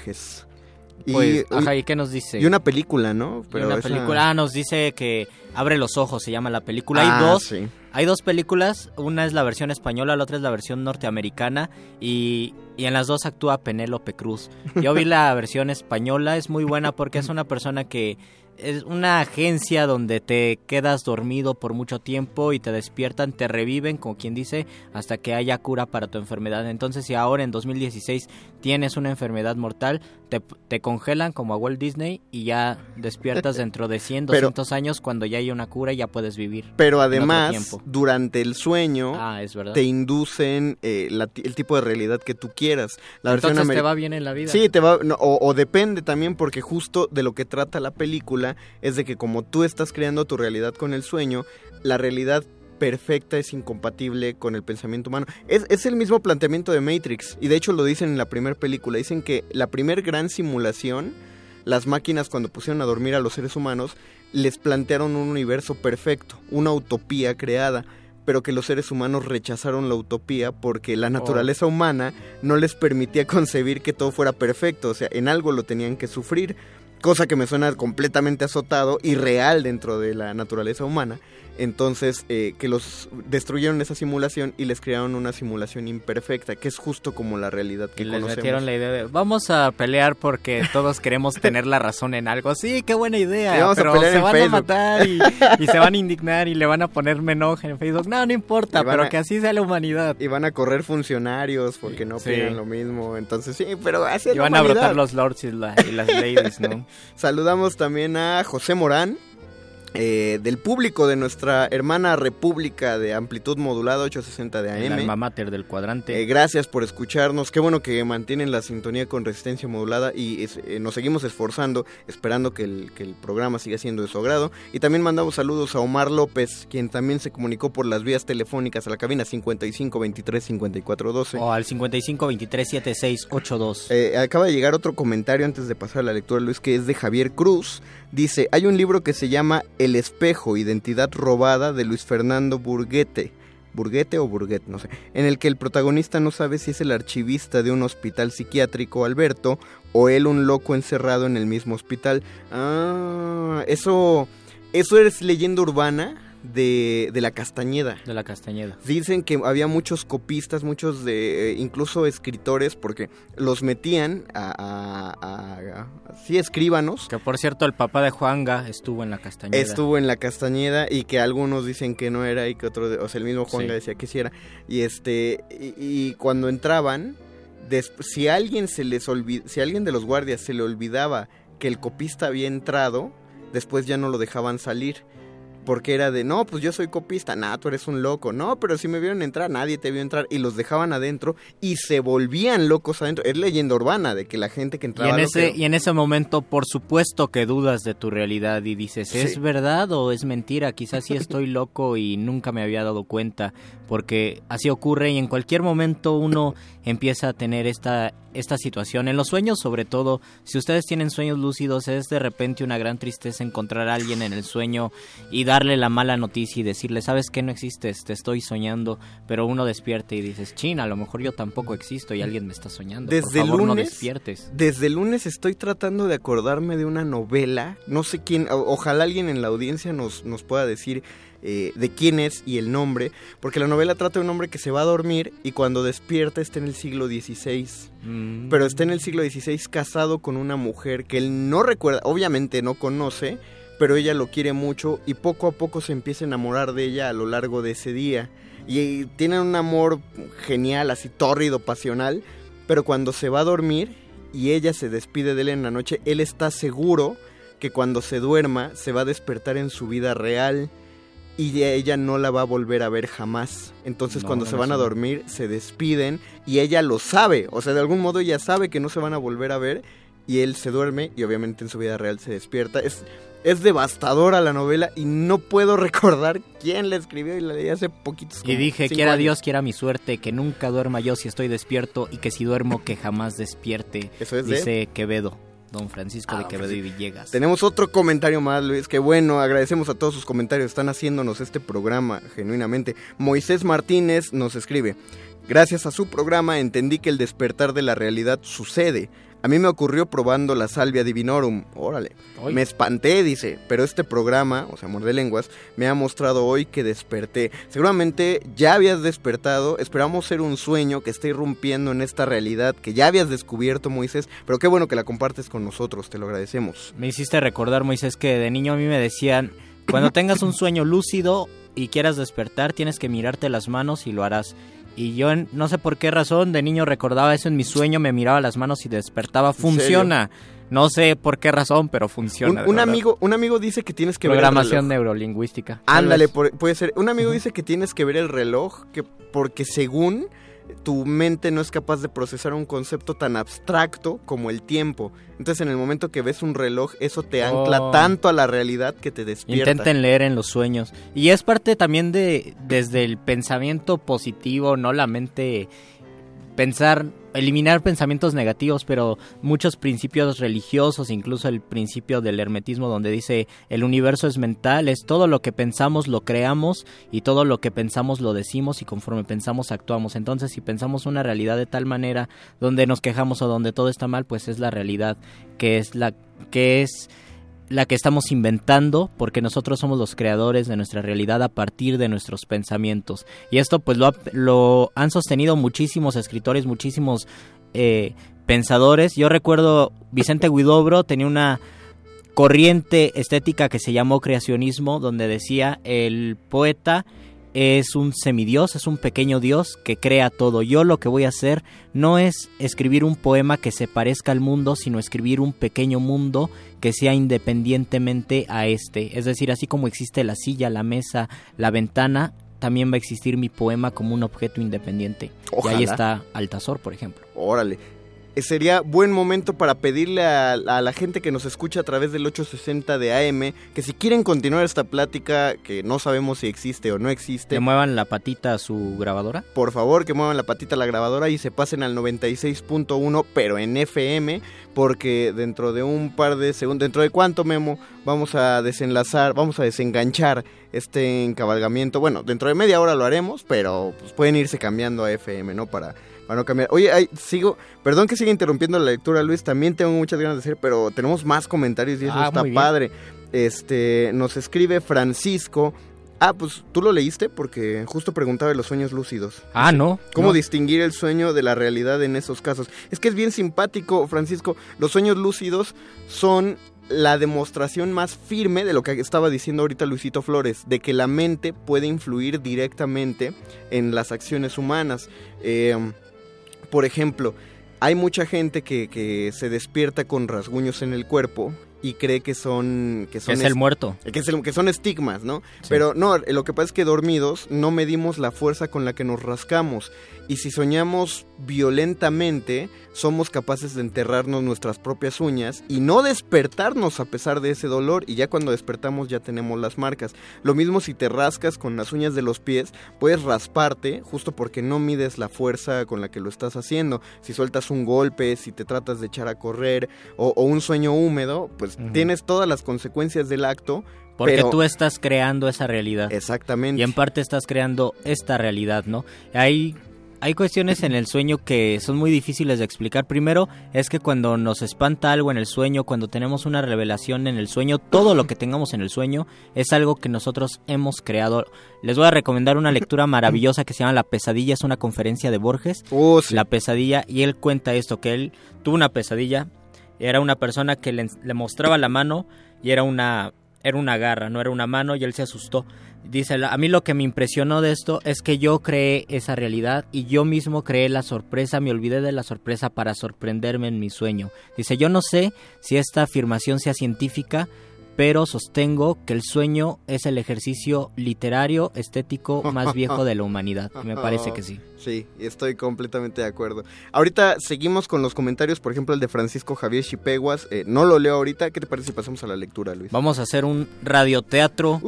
Hess. Pues, ajá, ¿y qué nos dice? Y una película, ¿no? Y una esa- película, ah, nos dice que Abre los ojos, se llama la película. Ah, hay dos, sí. hay dos películas, una es la versión española, la otra es la versión norteamericana y, y en las dos actúa Penélope Cruz. Yo vi la versión española, es muy buena porque es una persona que es una agencia donde te quedas dormido por mucho tiempo y te despiertan, te reviven, como quien dice, hasta que haya cura para tu enfermedad. Entonces, si ahora en 2016 tienes una enfermedad mortal, te, te congelan como a Walt Disney y ya despiertas dentro de 100, Pero- 200 años cuando ya hay una cura y ya puedes vivir. Pero además, durante el sueño, Ah, es te inducen eh, la el tipo de realidad que tú quieras. La Entonces te va bien en la vida. Sí, te va, no, o, o depende también porque justo de lo que trata la película es de que como tú estás creando tu realidad con el sueño, la realidad perfecta es incompatible con el pensamiento humano. Es, es el mismo planteamiento de Matrix y de hecho lo dicen en la primera película. Dicen que la primer gran simulación, las máquinas cuando pusieron a dormir a los seres humanos, les plantearon un universo perfecto, una utopía creada pero que los seres humanos rechazaron la utopía porque la naturaleza humana no les permitía concebir que todo fuera perfecto, o sea, en algo lo tenían que sufrir, cosa que me suena completamente azotado y real dentro de la naturaleza humana. Entonces, eh, que los destruyeron esa simulación y les crearon una simulación imperfecta, que es justo como la realidad que Y les conocemos. metieron la idea de vamos a pelear porque todos queremos tener la razón en algo. Sí, qué buena idea. Vamos pero se van Facebook. a matar y, y se van a indignar y le van a poner enoje en Facebook. No, no importa, pero a- que así sea la humanidad. Y van a correr funcionarios porque no Sí. opinan lo mismo. Entonces, sí, pero así es Y la van a brotar los lords y, la- y las ladies, ¿no? Saludamos también a José Morán, eh, del público de nuestra hermana República de Amplitud Modulada 860 de AM. El alma mater del cuadrante. Eh, gracias por escucharnos. Qué bueno que mantienen la sintonía con resistencia modulada y es- eh, nos seguimos esforzando, esperando que el, que el programa siga siendo de su agrado. Y también mandamos saludos a Omar López, quien también se comunicó por las vías telefónicas a la cabina 55 23 54 12. O al 55 23 76 82. Eh, acaba de llegar otro comentario antes de pasar a la lectura, Luis, que es de Javier Cruz. Dice, hay un libro que se llama El espejo, identidad robada de Luis Fernando Burguete. Burguete o Burguet, no sé. En el que el protagonista no sabe si es el archivista de un hospital psiquiátrico, Alberto, o él un loco encerrado en el mismo hospital. Ah, eso, eso es leyenda urbana de, de la Castañeda. De la Castañeda. Dicen que había muchos copistas, muchos de, eh, incluso escritores, porque los metían a, a- a- a- sí, escríbanos. Que por cierto, el papá de Juanga estuvo en la Castañeda. Estuvo en la Castañeda y que algunos dicen que no era y que otros, o sea, el mismo Juanga Sí. decía que sí era. Y este, y, y cuando entraban, des- si alguien se les olvi- si alguien de los guardias se le olvidaba que el copista había entrado, después ya no lo dejaban salir. Porque era de, no, pues yo soy copista, nah, tú eres un loco, no, pero si me vieron entrar, nadie te vio entrar, y los dejaban adentro y se volvían locos adentro. Es leyenda urbana de que la gente que Y entraba... en, lo ese, y en ese momento, por supuesto que dudas de tu realidad y dices, Sí. ¿es verdad o es mentira? Quizás sí estoy loco y nunca me había dado cuenta, porque así ocurre y en cualquier momento uno empieza a tener esta, esta situación. En los sueños, sobre todo, si ustedes tienen sueños lúcidos, es de repente una gran tristeza encontrar a alguien en el sueño y darle la mala noticia y decirle, ¿sabes qué? No existes, te estoy soñando, pero uno despierta y dices, China, a lo mejor yo tampoco existo y alguien me está soñando. Por Desde el favor, no lunes, despiertes. desde el lunes estoy tratando de acordarme de una novela. No sé quién, ojalá alguien en la audiencia nos, nos pueda decir eh, de quién es y el nombre, porque la novela trata de un hombre que se va a dormir y cuando despierta está en el siglo XVI. Mm. Pero está en el siglo XVI casado con una mujer que él no recuerda, obviamente no conoce, pero ella lo quiere mucho y poco a poco se empieza a enamorar de ella a lo largo de ese día. Y tienen un amor genial, así tórrido, pasional, pero cuando se va a dormir y ella se despide de él en la noche, él está seguro que cuando se duerma se va a despertar en su vida real y ella no la va a volver a ver jamás. Entonces No, cuando no se van a dormir se despiden y ella lo sabe, o sea, de algún modo ella sabe que no se van a volver a ver y él se duerme y obviamente en su vida real se despierta. Es, es devastadora la novela y no puedo recordar quién la escribió y la leí hace poquitos Y dije, quiera años. Dios, quiera mi suerte, que nunca duerma yo si estoy despierto y que si duermo que jamás despierte. Eso es de- Dice Quevedo, don Francisco de Ah, Quevedo pues y. Villegas. Tenemos otro comentario más, Luis. Que bueno, agradecemos a todos sus comentarios. Están haciéndonos este programa genuinamente. Moisés Martínez nos escribe. Gracias a su programa entendí que el despertar de la realidad sucede. A mí me ocurrió probando la salvia divinorum. Órale. Me espanté, dice. Pero este programa, o sea, Muerde Lenguas, me ha mostrado hoy que desperté. Seguramente ya habías despertado. Esperamos ser un sueño que esté irrumpiendo en esta realidad que ya habías descubierto, Moisés. Pero qué bueno que la compartes con nosotros. Te lo agradecemos. Me hiciste recordar, Moisés, que de niño a mí me decían, cuando tengas un sueño lúcido y quieras despertar, tienes que mirarte las manos y lo harás. Y yo en- no sé por qué razón de niño recordaba eso en mi sueño, me miraba las manos y despertaba. Funciona. No sé por qué razón, pero funciona. Un, amigo, un amigo dice que tienes que ver Programación el reloj. neurolingüística. Ándale, por- puede ser. Un amigo dice que tienes que ver el reloj que porque según tu mente no es capaz de procesar un concepto tan abstracto como el tiempo. Entonces, en el momento que ves un reloj, eso te ancla Oh. tanto a la realidad que te despierta. Intenten leer en los sueños. Y es parte también de, desde el pensamiento positivo, no la mente pensar, eliminar pensamientos negativos, pero muchos principios religiosos, incluso el principio del hermetismo donde dice el universo es mental, es todo lo que pensamos lo creamos y todo lo que pensamos lo decimos y conforme pensamos actuamos. Entonces, si pensamos una realidad de tal manera donde nos quejamos o donde todo está mal, pues es la realidad que es la que es la que estamos inventando porque nosotros somos los creadores de nuestra realidad a partir de nuestros pensamientos. Y esto pues lo, lo han sostenido muchísimos escritores, muchísimos eh, pensadores. Yo recuerdo Vicente Guidobro tenía una corriente estética que se llamó creacionismo donde decía el poeta es un semidios, es un pequeño dios que crea todo. Yo lo que voy a hacer no es escribir un poema que se parezca al mundo, sino escribir un pequeño mundo que sea independientemente a este. Es decir, así como existe la silla, la mesa, la ventana, también va a existir mi poema como un objeto independiente. Y ahí está Altazor, por ejemplo. Órale. Sería buen momento para pedirle a, a la gente que nos escucha a través del 860 de AM que si quieren continuar esta plática, que no sabemos si existe o no existe, Le muevan la patita a su grabadora. por favor que muevan la patita a la grabadora y se pasen al 96.1, pero en FM, porque dentro de un par de segundos, dentro de cuánto Memo, vamos a desenlazar, vamos a desenganchar este encabalgamiento. Bueno, dentro de media hora lo haremos, pero pues, pueden irse cambiando a FM, ¿no? Para, para no cambiar. Oye, ay, sigo, perdón que siga interrumpiendo la lectura, Luis, también tengo muchas ganas de hacer, pero tenemos más comentarios y eso Ah, está padre. Este, nos escribe Francisco. Ah, pues tú lo leíste porque justo preguntaba de los sueños lúcidos. Ah, no. ¿Cómo no. distinguir el sueño de la realidad en esos casos? Es que es bien simpático, Francisco. Los sueños lúcidos son la demostración más firme de lo que estaba diciendo ahorita Luisito Flores, de que la mente puede influir directamente en las acciones humanas. Eh, por ejemplo, hay mucha gente que, que se despierta con rasguños en el cuerpo y cree que son que son es el muerto. que, es el- que son estigmas, ¿no? Pero no, lo que pasa es que dormidos no medimos la fuerza con la que nos rascamos. Y si soñamos violentamente, somos capaces de enterrarnos nuestras propias uñas y no despertarnos a pesar de ese dolor. Y ya cuando despertamos ya tenemos las marcas. Lo mismo si te rascas con las uñas de los pies, puedes rasparte justo porque no mides la fuerza con la que lo estás haciendo. Si sueltas un golpe, si te tratas de echar a correr o, o un sueño húmedo, pues tienes todas las consecuencias del acto. Porque pero- tú estás creando esa realidad. Exactamente. Y en parte estás creando esta realidad, ¿no? Hay, hay cuestiones en el sueño que son muy difíciles de explicar. Primero es que cuando nos espanta algo en el sueño, cuando tenemos una revelación en el sueño, todo lo que tengamos en el sueño es algo que nosotros hemos creado. Les voy a recomendar una lectura maravillosa que se llama La pesadilla, es una conferencia de Borges. La pesadilla, y él cuenta esto, que él tuvo una pesadilla, era una persona que le, le mostraba la mano y era una, era una garra, no era una mano, y él se asustó. Dice, a mí lo que me impresionó de esto es que yo creé esa realidad y yo mismo creé la sorpresa, me olvidé de la sorpresa para sorprenderme en mi sueño. Dice, yo no sé si esta afirmación sea científica, pero sostengo que el sueño es el ejercicio literario, estético más viejo de la humanidad. Me parece que sí. Sí, estoy completamente de acuerdo. Ahorita seguimos con los comentarios, por ejemplo el de Francisco Javier Chipeguas. Eh, no lo leo ahorita, ¿qué te parece si pasamos a la lectura, Luis? Vamos a hacer un radioteatro.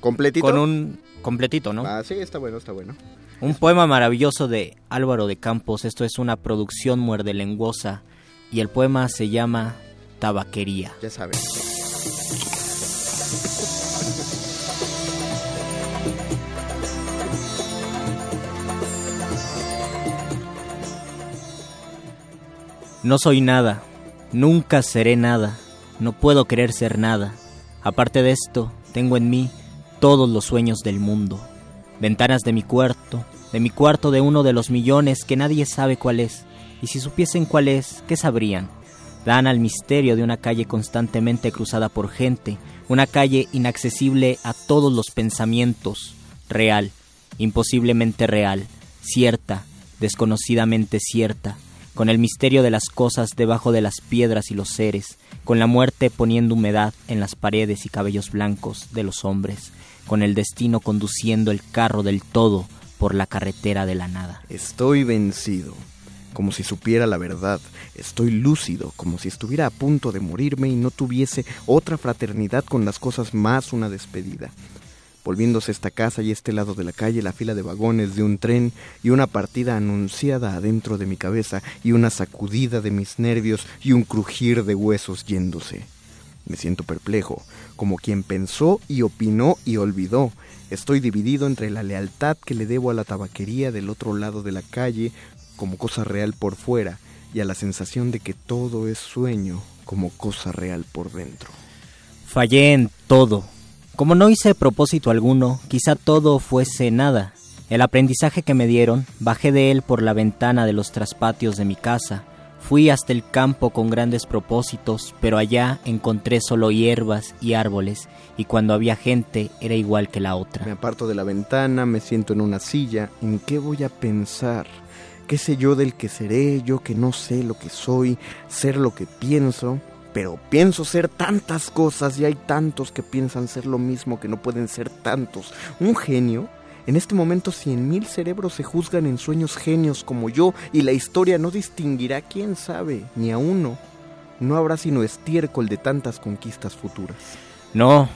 ¿Completito? Con un completito, ¿no? Ah, sí, está bueno, está bueno. Un poema maravilloso de Álvaro de Campos. Esto es una producción muerdelenguosa. Y el poema se llama Tabaquería. Ya sabes. No soy nada, nunca seré nada, no puedo querer ser nada. Aparte de esto, tengo en mí todos los sueños del mundo. Ventanas de mi cuarto, de mi cuarto de uno de los millones que nadie sabe cuál es. Y si supiesen cuál es, ¿qué sabrían? Dan al misterio de una calle constantemente cruzada por gente, una calle inaccesible a todos los pensamientos, real, imposiblemente real, cierta, desconocidamente cierta, con el misterio de las cosas debajo de las piedras y los seres, con la muerte poniendo humedad en las paredes y cabellos blancos de los hombres, con el destino conduciendo el carro del todo por la carretera de la nada. Estoy vencido, como si supiera la verdad. Estoy lúcido, como si estuviera a punto de morirme y no tuviese otra fraternidad con las cosas más una despedida. Volviéndose esta casa y este lado de la calle, la fila de vagones de un tren y una partida anunciada adentro de mi cabeza y una sacudida de mis nervios y un crujir de huesos yéndose. Me siento perplejo, como quien pensó y opinó y olvidó. Estoy dividido entre la lealtad que le debo a la tabaquería del otro lado de la calle como cosa real por fuera y a la sensación de que todo es sueño como cosa real por dentro. Fallé en todo. Como no hice propósito alguno, quizá todo fuese nada. El aprendizaje que me dieron, bajé de él por la ventana de los traspatios de mi casa. Fui hasta el campo con grandes propósitos, pero allá encontré solo hierbas y árboles, y cuando había gente era igual que la otra. Me aparto de la ventana, me siento en una silla. ¿En qué voy a pensar? ¿Qué sé yo del que seré? Yo que no sé lo que soy, ser lo que pienso. Pero pienso ser tantas cosas y hay tantos que piensan ser lo mismo que no pueden ser tantos. Un genio. En este momento cien mil cerebros se juzgan en sueños genios como yo y la historia no distinguirá, quién sabe, ni a uno. No habrá sino estiércol de tantas conquistas futuras. No,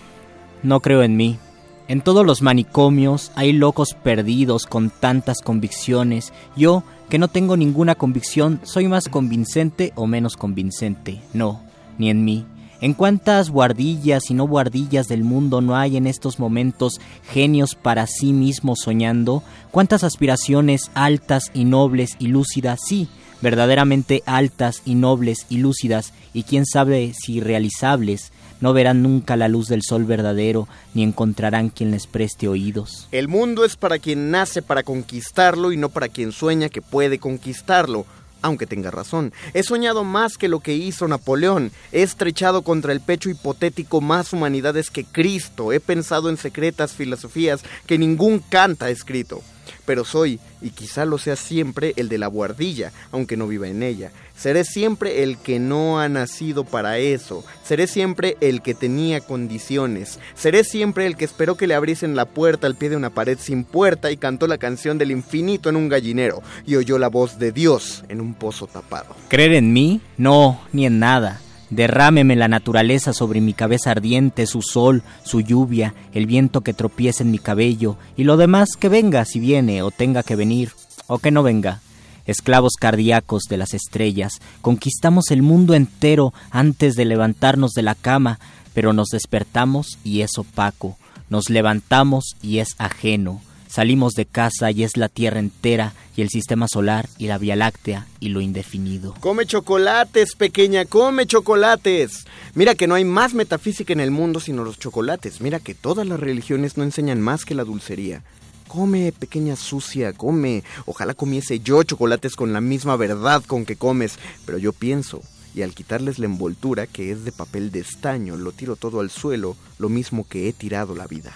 no creo en mí. En todos los manicomios hay locos perdidos con tantas convicciones. Yo, que no tengo ninguna convicción, soy más convincente o menos convincente. No, ni en mí. ¿En cuántas guardillas y no guardillas del mundo no hay en estos momentos genios para sí mismos soñando? ¿Cuántas aspiraciones altas y nobles y lúcidas, sí, verdaderamente altas y nobles y lúcidas, y quién sabe si realizables, no verán nunca la luz del sol verdadero, ni encontrarán quien les preste oídos? El mundo es para quien nace para conquistarlo y no para quien sueña que puede conquistarlo aunque tenga razón. He soñado más que lo que hizo Napoleón. He estrechado contra el pecho hipotético más humanidades que Cristo. He pensado en secretas filosofías que ningún Kant ha escrito. Pero soy, y quizá lo sea siempre, el de la guardilla, aunque no viva en ella. Seré siempre el que no ha nacido para eso. Seré siempre el que tenía condiciones. Seré siempre el que esperó que le abriesen la puerta al pie de una pared sin puerta y cantó la canción del infinito en un gallinero y oyó la voz de Dios en un pozo tapado. ¿Creer en mí? No, ni en nada. Derrámeme la naturaleza sobre mi cabeza ardiente, su sol, su lluvia, el viento que tropiece en mi cabello, y lo demás que venga si viene, o tenga que venir, o que no venga. Esclavos cardíacos de las estrellas, conquistamos el mundo entero antes de levantarnos de la cama, pero nos despertamos y es opaco, nos levantamos y es ajeno. Salimos de casa y es la Tierra entera y el sistema solar y la Vía Láctea y lo indefinido. Come chocolates, pequeña, come chocolates. Mira que no hay más metafísica en el mundo sino los chocolates. Mira que todas las religiones no enseñan más que la dulcería. Come, pequeña sucia, come. Ojalá comiese yo chocolates con la misma verdad con que comes. Pero yo pienso, y al quitarles la envoltura, que es de papel de estaño, lo tiro todo al suelo, lo mismo que he tirado la vida.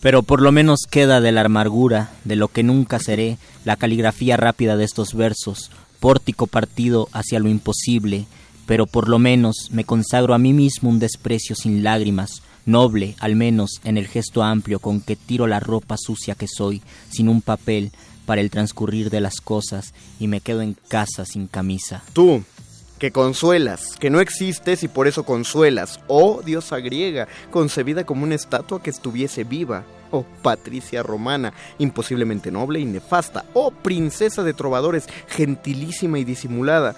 Pero por lo menos queda de la amargura, de lo que nunca seré, la caligrafía rápida de estos versos, pórtico partido hacia lo imposible, pero por lo menos me consagro a mí mismo un desprecio sin lágrimas, noble, al menos, en el gesto amplio con que tiro la ropa sucia que soy, sin un papel, para el transcurrir de las cosas, y me quedo en casa sin camisa. Tú, que consuelas, que no existes y por eso consuelas. Oh, diosa griega, concebida como una estatua que estuviese viva. Oh, Patricia romana, imposiblemente noble y nefasta. Oh, princesa de trovadores, gentilísima y disimulada.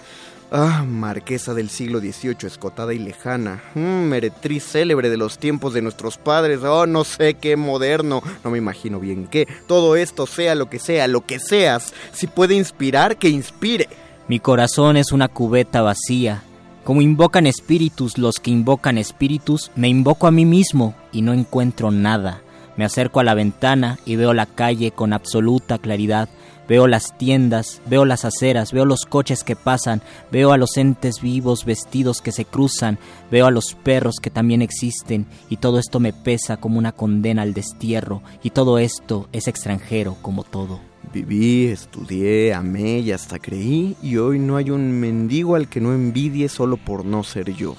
Ah, marquesa del siglo XVIII, escotada y lejana. Mm, meretriz célebre de los tiempos de nuestros padres. Oh, no sé qué moderno. No me imagino bien qué. Todo esto, sea lo que sea, lo que seas, si puede inspirar, que inspire. Mi corazón es una cubeta vacía. Como invocan espíritus los que invocan espíritus, me invoco a mí mismo y no encuentro nada. Me acerco a la ventana y veo la calle con absoluta claridad. Veo las tiendas, veo las aceras, veo los coches que pasan, veo a los entes vivos vestidos que se cruzan, veo a los perros que también existen, y todo esto me pesa como una condena al destierro, y todo esto es extranjero como todo. Viví, estudié, amé y hasta creí, y hoy no hay un mendigo al que no envidie solo por no ser yo.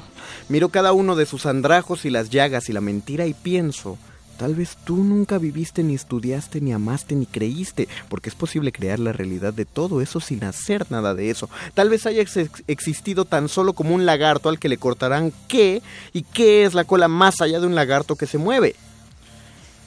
Miro cada uno de sus andrajos y las llagas y la mentira y pienso, tal vez tú nunca viviste ni estudiaste ni amaste ni creíste, porque es posible crear la realidad de todo eso sin hacer nada de eso. Tal vez hayas ex- existido tan solo como un lagarto al que le cortarán qué y qué es la cola más allá de un lagarto que se mueve.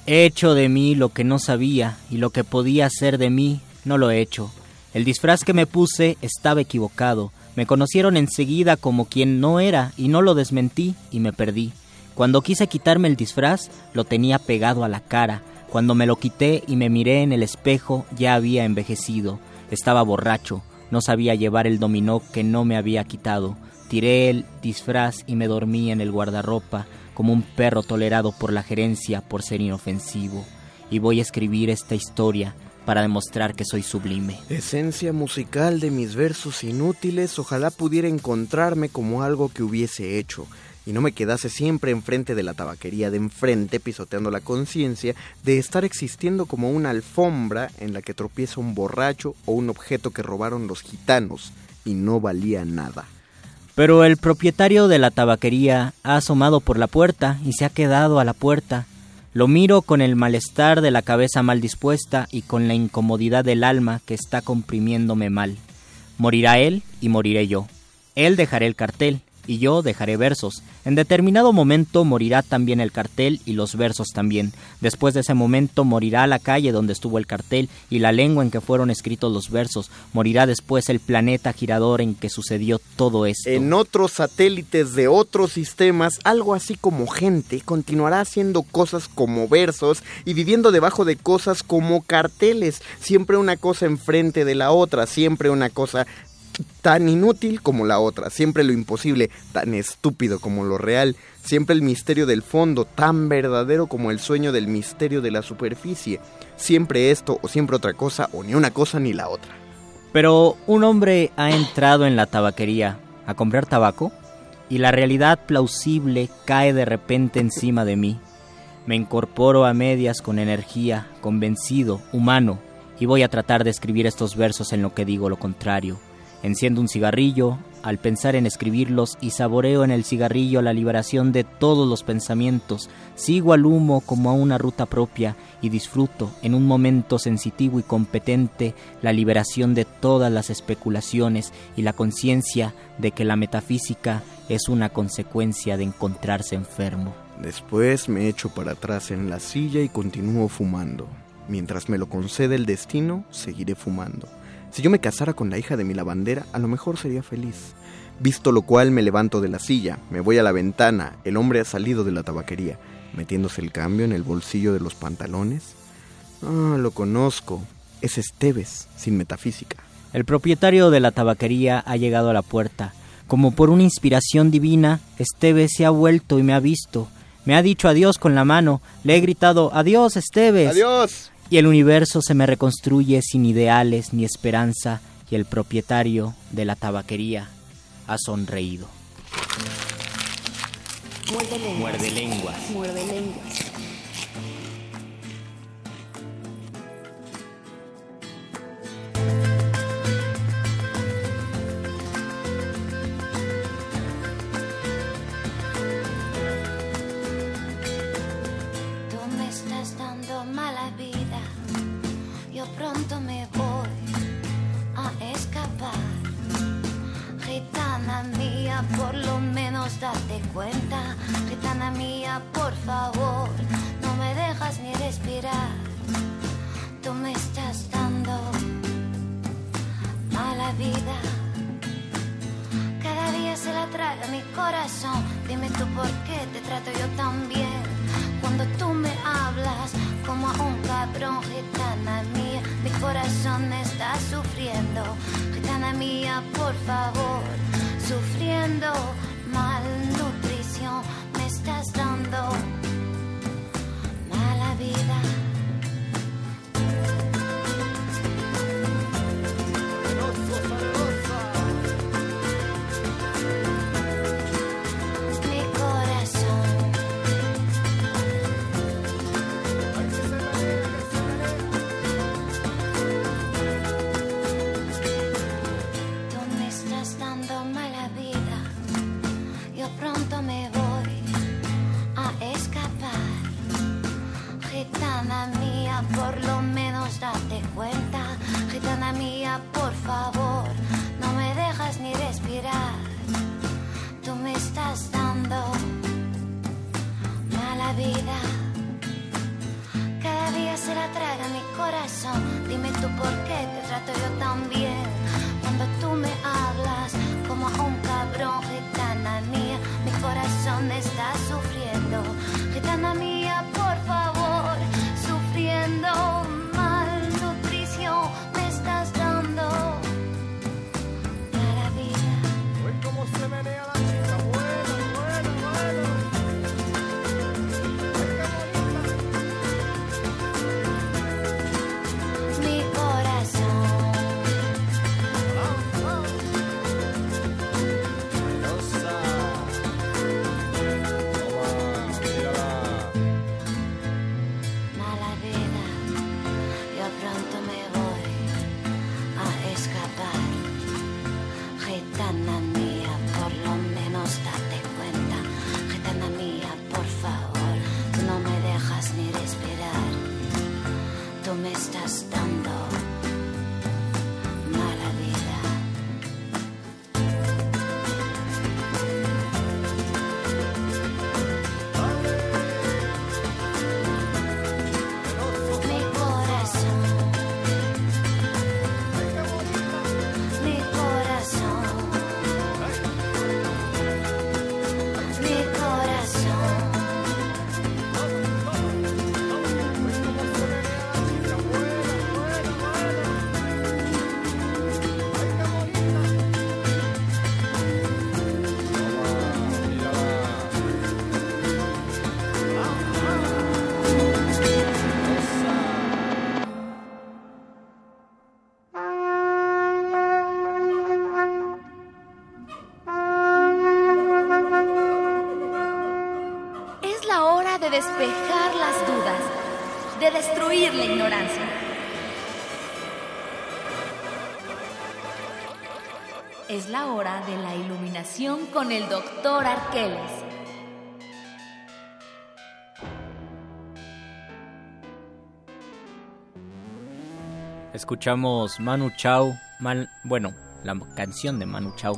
He hecho de mí lo que no sabía y lo que podía hacer de mí no lo he hecho. El disfraz que me puse estaba equivocado. Me conocieron enseguida como quien no era y no lo desmentí y me perdí. Cuando quise quitarme el disfraz, lo tenía pegado a la cara. Cuando me lo quité y me miré en el espejo, ya había envejecido. Estaba borracho. No sabía llevar el dominó que no me había quitado. Tiré el disfraz y me dormí en el guardarropa como un perro tolerado por la gerencia por ser inofensivo. Y voy a escribir esta historia para demostrar que soy sublime. Esencia musical de mis versos inútiles, ojalá pudiera encontrarme como algo que hubiese hecho y no me quedase siempre enfrente de la tabaquería de enfrente pisoteando la conciencia de estar existiendo como una alfombra en la que tropieza un borracho o un objeto que robaron los gitanos y no valía nada. Pero el propietario de la tabaquería ha asomado por la puerta y se ha quedado a la puerta. Lo miro con el malestar de la cabeza mal dispuesta y con la incomodidad del alma que está comprimiéndome mal. Morirá él y moriré yo. Él dejará el cartel y yo dejaré versos. En determinado momento morirá también el cartel y los versos también. Después de ese momento morirá la calle donde estuvo el cartel y la lengua en que fueron escritos los versos. Morirá después el planeta girador en que sucedió todo esto. En otros satélites de otros sistemas, algo así como gente continuará haciendo cosas como versos y viviendo debajo de cosas como carteles, siempre una cosa enfrente de la otra, siempre una cosa tan inútil como la otra, siempre lo imposible, tan estúpido como lo real, siempre el misterio del fondo, tan verdadero como el sueño del misterio de la superficie, siempre esto o siempre otra cosa o ni una cosa ni la otra. Pero un hombre ha entrado en la tabaquería a comprar tabaco y la realidad plausible cae de repente encima de mí. Me incorporo a medias con energía, convencido, humano, y voy a tratar de escribir estos versos en lo que digo lo contrario. Enciendo un cigarrillo al pensar en escribirlos y saboreo en el cigarrillo la liberación de todos los pensamientos. Sigo al humo como a una ruta propia y disfruto en un momento sensitivo y competente la liberación de todas las especulaciones y la conciencia de que la metafísica es una consecuencia de encontrarse enfermo. Después me echo para atrás en la silla y continúo fumando. Mientras me lo concede el destino, seguiré fumando. Si yo me casara con la hija de mi lavandera, a lo mejor sería feliz. Visto lo cual me levanto de la silla, me voy a la ventana, el hombre ha salido de la tabaquería, metiéndose el cambio en el bolsillo de los pantalones. Ah, lo conozco. Es Esteves, sin metafísica. El propietario de la tabaquería ha llegado a la puerta. Como por una inspiración divina, Esteves se ha vuelto y me ha visto. Me ha dicho adiós con la mano. Le he gritado, adiós, Esteves. Adiós. Y el universo se me reconstruye sin ideales ni esperanza y el propietario de la tabaquería ha sonreído. Muerde lenguas. Muerde lenguas. Muerde lenguas. Tú me estás dando mala vida. Pronto me voy a escapar. Gitana mía, por lo menos date cuenta. Gitana mía, por favor, no me dejas ni respirar. Tú me estás dando mala vida. Cada día se la traga mi corazón. Dime tú por qué te trato yo tan bien. Cuando tú me hablas como a un cabrón, gitana mía, mi corazón está sufriendo. Gitana mía, por favor, sufriendo malnutrición, me estás dando mala vida. Favor, no me dejas ni respirar. Tú me estás dando mala vida. Cada día se la traga mi corazón. Dime tú por qué te trato yo tan bien. Cuando tú me hablas como a un cabrón, gitana mía, mi corazón está sufriendo. Gitana mía, por favor, destruir la ignorancia. Es la hora de la iluminación con el doctor Arqueles. Escuchamos Manu Chao, Mal- bueno, la canción de Manu Chao.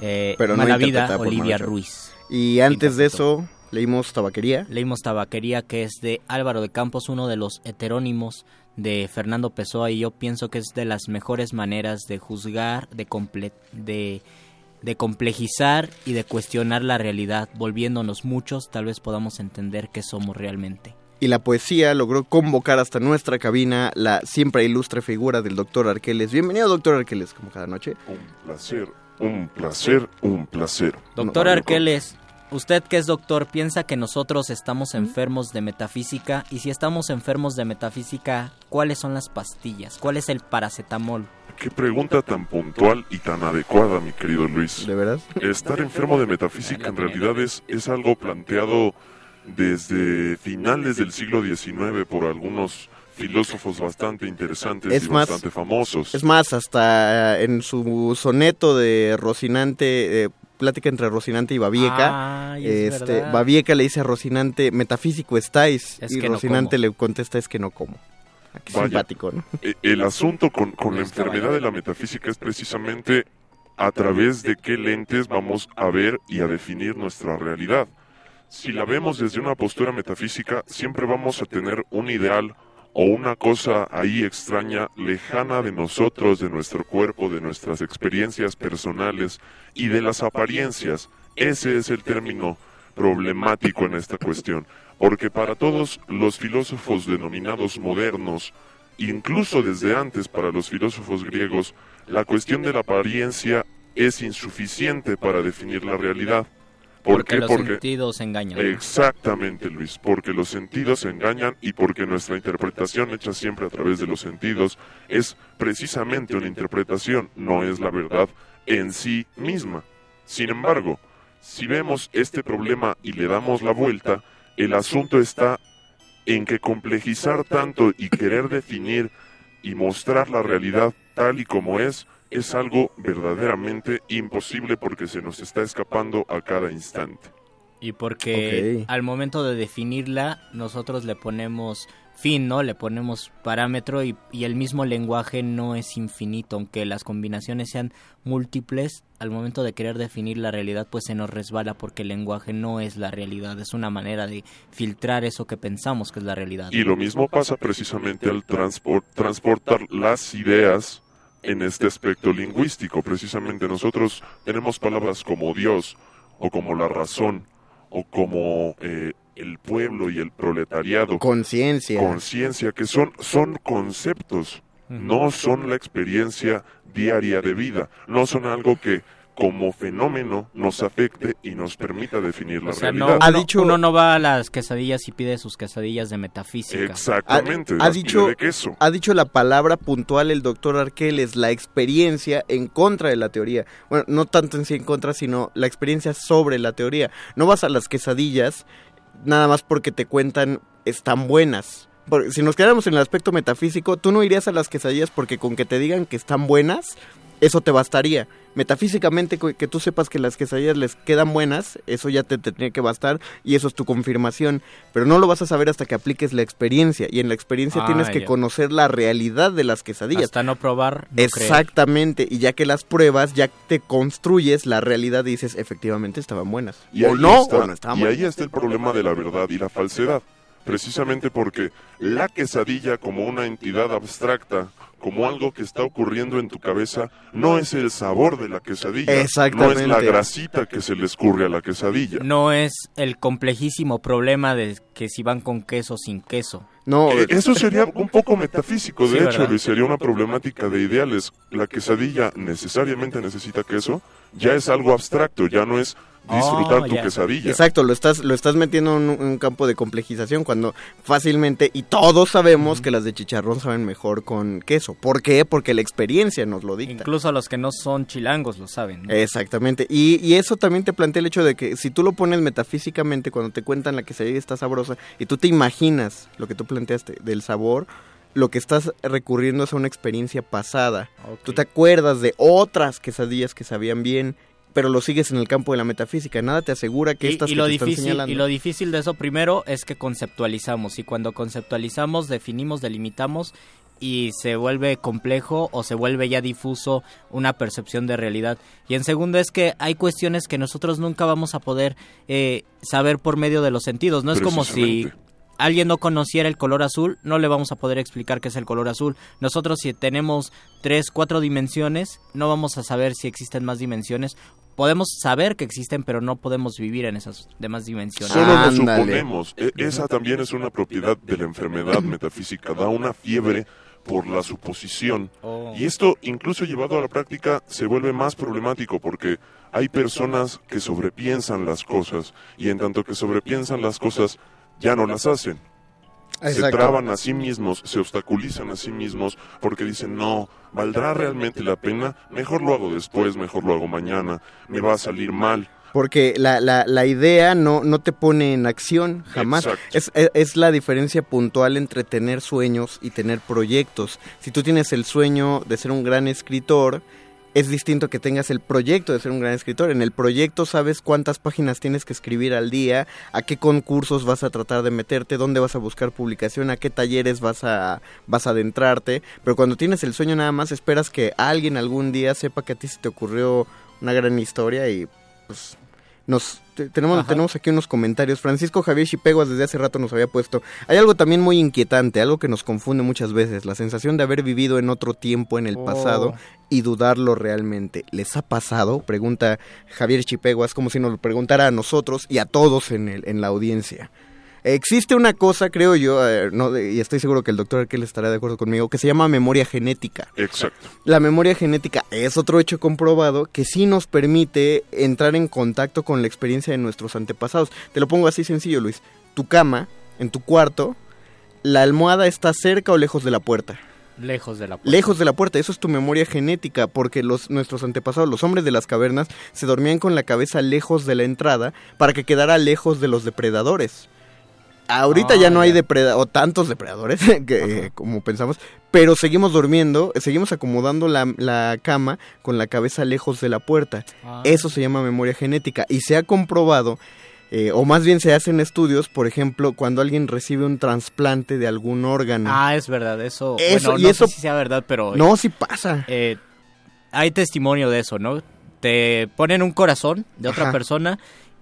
Eh, Pero no Mala Vida, interpretada por Olivia. Ruiz. Y antes de eso, leímos Tabaquería. Leímos Tabaquería, que es de Álvaro de Campos, uno de los heterónimos de Fernando Pessoa, y yo pienso que es de las mejores maneras de juzgar, de, comple- de, de complejizar y de cuestionar la realidad, volviéndonos muchos, tal vez podamos entender qué somos realmente. y la poesía logró convocar hasta nuestra cabina la siempre ilustre figura del doctor Arqueles. Bienvenido, doctor Arqueles, como cada noche. Un placer, un placer, un placer. Doctor Arqueles, usted que es doctor, piensa que nosotros estamos enfermos de metafísica y si estamos enfermos de metafísica, ¿cuáles son las pastillas? ¿Cuál es el paracetamol? Qué pregunta tan puntual y tan adecuada, mi querido Luis. ¿De verdad? Estar enfermo de metafísica en realidad es, es algo planteado desde finales del siglo XIX por algunos filósofos bastante interesantes Es y más- bastante famosos. Es más, hasta en su soneto de Rocinante, eh, plática entre Rocinante y Babieca, es este, verdad. Babieca le dice a Rocinante, metafísico estáis, Es y no Rocinante le contesta, es que no como. Qué Vaya. simpático, ¿no? E- El asunto con, con la enfermedad de la metafísica es precisamente a través de qué lentes vamos a ver y a definir nuestra realidad. Si la vemos desde una postura metafísica, siempre vamos a tener un ideal o una cosa ahí extraña, lejana de nosotros, de nuestro cuerpo, de nuestras experiencias personales y de las apariencias. Ese es el término problemático en esta cuestión, porque para todos los filósofos denominados modernos, incluso desde antes para los filósofos griegos, la cuestión de la apariencia es insuficiente para definir la realidad. ¿Por Porque qué? los Porque sentidos engañan. Exactamente, Luis, porque los sentidos engañan y porque nuestra interpretación hecha siempre a través de los sentidos es precisamente una interpretación, no es la verdad en sí misma. Sin embargo, si vemos este problema y le damos la vuelta, el asunto está en que complejizar tanto y querer definir y mostrar la realidad tal y como es es algo verdaderamente imposible porque se nos está escapando a cada instante. Y porque al momento de definirla, nosotros le ponemos fin, ¿no? Le ponemos parámetro y, y el mismo lenguaje no es infinito, aunque las combinaciones sean múltiples, al momento de querer definir la realidad, pues se nos resbala porque el lenguaje no es la realidad, es una manera de filtrar eso que pensamos que es la realidad. Y lo mismo pasa precisamente al transpor- transportar las ideas en este aspecto lingüístico. Precisamente nosotros tenemos palabras como Dios o como la razón o como eh, el pueblo y el proletariado. Conciencia. Conciencia, que son, son conceptos, no son la experiencia diaria de vida, no son algo que como fenómeno nos afecte y nos permita definir la O sea, realidad. no, uno, uno no va a las quesadillas y pide sus quesadillas de metafísica. Exactamente, ha las dicho, de queso. ha dicho la palabra puntual el doctor Arqueles, la experiencia en contra de la teoría. Bueno, no tanto en sí en contra, sino la experiencia sobre la teoría. No vas a las quesadillas nada más porque te cuentan están buenas. Porque si nos quedáramos en el aspecto metafísico, tú no irías a las quesadillas porque con que te digan que están buenas, eso te bastaría. Metafísicamente, que tú sepas que las quesadillas les quedan buenas, eso ya te tendría que bastar y eso es tu confirmación. Pero no lo vas a saber hasta que apliques la experiencia. Y en la experiencia Ah, tienes que ya. conocer la realidad de las quesadillas. Hasta no probar, no creer. Exactamente. Y ya que las pruebas, ya te construyes la realidad y dices, efectivamente estaban buenas. Y o ahí no, está- o no estaban y buenas. ahí está el problema de la verdad y la falsedad. Precisamente porque la quesadilla como una entidad abstracta, como algo que está ocurriendo en tu cabeza, no es el sabor de la quesadilla. No es la Exactamente. grasita que se le escurre a la quesadilla. No es el complejísimo problema de que si van con queso o sin queso. No, Eh, eso sería un poco metafísico, de Sí, hecho, ¿verdad? Luis, sería una problemática de ideales. La quesadilla necesariamente necesita queso, ya es algo abstracto, ya no es disfrutar Oh, tu ya. quesadilla. Exacto, lo estás, lo estás metiendo en un, un campo de complejización cuando fácilmente, y todos sabemos que las de chicharrón saben mejor con queso. ¿Por qué? Porque la experiencia nos lo dicta. Incluso los que no son chilangos lo saben. ¿no? Exactamente. Y, y eso también te plantea el hecho de que si tú lo pones metafísicamente, cuando te cuentan la quesadilla está sabrosa, y tú te imaginas lo que tú planteaste del sabor, lo que estás recurriendo es a una experiencia pasada. Tú te acuerdas de otras quesadillas que sabían bien, pero lo sigues en el campo de la metafísica. Nada te asegura que Y, estas y que lo te están señalando. y lo difícil de eso primero es que conceptualizamos y cuando conceptualizamos definimos, delimitamos y se vuelve complejo o se vuelve ya difuso una percepción de realidad. Y en segundo es que hay cuestiones que nosotros nunca vamos a poder eh, saber por medio de los sentidos. No es como si alguien no conociera el color azul, no le vamos a poder explicar qué es el color azul. Nosotros si tenemos tres, cuatro dimensiones, no vamos a saber si existen más dimensiones podemos saber que existen, pero no podemos vivir en esas demás dimensiones. Solo lo suponemos. E- esa también es una propiedad de la enfermedad metafísica. Da una fiebre por la suposición. Oh. Y esto, incluso llevado a la práctica, se vuelve más problemático porque hay personas que sobrepiensan las cosas y en tanto que sobrepiensan las cosas, ya no las hacen. Se traban a sí mismos, se obstaculizan a sí mismos porque dicen, no, ¿valdrá realmente la pena? Mejor lo hago después, mejor lo hago mañana, me va a salir mal. Porque la, la, la idea no, no te pone en acción jamás. Es, es, es la diferencia puntual entre tener sueños y tener proyectos. Si tú tienes el sueño de ser un gran escritor, es distinto que tengas el proyecto de ser un gran escritor. En el proyecto sabes cuántas páginas tienes que escribir al día, a qué concursos vas a tratar de meterte, dónde vas a buscar publicación, a qué talleres vas a, vas a adentrarte. Pero cuando tienes el sueño nada más esperas que alguien algún día sepa que a ti se te ocurrió una gran historia y pues nos te- tenemos, Ajá. tenemos aquí unos comentarios. Francisco Javier Chipeguas desde hace rato nos había puesto. Hay algo también muy inquietante, algo que nos confunde muchas veces, la sensación de haber vivido en otro tiempo en el Oh. pasado y dudarlo realmente. ¿Les ha pasado? Pregunta Javier Chipeguas, como si nos lo preguntara a nosotros y a todos en, el, en la audiencia. Existe una cosa, creo yo, eh, no, de- y estoy seguro que el doctor Arquel estará de acuerdo conmigo, que se llama memoria genética. Exacto. La memoria genética es otro hecho comprobado que sí nos permite entrar en contacto con la experiencia de nuestros antepasados. Te lo pongo así sencillo, Luis. Tu cama, en tu cuarto, la almohada está cerca o lejos de la puerta. Lejos de la puerta. Lejos de la puerta, eso es tu memoria genética, porque los, nuestros antepasados, los hombres de las cavernas, se dormían con la cabeza lejos de la entrada para que quedara lejos de los depredadores. Ahorita Ah, ya no hay depredadores, o tantos depredadores, que, eh, como pensamos, pero seguimos durmiendo, eh, seguimos acomodando la, la cama con la cabeza lejos de la puerta. Ah. Eso se llama memoria genética y se ha comprobado, eh, o más bien se hacen estudios, por ejemplo, cuando alguien recibe un trasplante de algún órgano. Ah, es verdad, eso. Eso- bueno, y no eso- sé si sea verdad, pero. No, sí pasa. eh, hay testimonio de eso, ¿no? Te ponen un corazón de otra Ajá. persona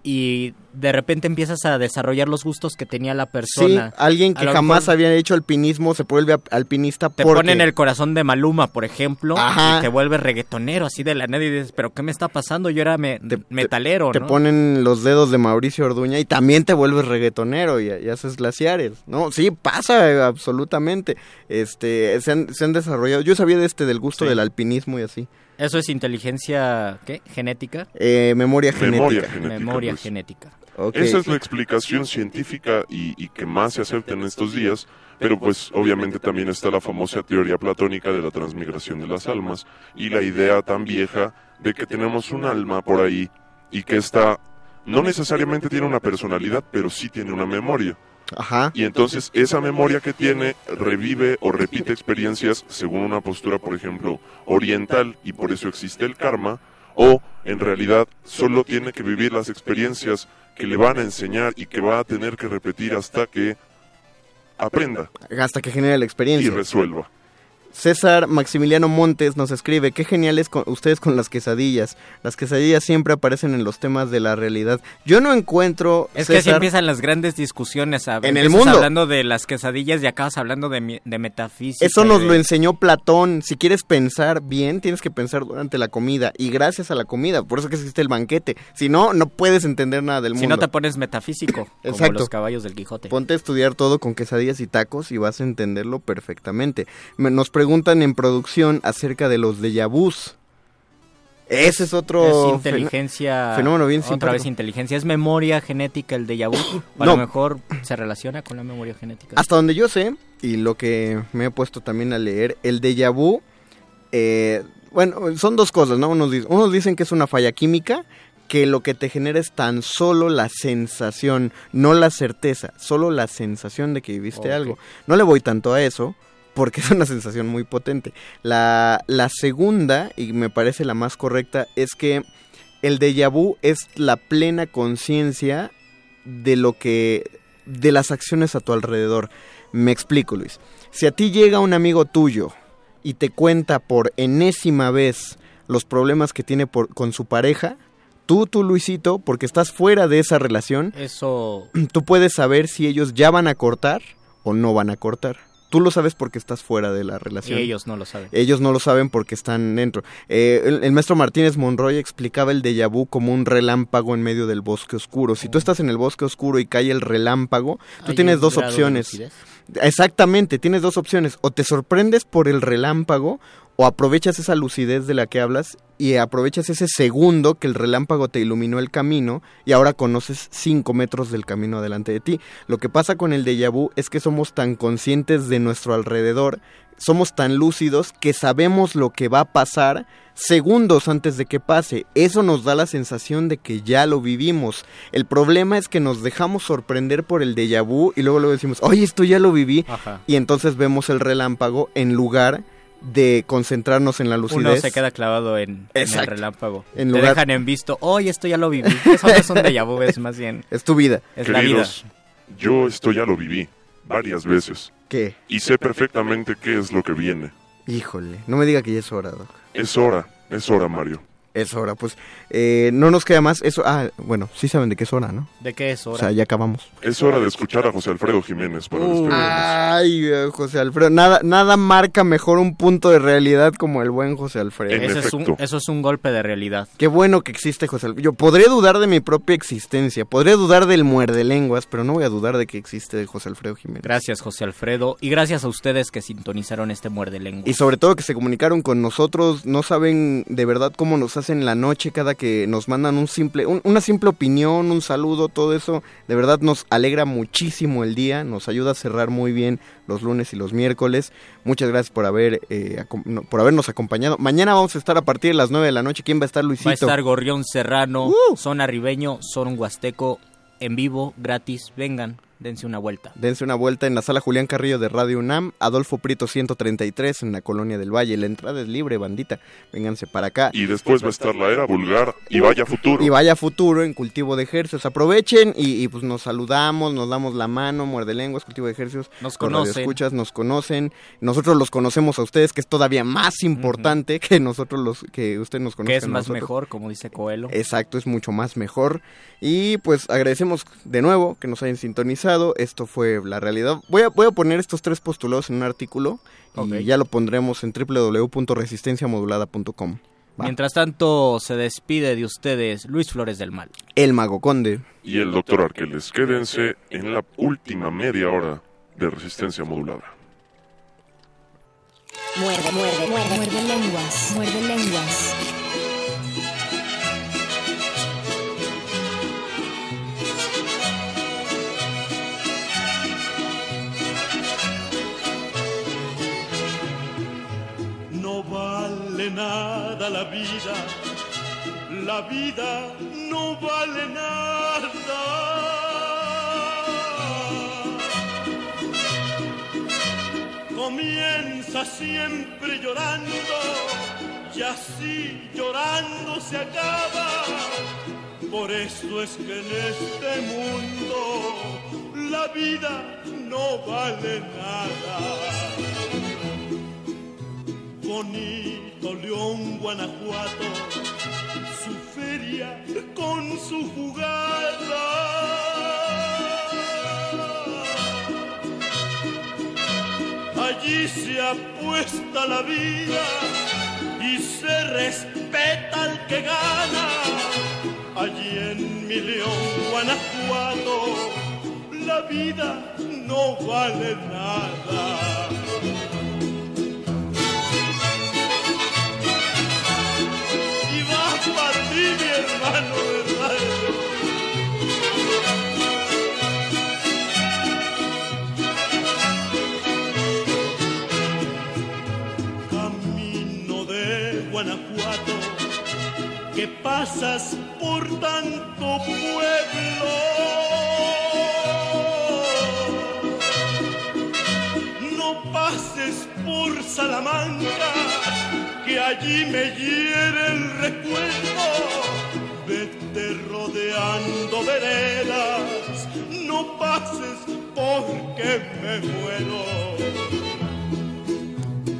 y de repente empiezas a desarrollar los gustos que tenía la Sí, persona. alguien A que jamás había hecho alpinismo se vuelve alpinista Te porque... ponen el corazón de Maluma, por ejemplo, Ajá. y te vuelves reggaetonero así de la nada y dices, pero ¿qué me está pasando? Yo era me- metalero, Te ¿no? ponen los dedos de Mauricio Orduña y también te vuelves reggaetonero y, y haces glaciares, ¿no? Sí, pasa eh, absolutamente. Este, se han, se han desarrollado... Yo sabía de este, del gusto Sí. del alpinismo y así. Eso es inteligencia, ¿qué? ¿Genética? Eh, memoria genética. Memoria genética. Memoria Luis. genética. Ok. Esa es la explicación científica y, y que más se acepta en estos días, pero pues obviamente también está la famosa teoría platónica de la transmigración de las almas y la idea tan vieja de que tenemos un alma por ahí y que esta no necesariamente tiene una personalidad, pero sí tiene una memoria. Ajá. Y entonces esa memoria que tiene revive o repite experiencias según una postura, por ejemplo, oriental, y por eso existe el karma, o en realidad solo tiene que vivir las experiencias que le van a enseñar y que va a tener que repetir hasta que aprenda Hasta que genere la y experiencia. resuelva. César Maximiliano Montes nos escribe, qué geniales con ustedes con las quesadillas. Las quesadillas siempre aparecen en los temas de la realidad. Yo no encuentro... Es que así empiezan las grandes discusiones. a- En el mundo. hablando de las quesadillas y acabas hablando de, de metafísica. Eso nos de- lo enseñó Platón. Si quieres pensar bien, tienes que pensar durante la comida y gracias a la comida. Por eso que existe el banquete. Si no, no puedes entender nada del Si mundo. no te pones metafísico, como Exacto. los caballos del Quijote. Ponte a estudiar todo con quesadillas y tacos y vas a entenderlo perfectamente. Me- Nos preguntan en producción acerca de los déjà vus. Ese es otro es inteligencia. fenómeno bien Otra vez inteligencia. Es memoria genética el déjà vu. A No. lo mejor se relaciona con la memoria genética. Hasta donde yo sé, y lo que me he puesto también a leer, el déjà vu, eh, bueno, son dos cosas, ¿no? Unos, unos dicen que es una falla química, que lo que te genera es tan solo la sensación, no la certeza, solo la sensación de que viviste algo. No le voy tanto a eso, porque es una sensación muy potente. La, la segunda, y me parece la más correcta, es que el déjà vu es la plena conciencia de lo que de las acciones a tu alrededor. Me explico, Luis. Si a ti llega un amigo tuyo y te cuenta por enésima vez los problemas que tiene por- con su pareja, tú, tú Luisito, porque estás fuera de esa relación, Eso. tú puedes saber si ellos ya van a cortar o no van a cortar. Tú lo sabes porque estás fuera de la relación. Y ellos no lo saben. Ellos no lo saben porque están dentro. Eh, el, el maestro Martínez Monroy explicaba el déjà vu como un relámpago en medio del bosque oscuro. Si tú estás en el bosque oscuro y cae el relámpago, tú tienes dos opciones. Exactamente, tienes dos opciones. O te sorprendes por el relámpago o aprovechas esa lucidez de la que hablas y aprovechas ese segundo que el relámpago te iluminó el camino y ahora conoces cinco metros del camino adelante de ti. Lo que pasa con el déjà vu es que somos tan conscientes de nuestro alrededor, somos tan lúcidos que sabemos lo que va a pasar segundos antes de que pase. Eso nos da la sensación de que ya lo vivimos. El problema es que nos dejamos sorprender por el déjà vu y luego luego decimos, oye, esto ya lo viví. Ajá. Y entonces vemos el relámpago en lugar de concentrarnos en la lucidez. Uno se queda clavado en, en el relámpago. En Te dejan en visto, oye, esto ya lo viví. Eso no es un déjà vu, es más bien... Es tu vida. Es la vida. Queridos, yo esto ya lo viví varias veces. ¿Qué? Y sé perfectamente qué es lo que viene. Híjole, no me diga que ya es hora, Doc. Es hora, es hora, Mario. Es hora, pues eh, no nos queda más. Eso, ah, bueno, sí saben de qué es hora, ¿no? ¿De qué es hora? O sea, ya acabamos. Es hora de escuchar a José Alfredo Jiménez para Uh, despedirnos. Ay, eh, José Alfredo, nada, nada marca mejor un punto de realidad como el buen José Alfredo. Eso es, un, eso es un golpe de realidad. Qué bueno que existe José Alfredo. Yo podría dudar de mi propia existencia, podría dudar del muerde lenguas, pero no voy a dudar de que existe José Alfredo Jiménez. Gracias, José Alfredo. Y gracias a ustedes que sintonizaron este muerde lengua. Y sobre todo que se comunicaron con nosotros, no saben de verdad cómo nos hacen la noche cada que nos mandan un simple, un- una simple opinión, un saludo, todo eso, de verdad nos alegra muchísimo el día, nos ayuda a cerrar muy bien los lunes y los miércoles. Muchas gracias por haber eh, por habernos acompañado. Mañana vamos a estar a partir de las 9 de la noche. ¿Quién va a estar, Luisito? Va a estar Gorrión Serrano, Son Arribeño, Son Huasteco, en vivo, gratis. Vengan, dense una vuelta. Dense una vuelta en la sala Julián Carrillo de Radio UNAM, Adolfo Prieto 133 en la Colonia del Valle. La entrada es libre, bandita. Vénganse para acá. Y después va a estar la era vulgar y vaya futuro. Y vaya futuro en cultivo de ejercicios. Aprovechen y, y, pues nos saludamos, nos damos la mano, muerde lenguas, cultivo de ejercicios. Nos conocen. radioescuchas nos conocen. Nosotros los conocemos a ustedes, que es todavía más importante que nosotros los que usted nos conozca. Que es a más nosotros. mejor, como dice Coelho. Exacto, es mucho más mejor. Y pues agradecemos de nuevo que nos hayan sintonizado. Esto fue la realidad. Voy a, voy a poner estos tres postulados en un artículo y ya lo pondremos en www.resistenciamodulada.com. Mientras tanto, se despide de ustedes Luis Flores del Mal. El Mago Conde. Y el doctor Arqueles. Quédense en la última media hora de resistencia modulada. Muerde, muerde, muerde. Muerde lenguas. Muerde lenguas. Vale nada la vida, la vida no vale nada. Comienza siempre llorando y así llorando se acaba. Por eso es que en este mundo la vida no vale nada bonito León, Guanajuato, su feria con su jugada. Allí se apuesta la vida y se respeta al que gana. Allí en mi León, Guanajuato, la vida no vale nada. Camino de Guanajuato, que pasas por tanto pueblo. No pases por Salamanca que allí me hiere el recuerdo. Vete rodeando veredas, no pases porque me muero.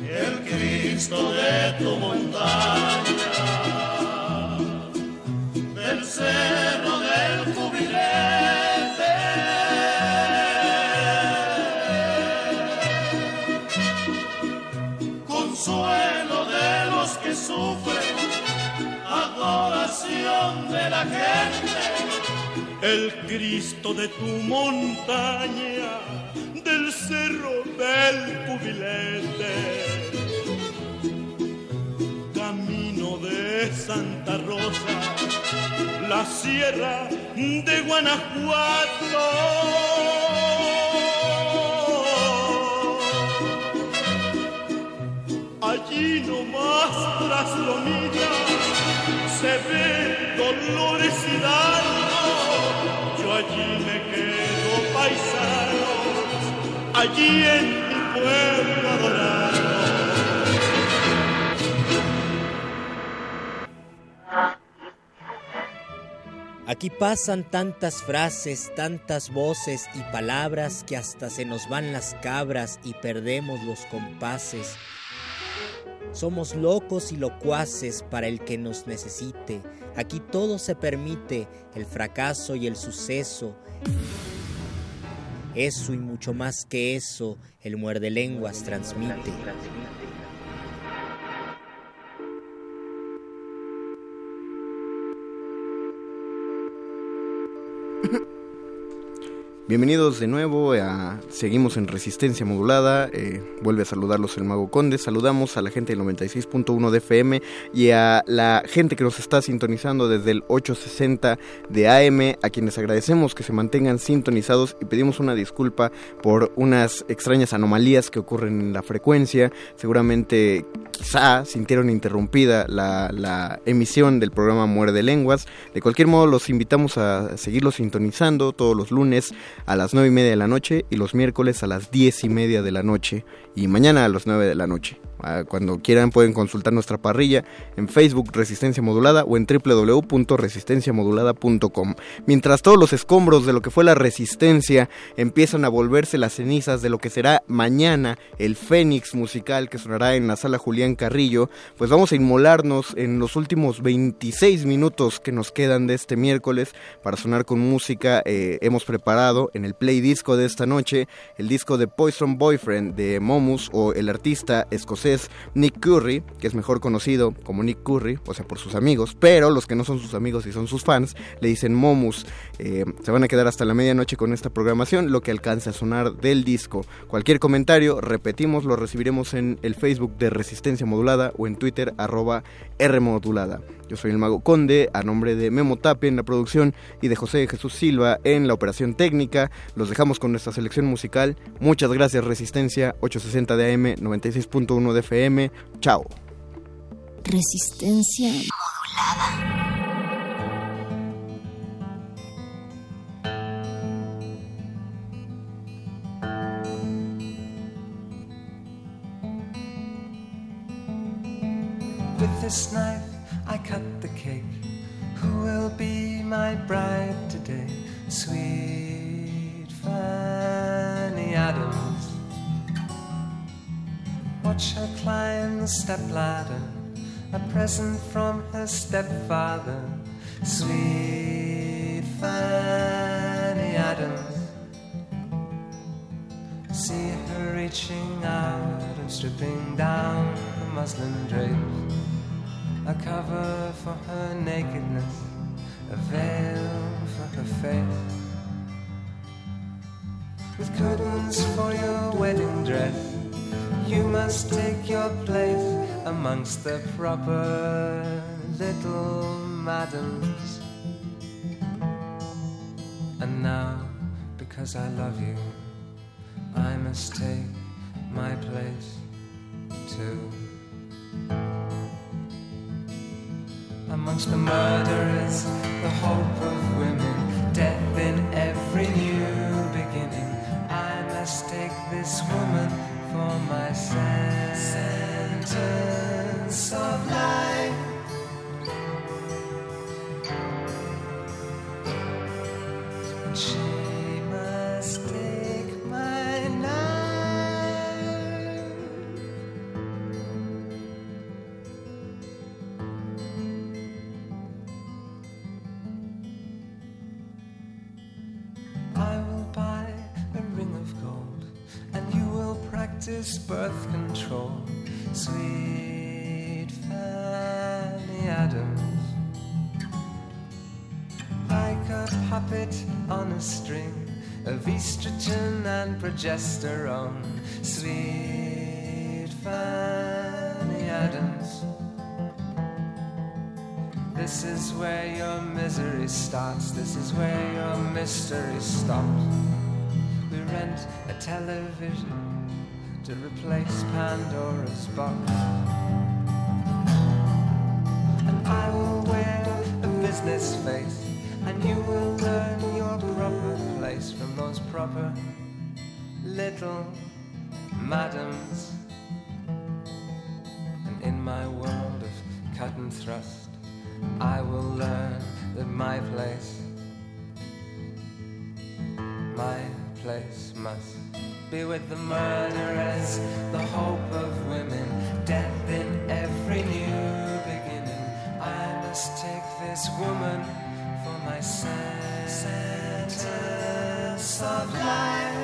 El Cristo de tu montaña, del cerro del de la gente, el Cristo de tu montaña, del cerro del cubilete. Camino de Santa Rosa, la sierra de Guanajuato. Allí nomás tras Lomilla se Yo allí me quedo paisanos, allí en mi pueblo adorado. Aquí pasan tantas frases, tantas voces y palabras que hasta se nos van las cabras y perdemos los compases. Somos locos y locuaces para el que nos necesite. Aquí todo se permite, el fracaso y el suceso. Eso y mucho más que eso, el muerde lenguas transmite. Bienvenidos de nuevo a Seguimos en Resistencia Modulada. Eh, vuelve a saludarlos el Mago Conde. Saludamos a la gente del 96.1 de FM y a la gente que nos está sintonizando desde el 860 de AM, a quienes agradecemos que se mantengan sintonizados y pedimos una disculpa por unas extrañas anomalías que ocurren en la frecuencia. Seguramente, quizá sintieron interrumpida la, emisión del programa Muerde Lenguas. De cualquier modo, los invitamos a seguirlo sintonizando todos los lunes a las 9 y media de la noche y los miércoles a las 10 y media de la noche y mañana a las 9 de la noche. Ah, Cuando quieran pueden consultar nuestra parrilla en Facebook Resistencia Modulada o en www.resistenciamodulada.com. Mientras todos los escombros de lo que fue la resistencia empiezan a volverse las cenizas de lo que será mañana el Fénix musical que sonará en la sala Julián Carrillo, pues vamos a inmolarnos en los últimos 26 minutos que nos quedan de este miércoles para sonar con música. Eh, hemos preparado en el play disco de esta noche el disco de Poison Boyfriend de Momus o el artista escocés Nick Curry, que es mejor conocido como Nick Curry, o sea, por sus amigos, pero los que no son sus amigos y son sus fans, le dicen Momus. Eh, se van a quedar hasta la medianoche con esta programación, lo que alcance a sonar del disco. Cualquier comentario, repetimos, lo recibiremos en el Facebook de Resistencia Modulada o en Twitter, arroba Rmodulada. Yo soy el Mago Conde, a nombre de Memo Tapia en la producción y de José Jesús Silva en la operación técnica. Los dejamos con nuestra selección musical. Muchas gracias, Resistencia 860 de AM, 96.1 de FM. Chao. Resistencia modulada. With this knife I cut the cake. Who will be my bride today? Sweet Fanny Adams. Watch her climb the stepladder, a present from her stepfather. Sweet Fanny Adams. See her reaching out and stripping down the muslin drapes, a cover for her nakedness, a veil for her face. With curtains for your wedding dress, you must take your place amongst the proper little madams. And now, because I love you, I must take my place too. Amongst the murderers, the hope of women, death in every new beginning. I must take this woman for my sentence of life. And progesterone. Sweet Fanny Adams. This is where your misery starts. This is where your mystery stops. We rent a television to replace Pandora's box. And I will wear a business face, and you will learn your proper place from those proper little madams. And in my world of cut and thrust, I will learn that my place, my place must be with the murderers, the hope of women, death in every new beginning. I must take this woman for my sentence of life.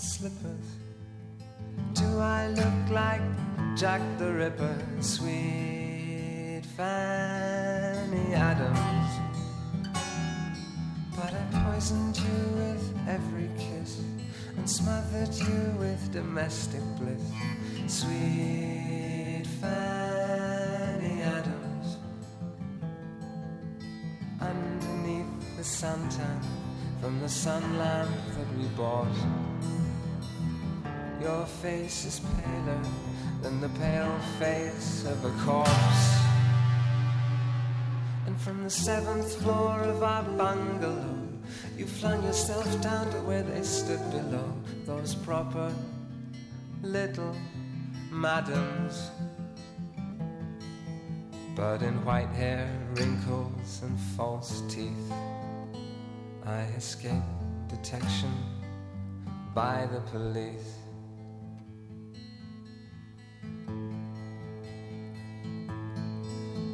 Slippers. Do I look like Jack the Ripper, sweet Fanny Adams? But I poisoned you with every kiss and smothered you with domestic bliss, sweet Fanny Adams. Underneath the suntan from the sun lamp that we bought. Your face is paler than the pale face of a corpse. And from the seventh floor of our bungalow, you flung yourself down to where they stood below. Those proper little madams. But in white hair, wrinkles, and false teeth, I escaped detection by the police.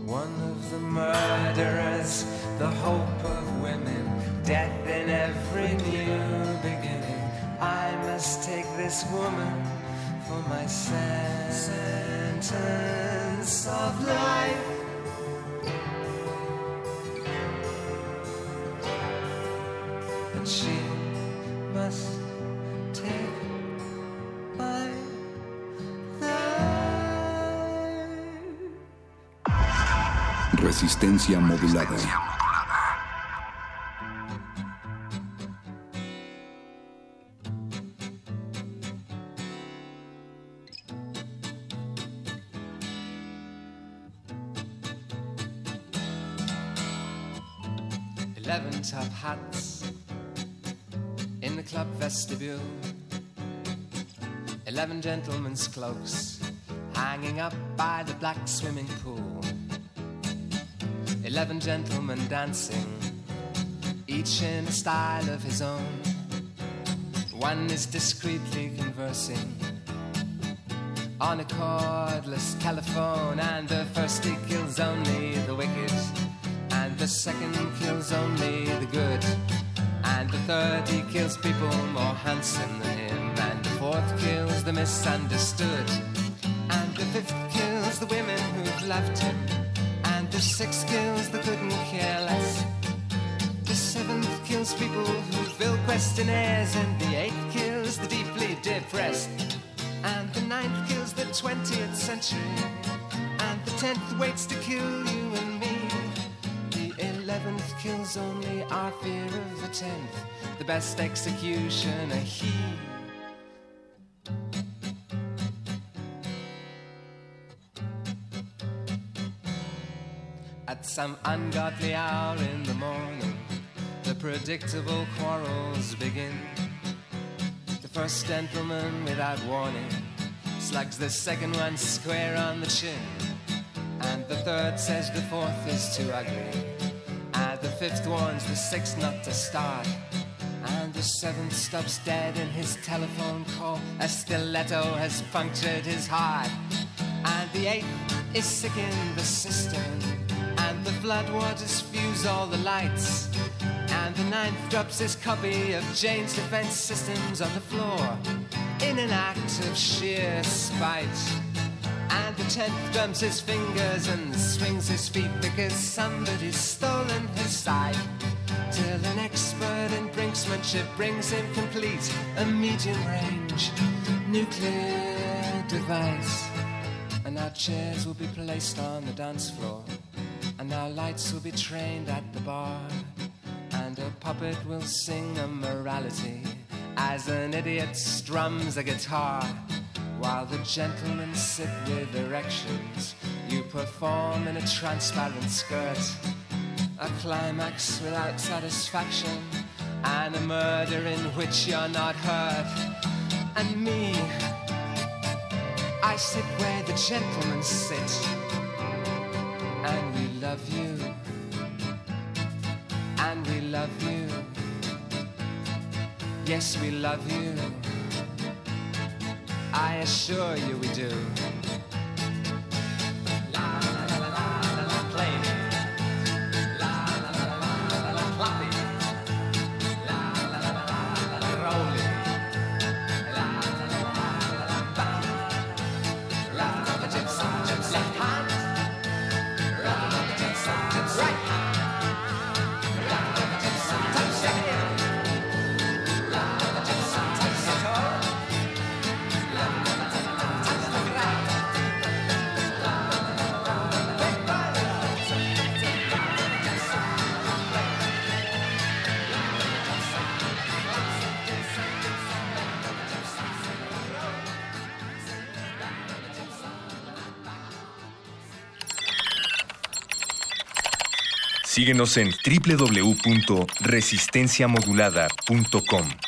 One of the murderers, the hope of women, death in every new beginning. I must take this woman for my sentence of life. And she must Resistencia modulada. Eleven top hats in the club vestibule. Eleven gentlemen's cloaks hanging up by the black swimming pool. Eleven gentlemen dancing, each in a style of his own. One is discreetly conversing on a cordless telephone, and the first he kills only the wicked, and the second kills only the good, and the third he kills people more handsome than him, and the fourth kills the misunderstood, and the fifth kills the women who've left him, the sixth kills the couldn't care less. The seventh kills people who fill questionnaires, and the eighth kills the deeply depressed. And the ninth kills the 20th century. And the tenth waits to kill you and me. The eleventh kills only our fear of the tenth. The best executioner, he. At some ungodly hour in the morning, the predictable quarrels begin. The first gentleman, without warning, slugs the second one square on the chin. And the third says the fourth is too ugly. And the fifth warns the sixth not to start. And the seventh stops dead in his telephone call. A stiletto has punctured his heart. And the eighth is sick in the cistern. And the floodwaters fuse all the lights. And the ninth drops his copy of Jane's defense systems on the floor. In an act of sheer spite. And the tenth drums his fingers and swings his feet because somebody's stolen his sight. Till an expert in brinksmanship brings him complete a medium range nuclear device. And our chairs will be placed on the dance floor. And our lights will be trained at the bar. And a puppet will sing a morality as an idiot strums a guitar. While the gentlemen sit with erections, you perform in a transparent skirt. A climax without satisfaction, and a murder in which you're not hurt. And me, I sit where the gentlemen sit, and we love you, and we love you. Yes, we love you. I assure you we do. Síguenos en www.resistenciamodulada.com.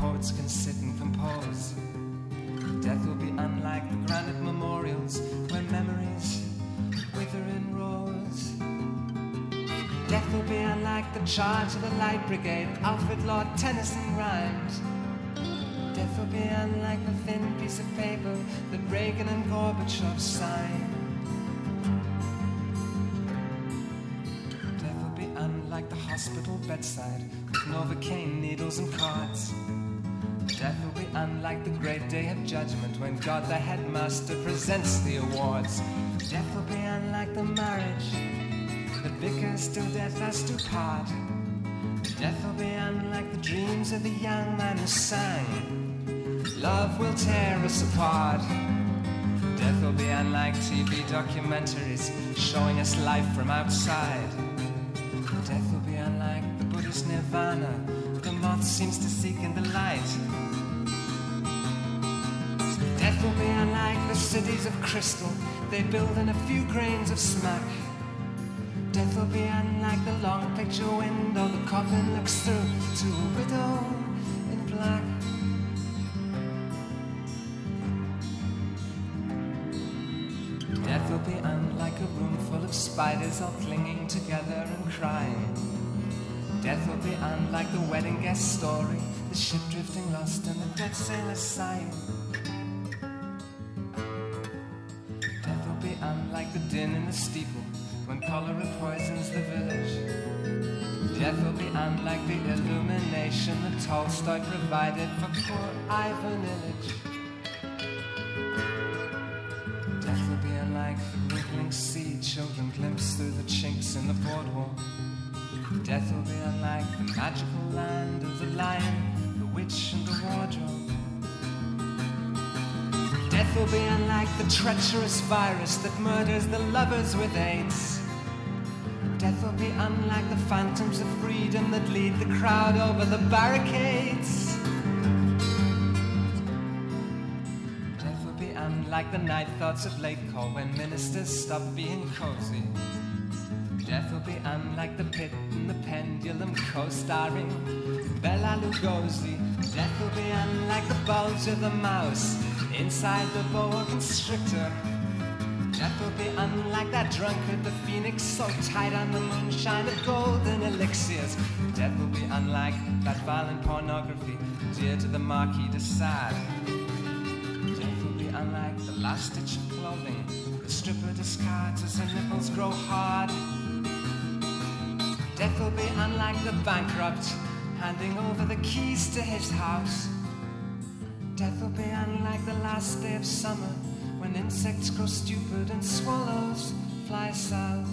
poets can sit and compose. Death will be unlike the granite memorials, where memories wither in rows. Death will be unlike the charge of the Light Brigade, Alfred Lord Tennyson rhymed. Death will be unlike the thin piece of paper that Reagan and Gorbachev signed. Death will be unlike the hospital bedside with Novocaine needles and cards. Death will be unlike the great day of judgment when God the headmaster presents the awards. Death will be unlike the marriage that bickers till death has to part. Death will be unlike the dreams of the young man who sang. Love will tear us apart. Death will be unlike TV documentaries showing us life from outside. Death will be unlike the Buddhist nirvana seems to seek in the light. Death will be unlike the cities of crystal they build in a few grains of smack. Death will be unlike the long picture window the coffin looks through to a widow in black. Death will be unlike a room full of spiders all clinging together and crying. Death will be unlike the wedding guest story, the ship drifting lost and the dead sailor sighing. Death will be unlike the din in the steeple when cholera poisons the village. Death will be unlike the illumination that Tolstoy provided for poor Ivan Illich. Death will be unlike the wrinkling sea children glimpse through the chinks in the boardwalk. Death will be unlike the magical land of the lion, the witch, and the wardrobe. Death will be unlike the treacherous virus that murders the lovers with AIDS. Death will be unlike the phantoms of freedom that lead the crowd over the barricades. Death will be unlike the night thoughts of late call when ministers stop being cozy. Death will be unlike the pit and the pendulum co-starring Bella Lugosi. Death will be unlike the bulge of the mouse inside the boa constrictor. Death will be unlike that drunkard, the phoenix, so tight on the moonshine of golden elixirs. Death will be unlike that violent pornography, dear to the Marquis de Sade. Death will be unlike the last stitch of clothing, the stripper discards as her nipples grow hard. Death will be unlike the bankrupt, handing over the keys to his house. Death will be unlike the last day of summer, when insects grow stupid and swallows fly south.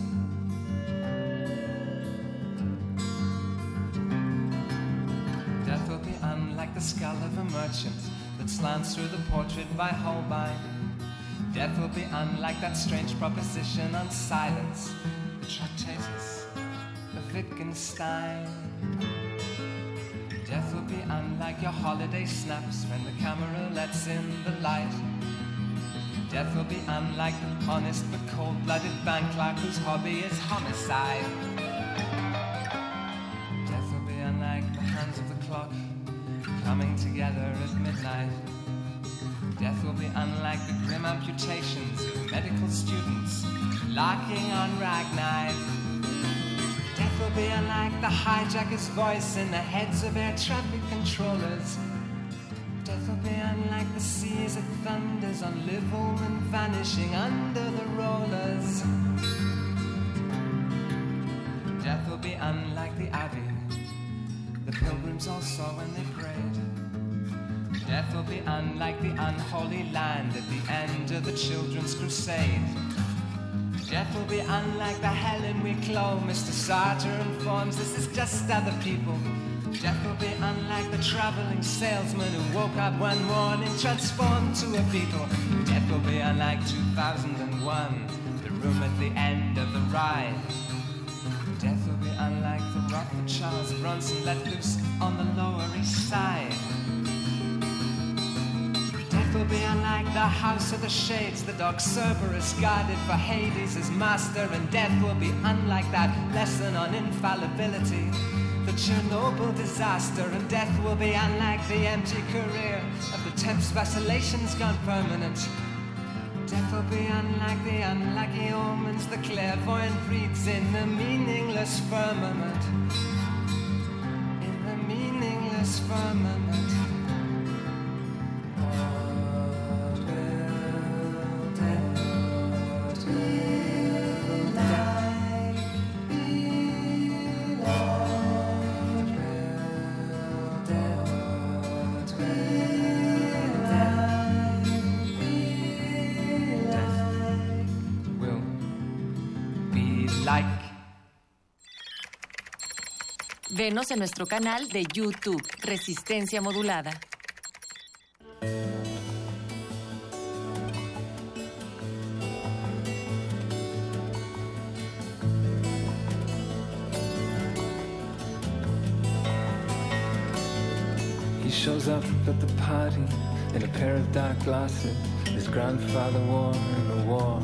Death will be unlike the skull of a merchant that slants through the portrait by Holbein. Death will be unlike that strange proposition on silence, the Tractatus Wittgenstein. Death will be unlike your holiday snaps when the camera lets in the light. Death will be unlike the honest but cold-blooded bank clerk whose hobby is homicide. Death will be unlike the hands of the clock coming together at midnight. Death will be unlike the grim amputations of medical students locking on ragnife. Death will be unlike the hijacker's voice in the heads of air traffic controllers. Death will be unlike the seas it thunders on Liverman vanishing under the rollers. Death will be unlike the abbey the pilgrims all saw when they prayed. Death will be unlike the unholy land at the end of the children's crusade. Death will be unlike the Helen in Wicklow. Mr. Sartre informs this is just other people. Death will be unlike the traveling salesman who woke up one morning transformed to a beetle. Death will be unlike 2001, the room at the end of the ride. Death will be unlike the rock that Charles Bronson let loose on the Lower East Side. Will be unlike the House of the Shades, the dark Cerberus guarded for Hades as master, and death will be unlike that lesson on infallibility. The Chernobyl disaster, and death will be unlike the empty career of the temp's vacillations gone permanent. Death will be unlike the unlucky omens the clairvoyant reads in the meaningless firmament. In the meaningless firmament. Venos en nuestro canal de YouTube, Resistencia Modulada. He shows up at the party in a pair of dark glasses his grandfather wore in the war.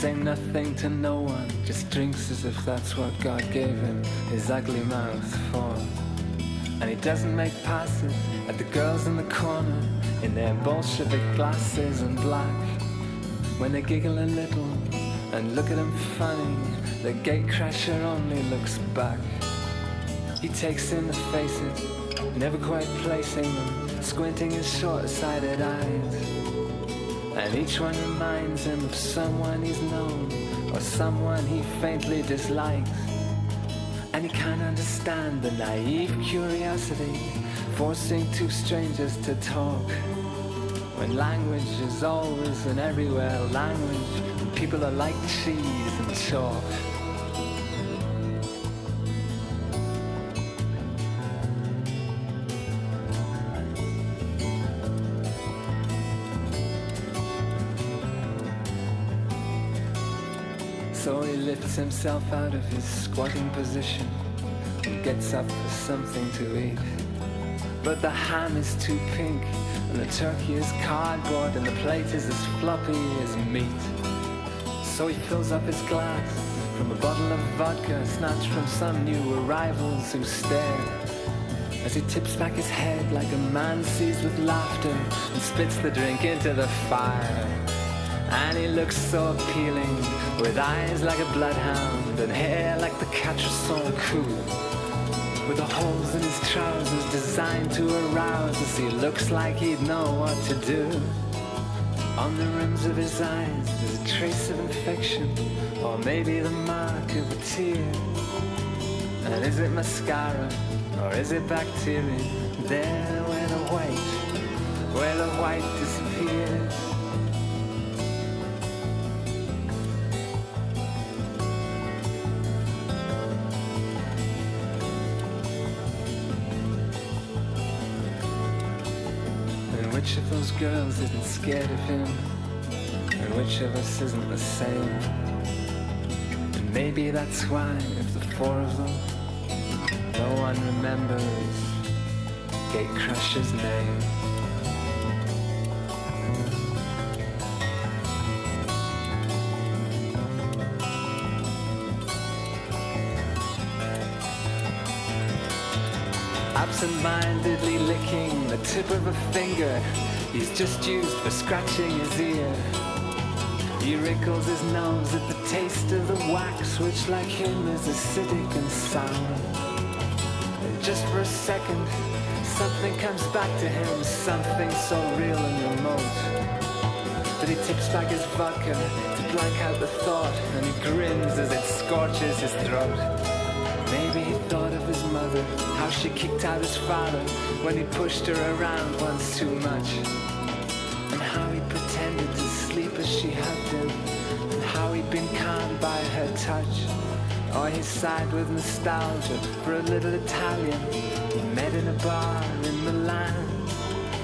Saying nothing to no one, just drinks as if that's what God gave him his ugly mouth for. And he doesn't make passes at the girls in the corner in their Bolshevik glasses and black. When they giggle a little and look at him funny. The gatecrasher only looks back. He takes in the faces, never quite placing them, squinting his short-sighted eyes. And each one reminds him of someone he's known or someone he faintly dislikes. And he can't understand the naive curiosity forcing two strangers to talk. When language is always and everywhere language, people are like cheese and chalk. Himself out of his squatting position and gets up for something to eat. But the ham is too pink, and the turkey is cardboard, and the plate is as floppy as meat. So he fills up his glass from a bottle of vodka snatched from some new arrivals who stare. As he tips back his head like a man seized with laughter and spits the drink into the fire. And he looks so appealing with eyes like a bloodhound and hair like the Quatre-Son coup. With the holes in his trousers designed to arouse as he looks like he'd know what to do. On the rims of his eyes there's a trace of infection or maybe the mark of a tear. And is it mascara or is it bacteria? There where the white, where the white disappears. Which of those girls isn't scared of him? And which of us isn't the same? And maybe that's why, if the four of them, no one remembers Gatecrusher's name. The tip of a finger. He's just used for scratching his ear. He wrinkles his nose at the taste of the wax Which like him is acidic and sour. And just for a second Something comes back to him Something so real and remote That he tips back his vodka To blank out the thought And he grins as it scorches his throat mother, how she kicked out his father when he pushed her around once too much. And how he pretended to sleep as she hugged him, and how he'd been calmed by her touch. Or he sighed with nostalgia for a little Italian he met in a bar in Milan.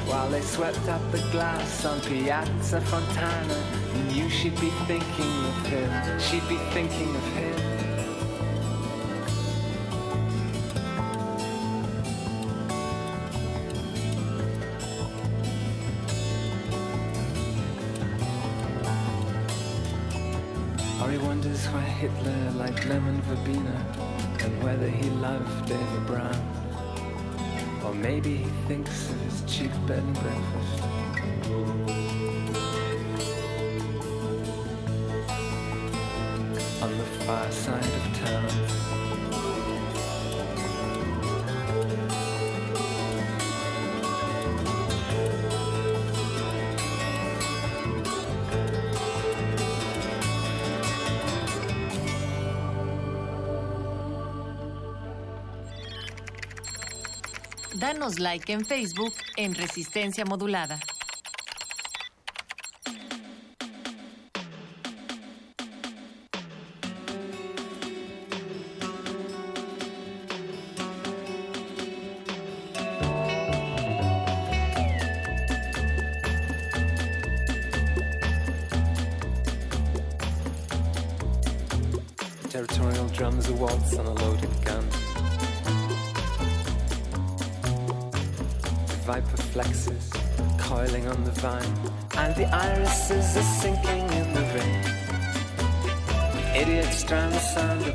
While they swept up the glass on Piazza Fontana, he knew she'd be thinking of him, she'd be thinking of him. Hitler liked lemon verbena and whether he loved Eva Brown. Or maybe he thinks of his cheap bed and breakfast. Danos like en Facebook en Resistencia Modulada.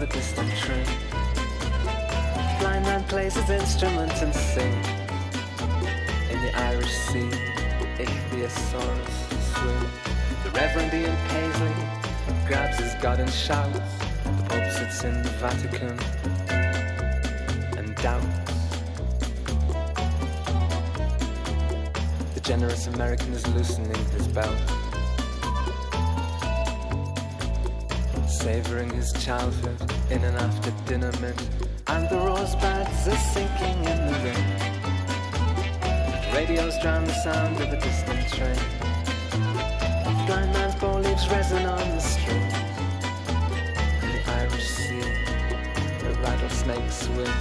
A distant train. Blind man plays his instrument and sings. In the Irish Sea, the ichthyosaurus swim. The Reverend Ian Paisley grabs his god and shouts. The Pope sits in the Vatican and doubts. The generous American is loosening his belt. Savoring his childhood in an after dinner mint. And the rosebuds are sinking in the rain. Radios drown the sound of a distant train. Blind man's bow leaves resin on the street, In the Irish Sea, the rattlesnake swings.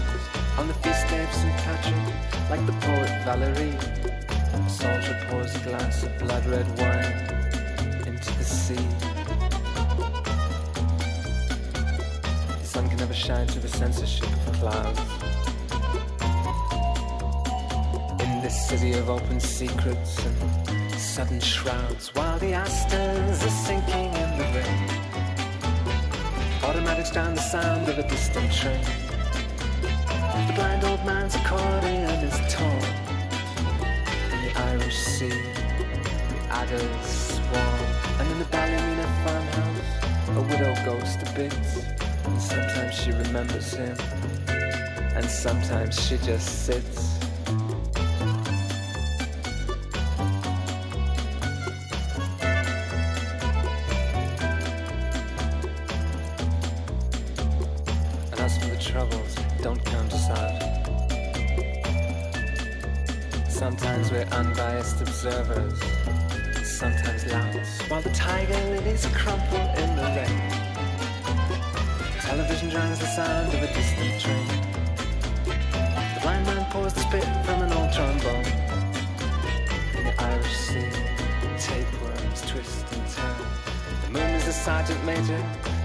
On the feast day of St. Patrick, like the poet Valerie. A soldier pours a glass of blood red wine censorship of clouds. In this city of open secrets and sudden shrouds, while the asters are sinking in the rain. Automatics drown the sound of a distant train. The blind old man's accordion is torn. In the Irish Sea, the adders swarm. And in the Ballymena farmhouse, a widow goes to bits. Sometimes she remembers him, and sometimes she just sits. Distant train. The blind man pours the spit from an old trombone. In the Irish Sea, tapeworms twist and turn. The moon is a sergeant major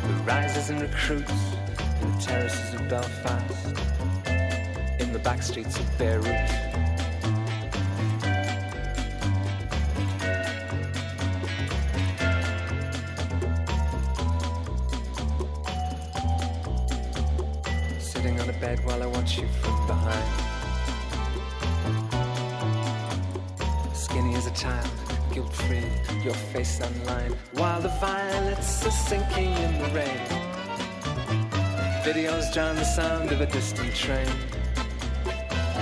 who rises and recruits in the terraces of Belfast, in the back streets of Beirut. Sinking in the rain. Videos drown the sound of a distant train.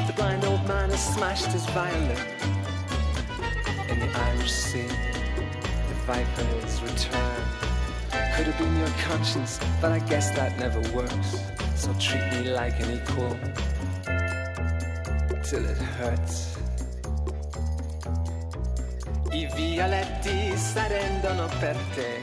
The blind old man has smashed his violin in the Irish Sea. The vipers return. Could have been your conscience, but I guess that never works. So treat me like an equal till it hurts. I violetti s'arrendono per te.